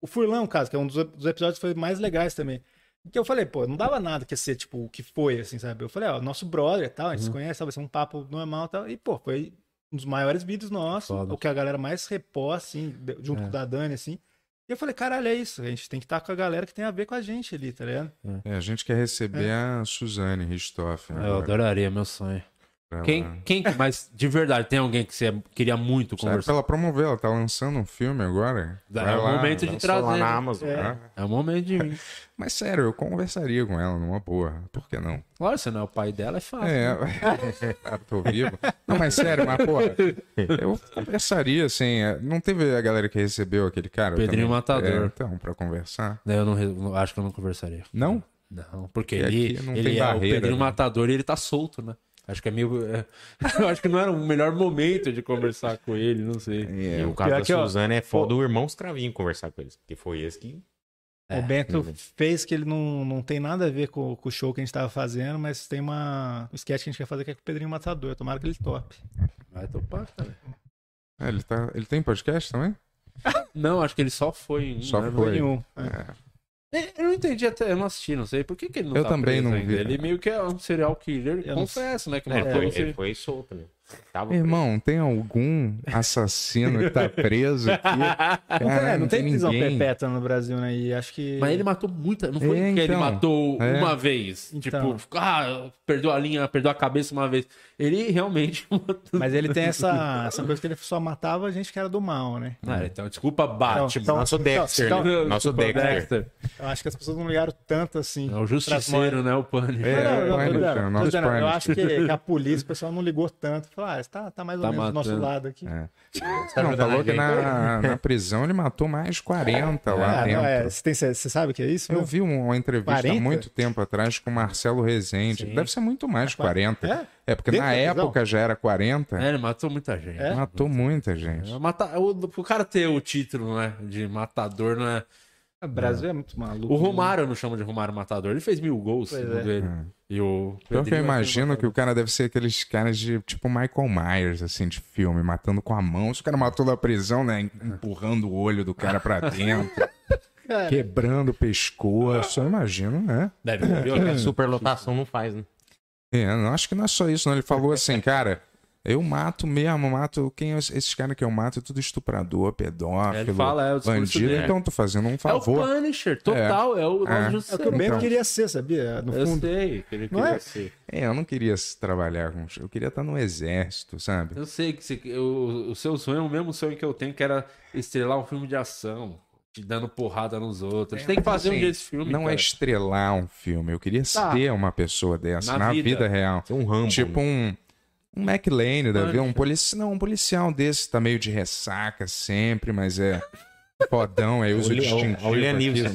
O Furlão, caso, que é um dos, dos episódios que foi mais legais também. Que eu falei, pô, não dava nada que ser, tipo, o que foi, assim, sabe? Eu falei, ó, nosso brother e tal, a gente se conhece, tal, vai ser um papo normal e tal. E, pô, foi um dos maiores vídeos nossos, Foda. o que a galera mais repós, assim, junto com o da Dani, assim. E eu falei, caralho, é isso. A gente tem que estar com a galera que tem a ver com a gente ali, tá ligado? É, a gente quer receber a Suzane Ristoff. Eu adoraria, meu sonho. Ela- Quem, quem, que- mas de verdade, tem alguém que você queria muito Sabe, conversar? pra ela promover, ela tá lançando um filme agora. É Vai o lá, momento de trazer. na né? Amazon. É. né? É o momento de vir. Mas sério, eu conversaria com ela numa boa. Por que não? Claro, você não é o pai dela, é fácil. É, ah, tô vivo. Não, mas sério, mas porra, eu conversaria assim. é, Não teve a galera que recebeu aquele cara? Pedrinho também? Matador. É, então, pra conversar. Eu não, acho que eu não conversaria. Não? Não, porque E ele, ele tem é o barreira, Pedrinho né? Matador e ele tá solto, né? Acho que é meio. é, Eu acho que não era o melhor momento de conversar com ele, não sei. E É, o caso da que, ó, Suzana é pô- foda do irmão Escravinho conversar com eles. Que foi esse que. É, o Bento uhum. fez que ele não, não tem nada a ver com, com o show que a gente tava fazendo, mas tem uma um sketch que a gente quer fazer que é com o Pedrinho Matador. Tomara que ele tope. Vai topar, cara. É, ele, tá, ele tem podcast também? Não, acho que ele só foi em um, Só né? foi. Nenhum. É, Eu não entendi até, eu não assisti, não sei. Por que, que ele não Eu tá também preso não ainda? vi. Ele meio que é um serial killer, Eu não confesso, né? Que matou foi, você. ele foi solto, né? Tava Irmão, tem algum assassino que tá preso aqui? Não, tem- Cara, é, não tem prisão ninguém. perpétua no Brasil, né? E acho que. Mas ele matou muita. Não foi É, que ele então. matou É. uma vez. Então. Tipo, ah, perdeu a linha, perdeu a cabeça uma vez. Ele realmente matou. Mas ele tem essa, essa coisa que ele só matava a gente que era do mal, né? Ah, então, desculpa, Batman. Então, Nosso Dexter, então- né? Nosso Desculpa, Dexter. Eu acho que as pessoas não ligaram tanto assim. É o justiceiro, né? O Punisher. É, Não, não, não, Punisher, eu acho que, que a polícia, o pessoal não ligou tanto. Falou, ah, tá, tá mais ou Tá menos do nosso matando. lado aqui. É. Tá Não, falou que na, na prisão ele matou mais de 40 lá Ah, dentro. não, é, você, tem- você- você sabe o que é isso? Eu vi uma entrevista há 40? muito tempo atrás com o Marcelo Rezende. Sim. Deve ser muito mais de 40. É? É, porque Dentro na época já era 40. É, ele matou muita gente. É? Matou muita gente. É, mata- o, o cara ter o título, né? De matador, não é. O Brasil é muito maluco. O Romário eu não chamo de Romário Matador. Ele fez mil gols, Pois segundo é. ele. E o. Que eu é imagino que o cara deve ser aqueles caras de tipo Michael Myers, assim, de filme, matando com a mão. Se o cara matou da prisão, né? Empurrando o olho do cara pra dentro, Cara, quebrando o pescoço. Eu imagino, né? Deve morrer. A superlotação não faz, né? É, não acho que não é só isso, não. Ele falou assim, cara, eu mato mesmo, mato. Quem é esses caras que eu mato é tudo estuprador, pedófilo, Ele fala, é o bandido. dele. Então tô fazendo um É o favor. Punisher, total. É, o É. nosso é o que o justiceiro. Bento Então. queria ser, sabia? No Eu fundo. sei que ele Não queria é? ser. É, eu não queria trabalhar com. Eu queria estar no exército, sabe? Eu sei que você- o, o seu sonho é o mesmo sonho que eu tenho, que era estrelar um filme de ação, te dando porrada nos outros. A gente tem que fazer um Assim, dia esse filme. Não é cara. estrelar um filme. Eu queria Tá. ser uma pessoa dessa, Na na, vida. vida. real. Um Rambo. Tipo né? um. Um McLean, da vida, um policial. Não, um policial desse tá meio de ressaca sempre, mas é fodão, aí usa o distintivo. o-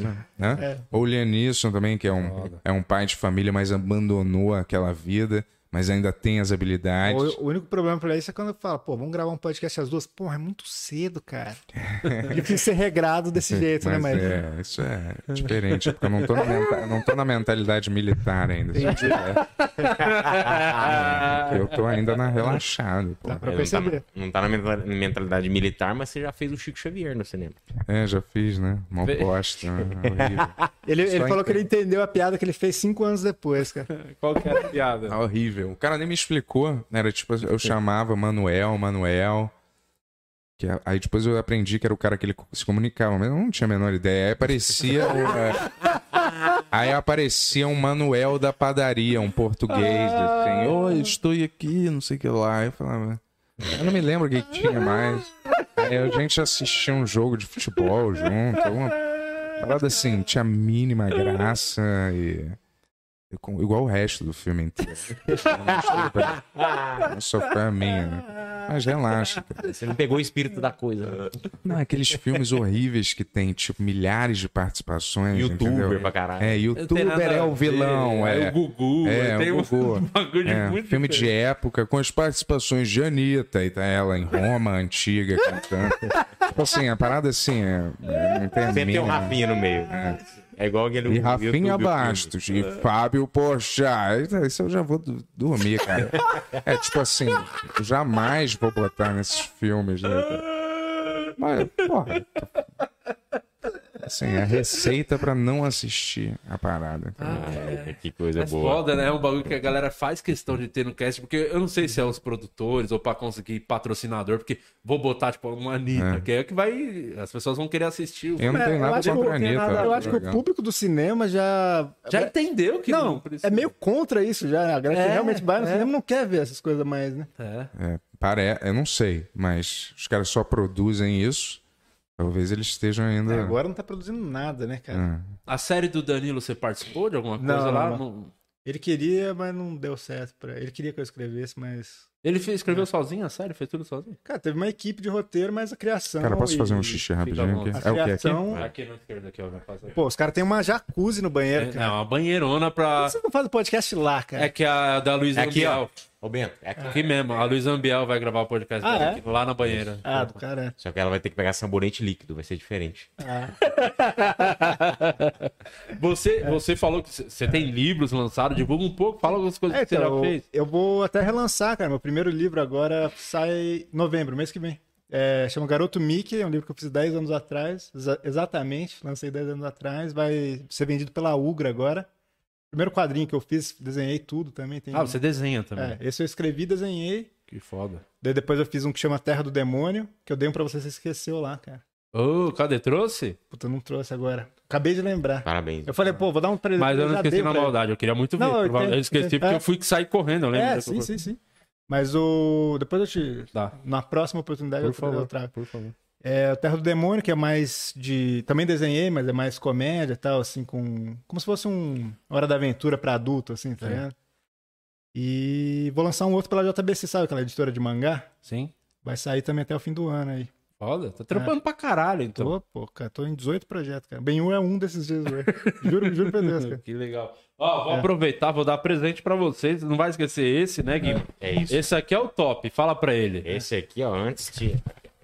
né? Hã? É. Ou o Liam Neeson também, que é um, Foda. é um pai de família, mas abandonou aquela vida. Mas ainda tem as habilidades. O, o único problema pra isso é quando eu falo, pô, vamos gravar um podcast às duas. Porra, é muito cedo, cara. Ele precisa ser regrado desse jeito, né? Mas É, isso é diferente, porque eu não tô na, menta- não tô na mentalidade militar ainda. eu tô ainda na relaxado. pô. Dá pra É, não, perceber. tá, não tá na mental- mentalidade militar, mas você já fez o Chico Xavier no cinema. É, já fiz, né? Mal Ve- bosta. né? Horrível. Ele, ele falou que ele entendeu a piada que ele fez cinco anos depois, cara. Qual que é a piada? Tá horrível. O cara nem me explicou. Era tipo, eu chamava Manuel, Manuel. Que, a- aí depois eu aprendi que era o cara que ele se comunicava, mas eu não tinha a menor ideia. Aí aparecia. o, é, aí aparecia um Manuel da padaria, um português, assim. Oi, estou aqui, não sei o que lá. Eu falava. Eu não me lembro o que, tinha mais. Aí a gente assistia um jogo de futebol junto. Uma parada assim, tinha a mínima graça e. e com- Igual o resto do filme inteiro. Só foi a minha, né? Mas relaxa, cara. Você não pegou o espírito da coisa. né? Não, aqueles filmes horríveis que tem, tipo, milhares de participações. Youtuber entendeu? pra caralho. É, youtuber é o vilão, ver, é. o Gugu, É, tem o um Gugu. bagulho É, filme de diferente. época com as participações de Anitta e tá ela em Roma, antiga, cantando. Tipo assim, a parada assim, é, é, não tem Sempre tem um Rafinha no meio. É, igual aquele. E Rafinha YouTube. Bastos, e Fábio Porchat. Isso eu já vou do- dormir, cara. É tipo assim, jamais vou botar nesses filmes, né? cara? Mas, porra. Assim, é receita pra não assistir a parada. cara. Ah, que coisa É boa. foda, né? É um bagulho que a galera faz questão de ter no cast, porque eu não sei se é os produtores ou pra conseguir patrocinador, porque vou botar, tipo, uma Anitta, que é que vai. As pessoas vão querer assistir. o Eu não É, tenho eu nada acho que contra a Anitta. Eu acho que o público do cinema já. Já entendeu que Não, precisa. é meio contra isso já. A galera que É, realmente vai no é. cinema não quer ver essas coisas mais, né? É. É, pare... Eu não sei, mas os caras só produzem isso. Talvez eles estejam ainda. É, agora não tá produzindo nada, né, cara? Ah. A série do Danilo, você participou de alguma Não, coisa não, lá? não. Não- Ele queria, mas não deu certo pra ele. queria que eu escrevesse, mas. Ele fez, escreveu sozinho a série? Fez tudo sozinho? Cara, teve uma equipe de roteiro, mas a criação. Cara, posso e- fazer um xixi rapidinho aqui? A É o que aqui? criação. Aqui na esquerda, aqui, ó. Pô, os caras têm uma jacuzzi no banheiro, É, é cara. uma banheirona Por pra. que Você não faz o podcast lá, cara. É que a da Luiz É aqui, ó. Ô, Bento, é aqui. Aqui mesmo, a Luiz Ambiel vai gravar o podcast Ah, dela é? aqui, lá na banheira. Ah, do cara. Só que ela vai ter que pegar sabonete líquido, vai ser diferente. Você, você falou que você tem livros lançados, divulga um pouco, fala algumas coisas É, que você já então, fez. eu vou até relançar, cara. Meu primeiro livro agora sai em novembro, mês que vem. É, chama Garoto Mickey, é um livro que eu fiz 10 anos atrás, exa- exatamente, lancei 10 anos atrás, vai ser vendido pela Ugra agora. Primeiro quadrinho que eu fiz, desenhei tudo também. Tem... Ah, você desenha também. É, esse eu escrevi, desenhei. Que foda. Daí depois eu fiz um que chama Terra do Demônio, que eu dei um pra você, você esqueceu lá, cara. Ô, cadê? Trouxe? Puta, eu não trouxe agora. Acabei de lembrar. Parabéns. Eu falei, pô, vou dar um presente. Mas eu não esqueci na maldade, eu queria muito ver. Não, eu Prova- eu, esqueci porque É. eu fui que sair correndo, eu lembro. É, dessa sim, sim, sim. Mas o. Depois eu te. Tá, Na próxima oportunidade por eu, favor, eu trago. por favor. É o Terra do Demônio, que é mais de. Também desenhei, mas é mais comédia e tal, assim, com. Como se fosse um Hora da Aventura pra adulto, assim, tá É. ligado? E vou lançar um outro pela JBC, sabe aquela editora de mangá? Sim. Vai sair também até o fim do ano aí. Foda, tá trampando pra caralho, então. Tô, pô, cara, tô em 18 projetos, cara. Benhur é um desses dias, velho. Juro, juro pra Deus, cara. Que legal. Ó, vou É. aproveitar, vou dar presente pra vocês. Não vai esquecer esse, né, Gui? É isso. Esse aqui é o top, fala pra ele. Esse aqui, ó, antes de.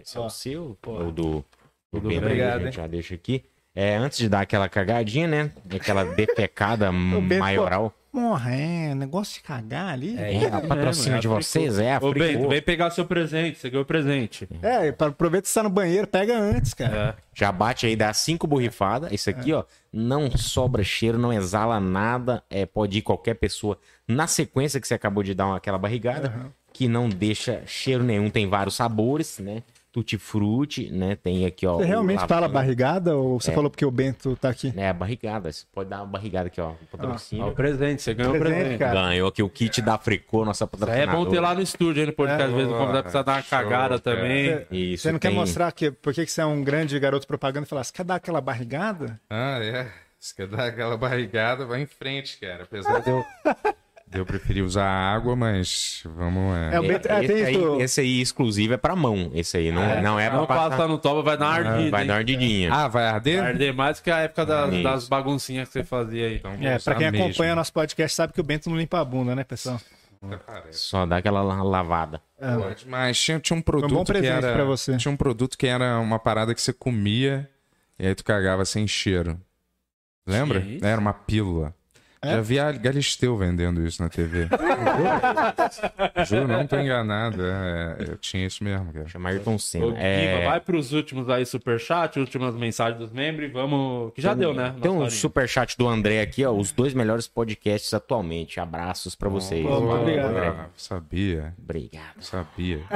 Esse é o seu, o do. do Bento, obrigado, a gente já deixa aqui. É, antes de dar aquela cagadinha, né? Aquela defecada maioral. Porra, é, negócio de cagar ali. É, a patrocínio de vocês é a Ô, Bento, vem pegar seu presente, você ganhou presente. É, aproveita que você tá no banheiro, pega antes, cara. É. Já bate aí, dá cinco borrifadas. Isso aqui, ó, não sobra cheiro, não exala nada. É, pode ir qualquer pessoa na sequência que você acabou de dar uma- aquela barrigada, que não deixa cheiro nenhum. Tem vários sabores, né? Tutti-frutti, né? Tem aqui, ó. Você realmente fala barrigada ou você É. falou porque o Bento tá aqui? Né, a barrigada. Você pode dar uma barrigada aqui, ó. o Ó, Patrocínio. o presente, você ganhou o Presente, presente. cara. Ganhou aqui o kit da Fricô, nossa patrocinadora. é bom ter lá no estúdio, aí no podcast. Às vezes o convidado precisa dar uma Show, cagada cara. também. Você- Isso, Você não quer tem- mostrar que, por que você é um grande garoto propaganda e falar, você quer dar aquela barrigada? Ah, é. Se quer dar aquela barrigada, vai em frente, cara. Apesar de eu, de eu preferir usar água, mas vamos. É, É o Bento- é, esse, aí, isso. esse aí exclusivo é pra mão. Esse aí não, não é pra Não passar. passar no toba, vai dar uma ardida. Vai hein? dar uma ardidinha. Ah, vai arder? Vai arder mais que a época das, Isso. das baguncinhas que você fazia aí. Então, É, pra quem mesmo. acompanha nosso podcast sabe que o Bento não limpa a bunda, né, pessoal? Só dá aquela la- lavada. Pode, Mas tinha, tinha um um produto bom que presente era. pra você. Tinha um produto que era uma parada que você comia e aí tu cagava sem cheiro. Lembra? Era uma pílula. É? Já vi a Galisteu vendendo isso na TV. Juro, não tô enganado. É, é, eu tinha isso mesmo, cara. Chama Ayrton Ô, Senna. Guiva, É... vai pros últimos aí, superchat, últimas mensagens dos membros. e Vamos. Que já deu, né? Tem um horinha. superchat do André aqui, ó. Os dois melhores podcasts atualmente. Abraços pra vocês. Muito obrigado. Ah, sabia, Obrigado. sabia.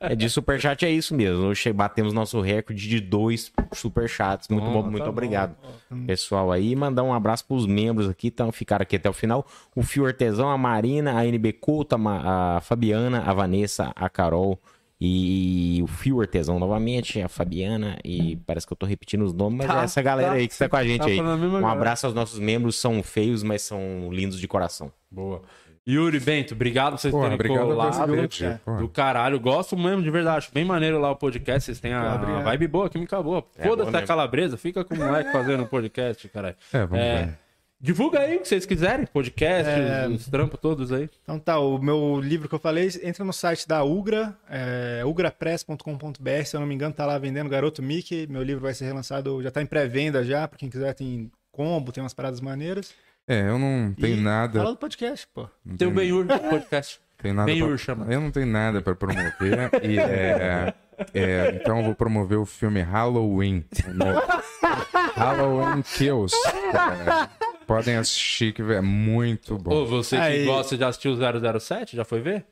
É de superchat é isso mesmo. Hoje batemos nosso recorde de dois superchats. Muito bom, muito tá obrigado. Pessoal aí, mandar um abraço pros membros aqui, então ficaram aqui até o final. O Fio Artesão, a Marina, a NB Couto, a a Fabiana, a Vanessa, a Carol e o Fio Artesão novamente, a Fabiana e parece que eu tô repetindo os nomes, mas Tá, é essa galera tá. aí que tá com a gente Tá aí. Um abraço aos nossos membros, são feios, mas são lindos de coração. Boa. Yuri Bento, obrigado por vocês Porra, terem obrigado colado. porra. Do caralho, gosto mesmo, de verdade. Acho bem maneiro lá o podcast. Vocês têm a, a vibe boa, química boa. É, Foda-se a calabresa, fica com o moleque fazendo podcast, caralho. É, vamos É, ver. divulga aí o que vocês quiserem, podcast, É. os, os trampos todos aí. Então tá, o meu livro que eu falei, entra no site da Ugra, é, ugrapress.com.br, se eu não me engano, tá lá vendendo Garoto Mickey. Meu livro vai ser relançado, já tá em pré-venda já, pra quem quiser tem combo, tem umas paradas maneiras. É, eu não tenho E nada. Fala do podcast, pô. não Tem o tenho- Ben podcast. Tem nada Ben-Hur pra- chama. Eu não tenho nada pra promover. e, é, é, então eu vou promover o filme Halloween. novo. Halloween Kills. É, podem assistir, que é muito bom. Ô, você que Aí. gosta de assistir o 007, já foi ver?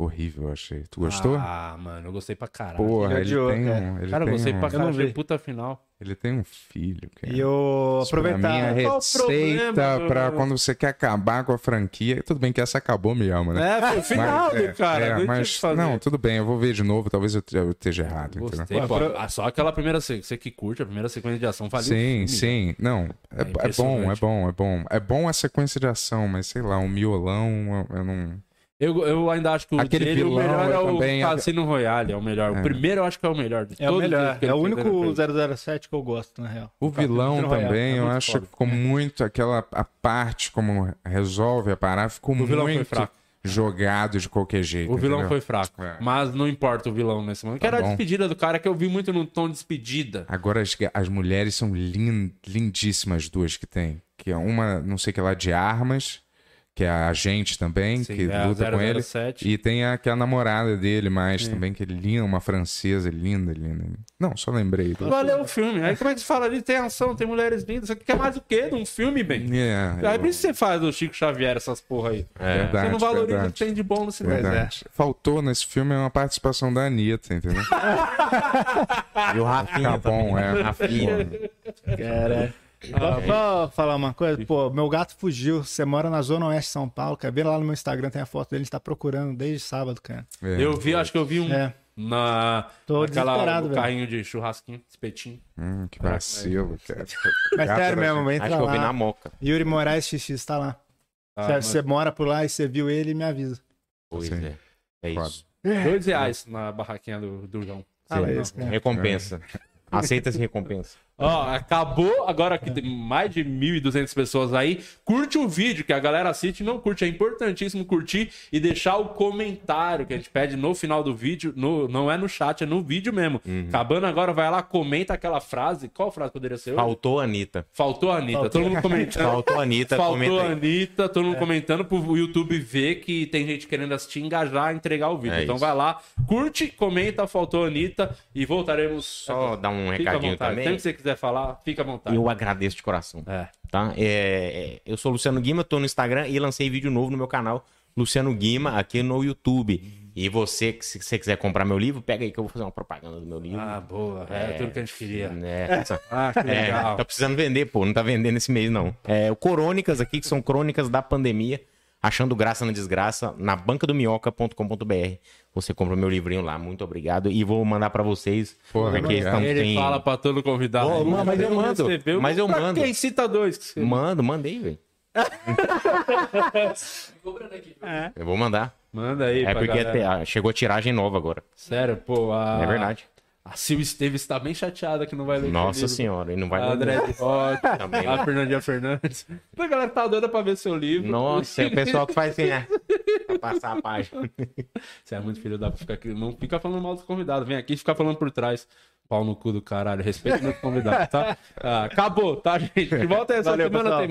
Horrível, eu achei. Tu gostou? Ah, mano, eu gostei pra caralho. Porra, Ele odiou, tem cara. um. Ele Cara, eu tem gostei um, pra Eu não caralho. Vi. puta final. Ele tem um filho, cara. E eu é aproveitar. Qual o receita problema, pra meu? quando você quer acabar com a franquia. Tudo bem que essa acabou mesmo, né? É, foi o final Mas, do cara. é, mas não, tudo bem, eu vou ver de novo, talvez eu, eu esteja errado. Gostei, Pô, Ah, Só aquela primeira sequência. Você que curte a primeira sequência de ação, valeu. Sim, filme, sim. Não, é, É é bom, é bom, é bom. É bom a sequência de ação, mas sei lá, um miolão, eu, eu não. Eu, eu ainda acho que o Aquele dele, o vilão, melhor é o também- Cassino Royale, é o melhor. O É. primeiro eu acho que é o melhor. De É o melhor. que É o único ele fez. 007 que eu gosto, na real. O vilão Cassino Royale, também, é eu muito acho foda. que ficou muito. Aquela a parte como resolve a parada, ficou O vilão foi muito fraco. jogado de qualquer jeito. O vilão entendeu? foi fraco. É. Mas não importa o vilão nesse momento. Que Tá era a bom. despedida do cara que eu vi muito no tom de despedida. Agora as, as mulheres são lin- lindíssimas, duas que tem. Que é uma, não sei que lá, de armas, que é a agente também, Sim, que é luta com ele. 007. E tem a, que é a namorada dele mais também, que é linda, uma francesa, linda, linda. Não, só lembrei. Valeu o filme. Aí como é que você fala ali? Tem ação, tem mulheres lindas. Você quer mais o quê de um filme, bem? É, Aí eu- por isso você faz do Chico Xavier essas porra aí. verdade, Você não valoriza o verdade, que tem de bom no cinema. verdade. Faltou nesse filme uma participação da Anitta, entendeu? E o Rafinha Tá bom, também, né? é. Rafinha. Cara. Só pra falar uma coisa, pô, meu gato fugiu. Você mora na Zona Oeste de São Paulo, cara. Vê lá no meu Instagram, tem a foto dele, ele tá procurando desde sábado, cara. É. Eu vi, acho que eu vi um É. na Tô naquela desesperado, o velho. carrinho de churrasquinho, espetinho. Hum, que vacilo, cara. Mas Gato sério mesmo, entra Acho que eu vi na lá. moca. Yuri Moraes XX tá lá. Ah, Você mas mora por lá e você viu ele, me avisa. Pois Sim. é. É Foda. isso. Dois reais na barraquinha do, do João. Fala Sim, isso, não. cara. Recompensa. Aceita-se recompensa. Ó, acabou agora que tem mais de 1.200 pessoas aí. Curte o vídeo, que a galera assiste e não curte. É importantíssimo curtir e deixar o comentário que a gente pede no final do vídeo. No, não é no chat, é no vídeo mesmo. Acabando agora, vai lá, comenta aquela frase. Qual frase poderia ser? hoje? Faltou a Anitta. Faltou a Anitta. Todo mundo comentando. Faltou a Anitta. Faltou a. Anitta, todo mundo comentando pro YouTube ver que tem gente querendo assistir, engajar, entregar o vídeo. É então isso. vai lá, curte, comenta, faltou a Anitta e voltaremos. Só dar um Fica recadinho vontade. também. Sempre que você quiser falar, fica à vontade. Eu agradeço de coração. É. Tá? É, é, eu sou o Luciano Guima, tô no Instagram e lancei vídeo novo no meu canal, Luciano Guima, aqui no YouTube. E você, se você quiser comprar meu livro, pega aí que eu vou fazer uma propaganda do meu livro. Ah, boa. É, tudo que a gente queria. É, Ah, que é, legal. tá precisando vender, pô. Não tá vendendo esse mês, não. É, o Crônicas aqui, que são crônicas da pandemia. Achando graça na desgraça, na bancadominhoca.com.br. Você compra o meu livrinho lá. Muito obrigado. E vou mandar pra vocês. Porra, porque estão Ele tem- fala pra todo convidado. Ô, mas- mas eu mando. recebeu. Mas eu pra mando. Quem cita dois? que você- Mando, mandei, velho. Eu vou mandar. Manda aí, É pra porque galera. ah, chegou a tiragem nova agora. Sério, pô. A... É verdade. A Sil Esteves tá bem chateada que não vai ler. Nossa livro. senhora, e não vai A ler. André Roth, Também. a Fernandinha Fernandes. A galera tá doida pra ver seu livro. Nossa, é o pessoal que faz assim, né? Pra passar a página. Você é muito filho da fica aqui. Não fica falando mal dos convidados. Vem aqui ficar falando por trás. Pau no cu do caralho. Respeita meus convidados, tá? Ah, acabou, tá, gente? Volta essa Valeu, semana pessoal. tem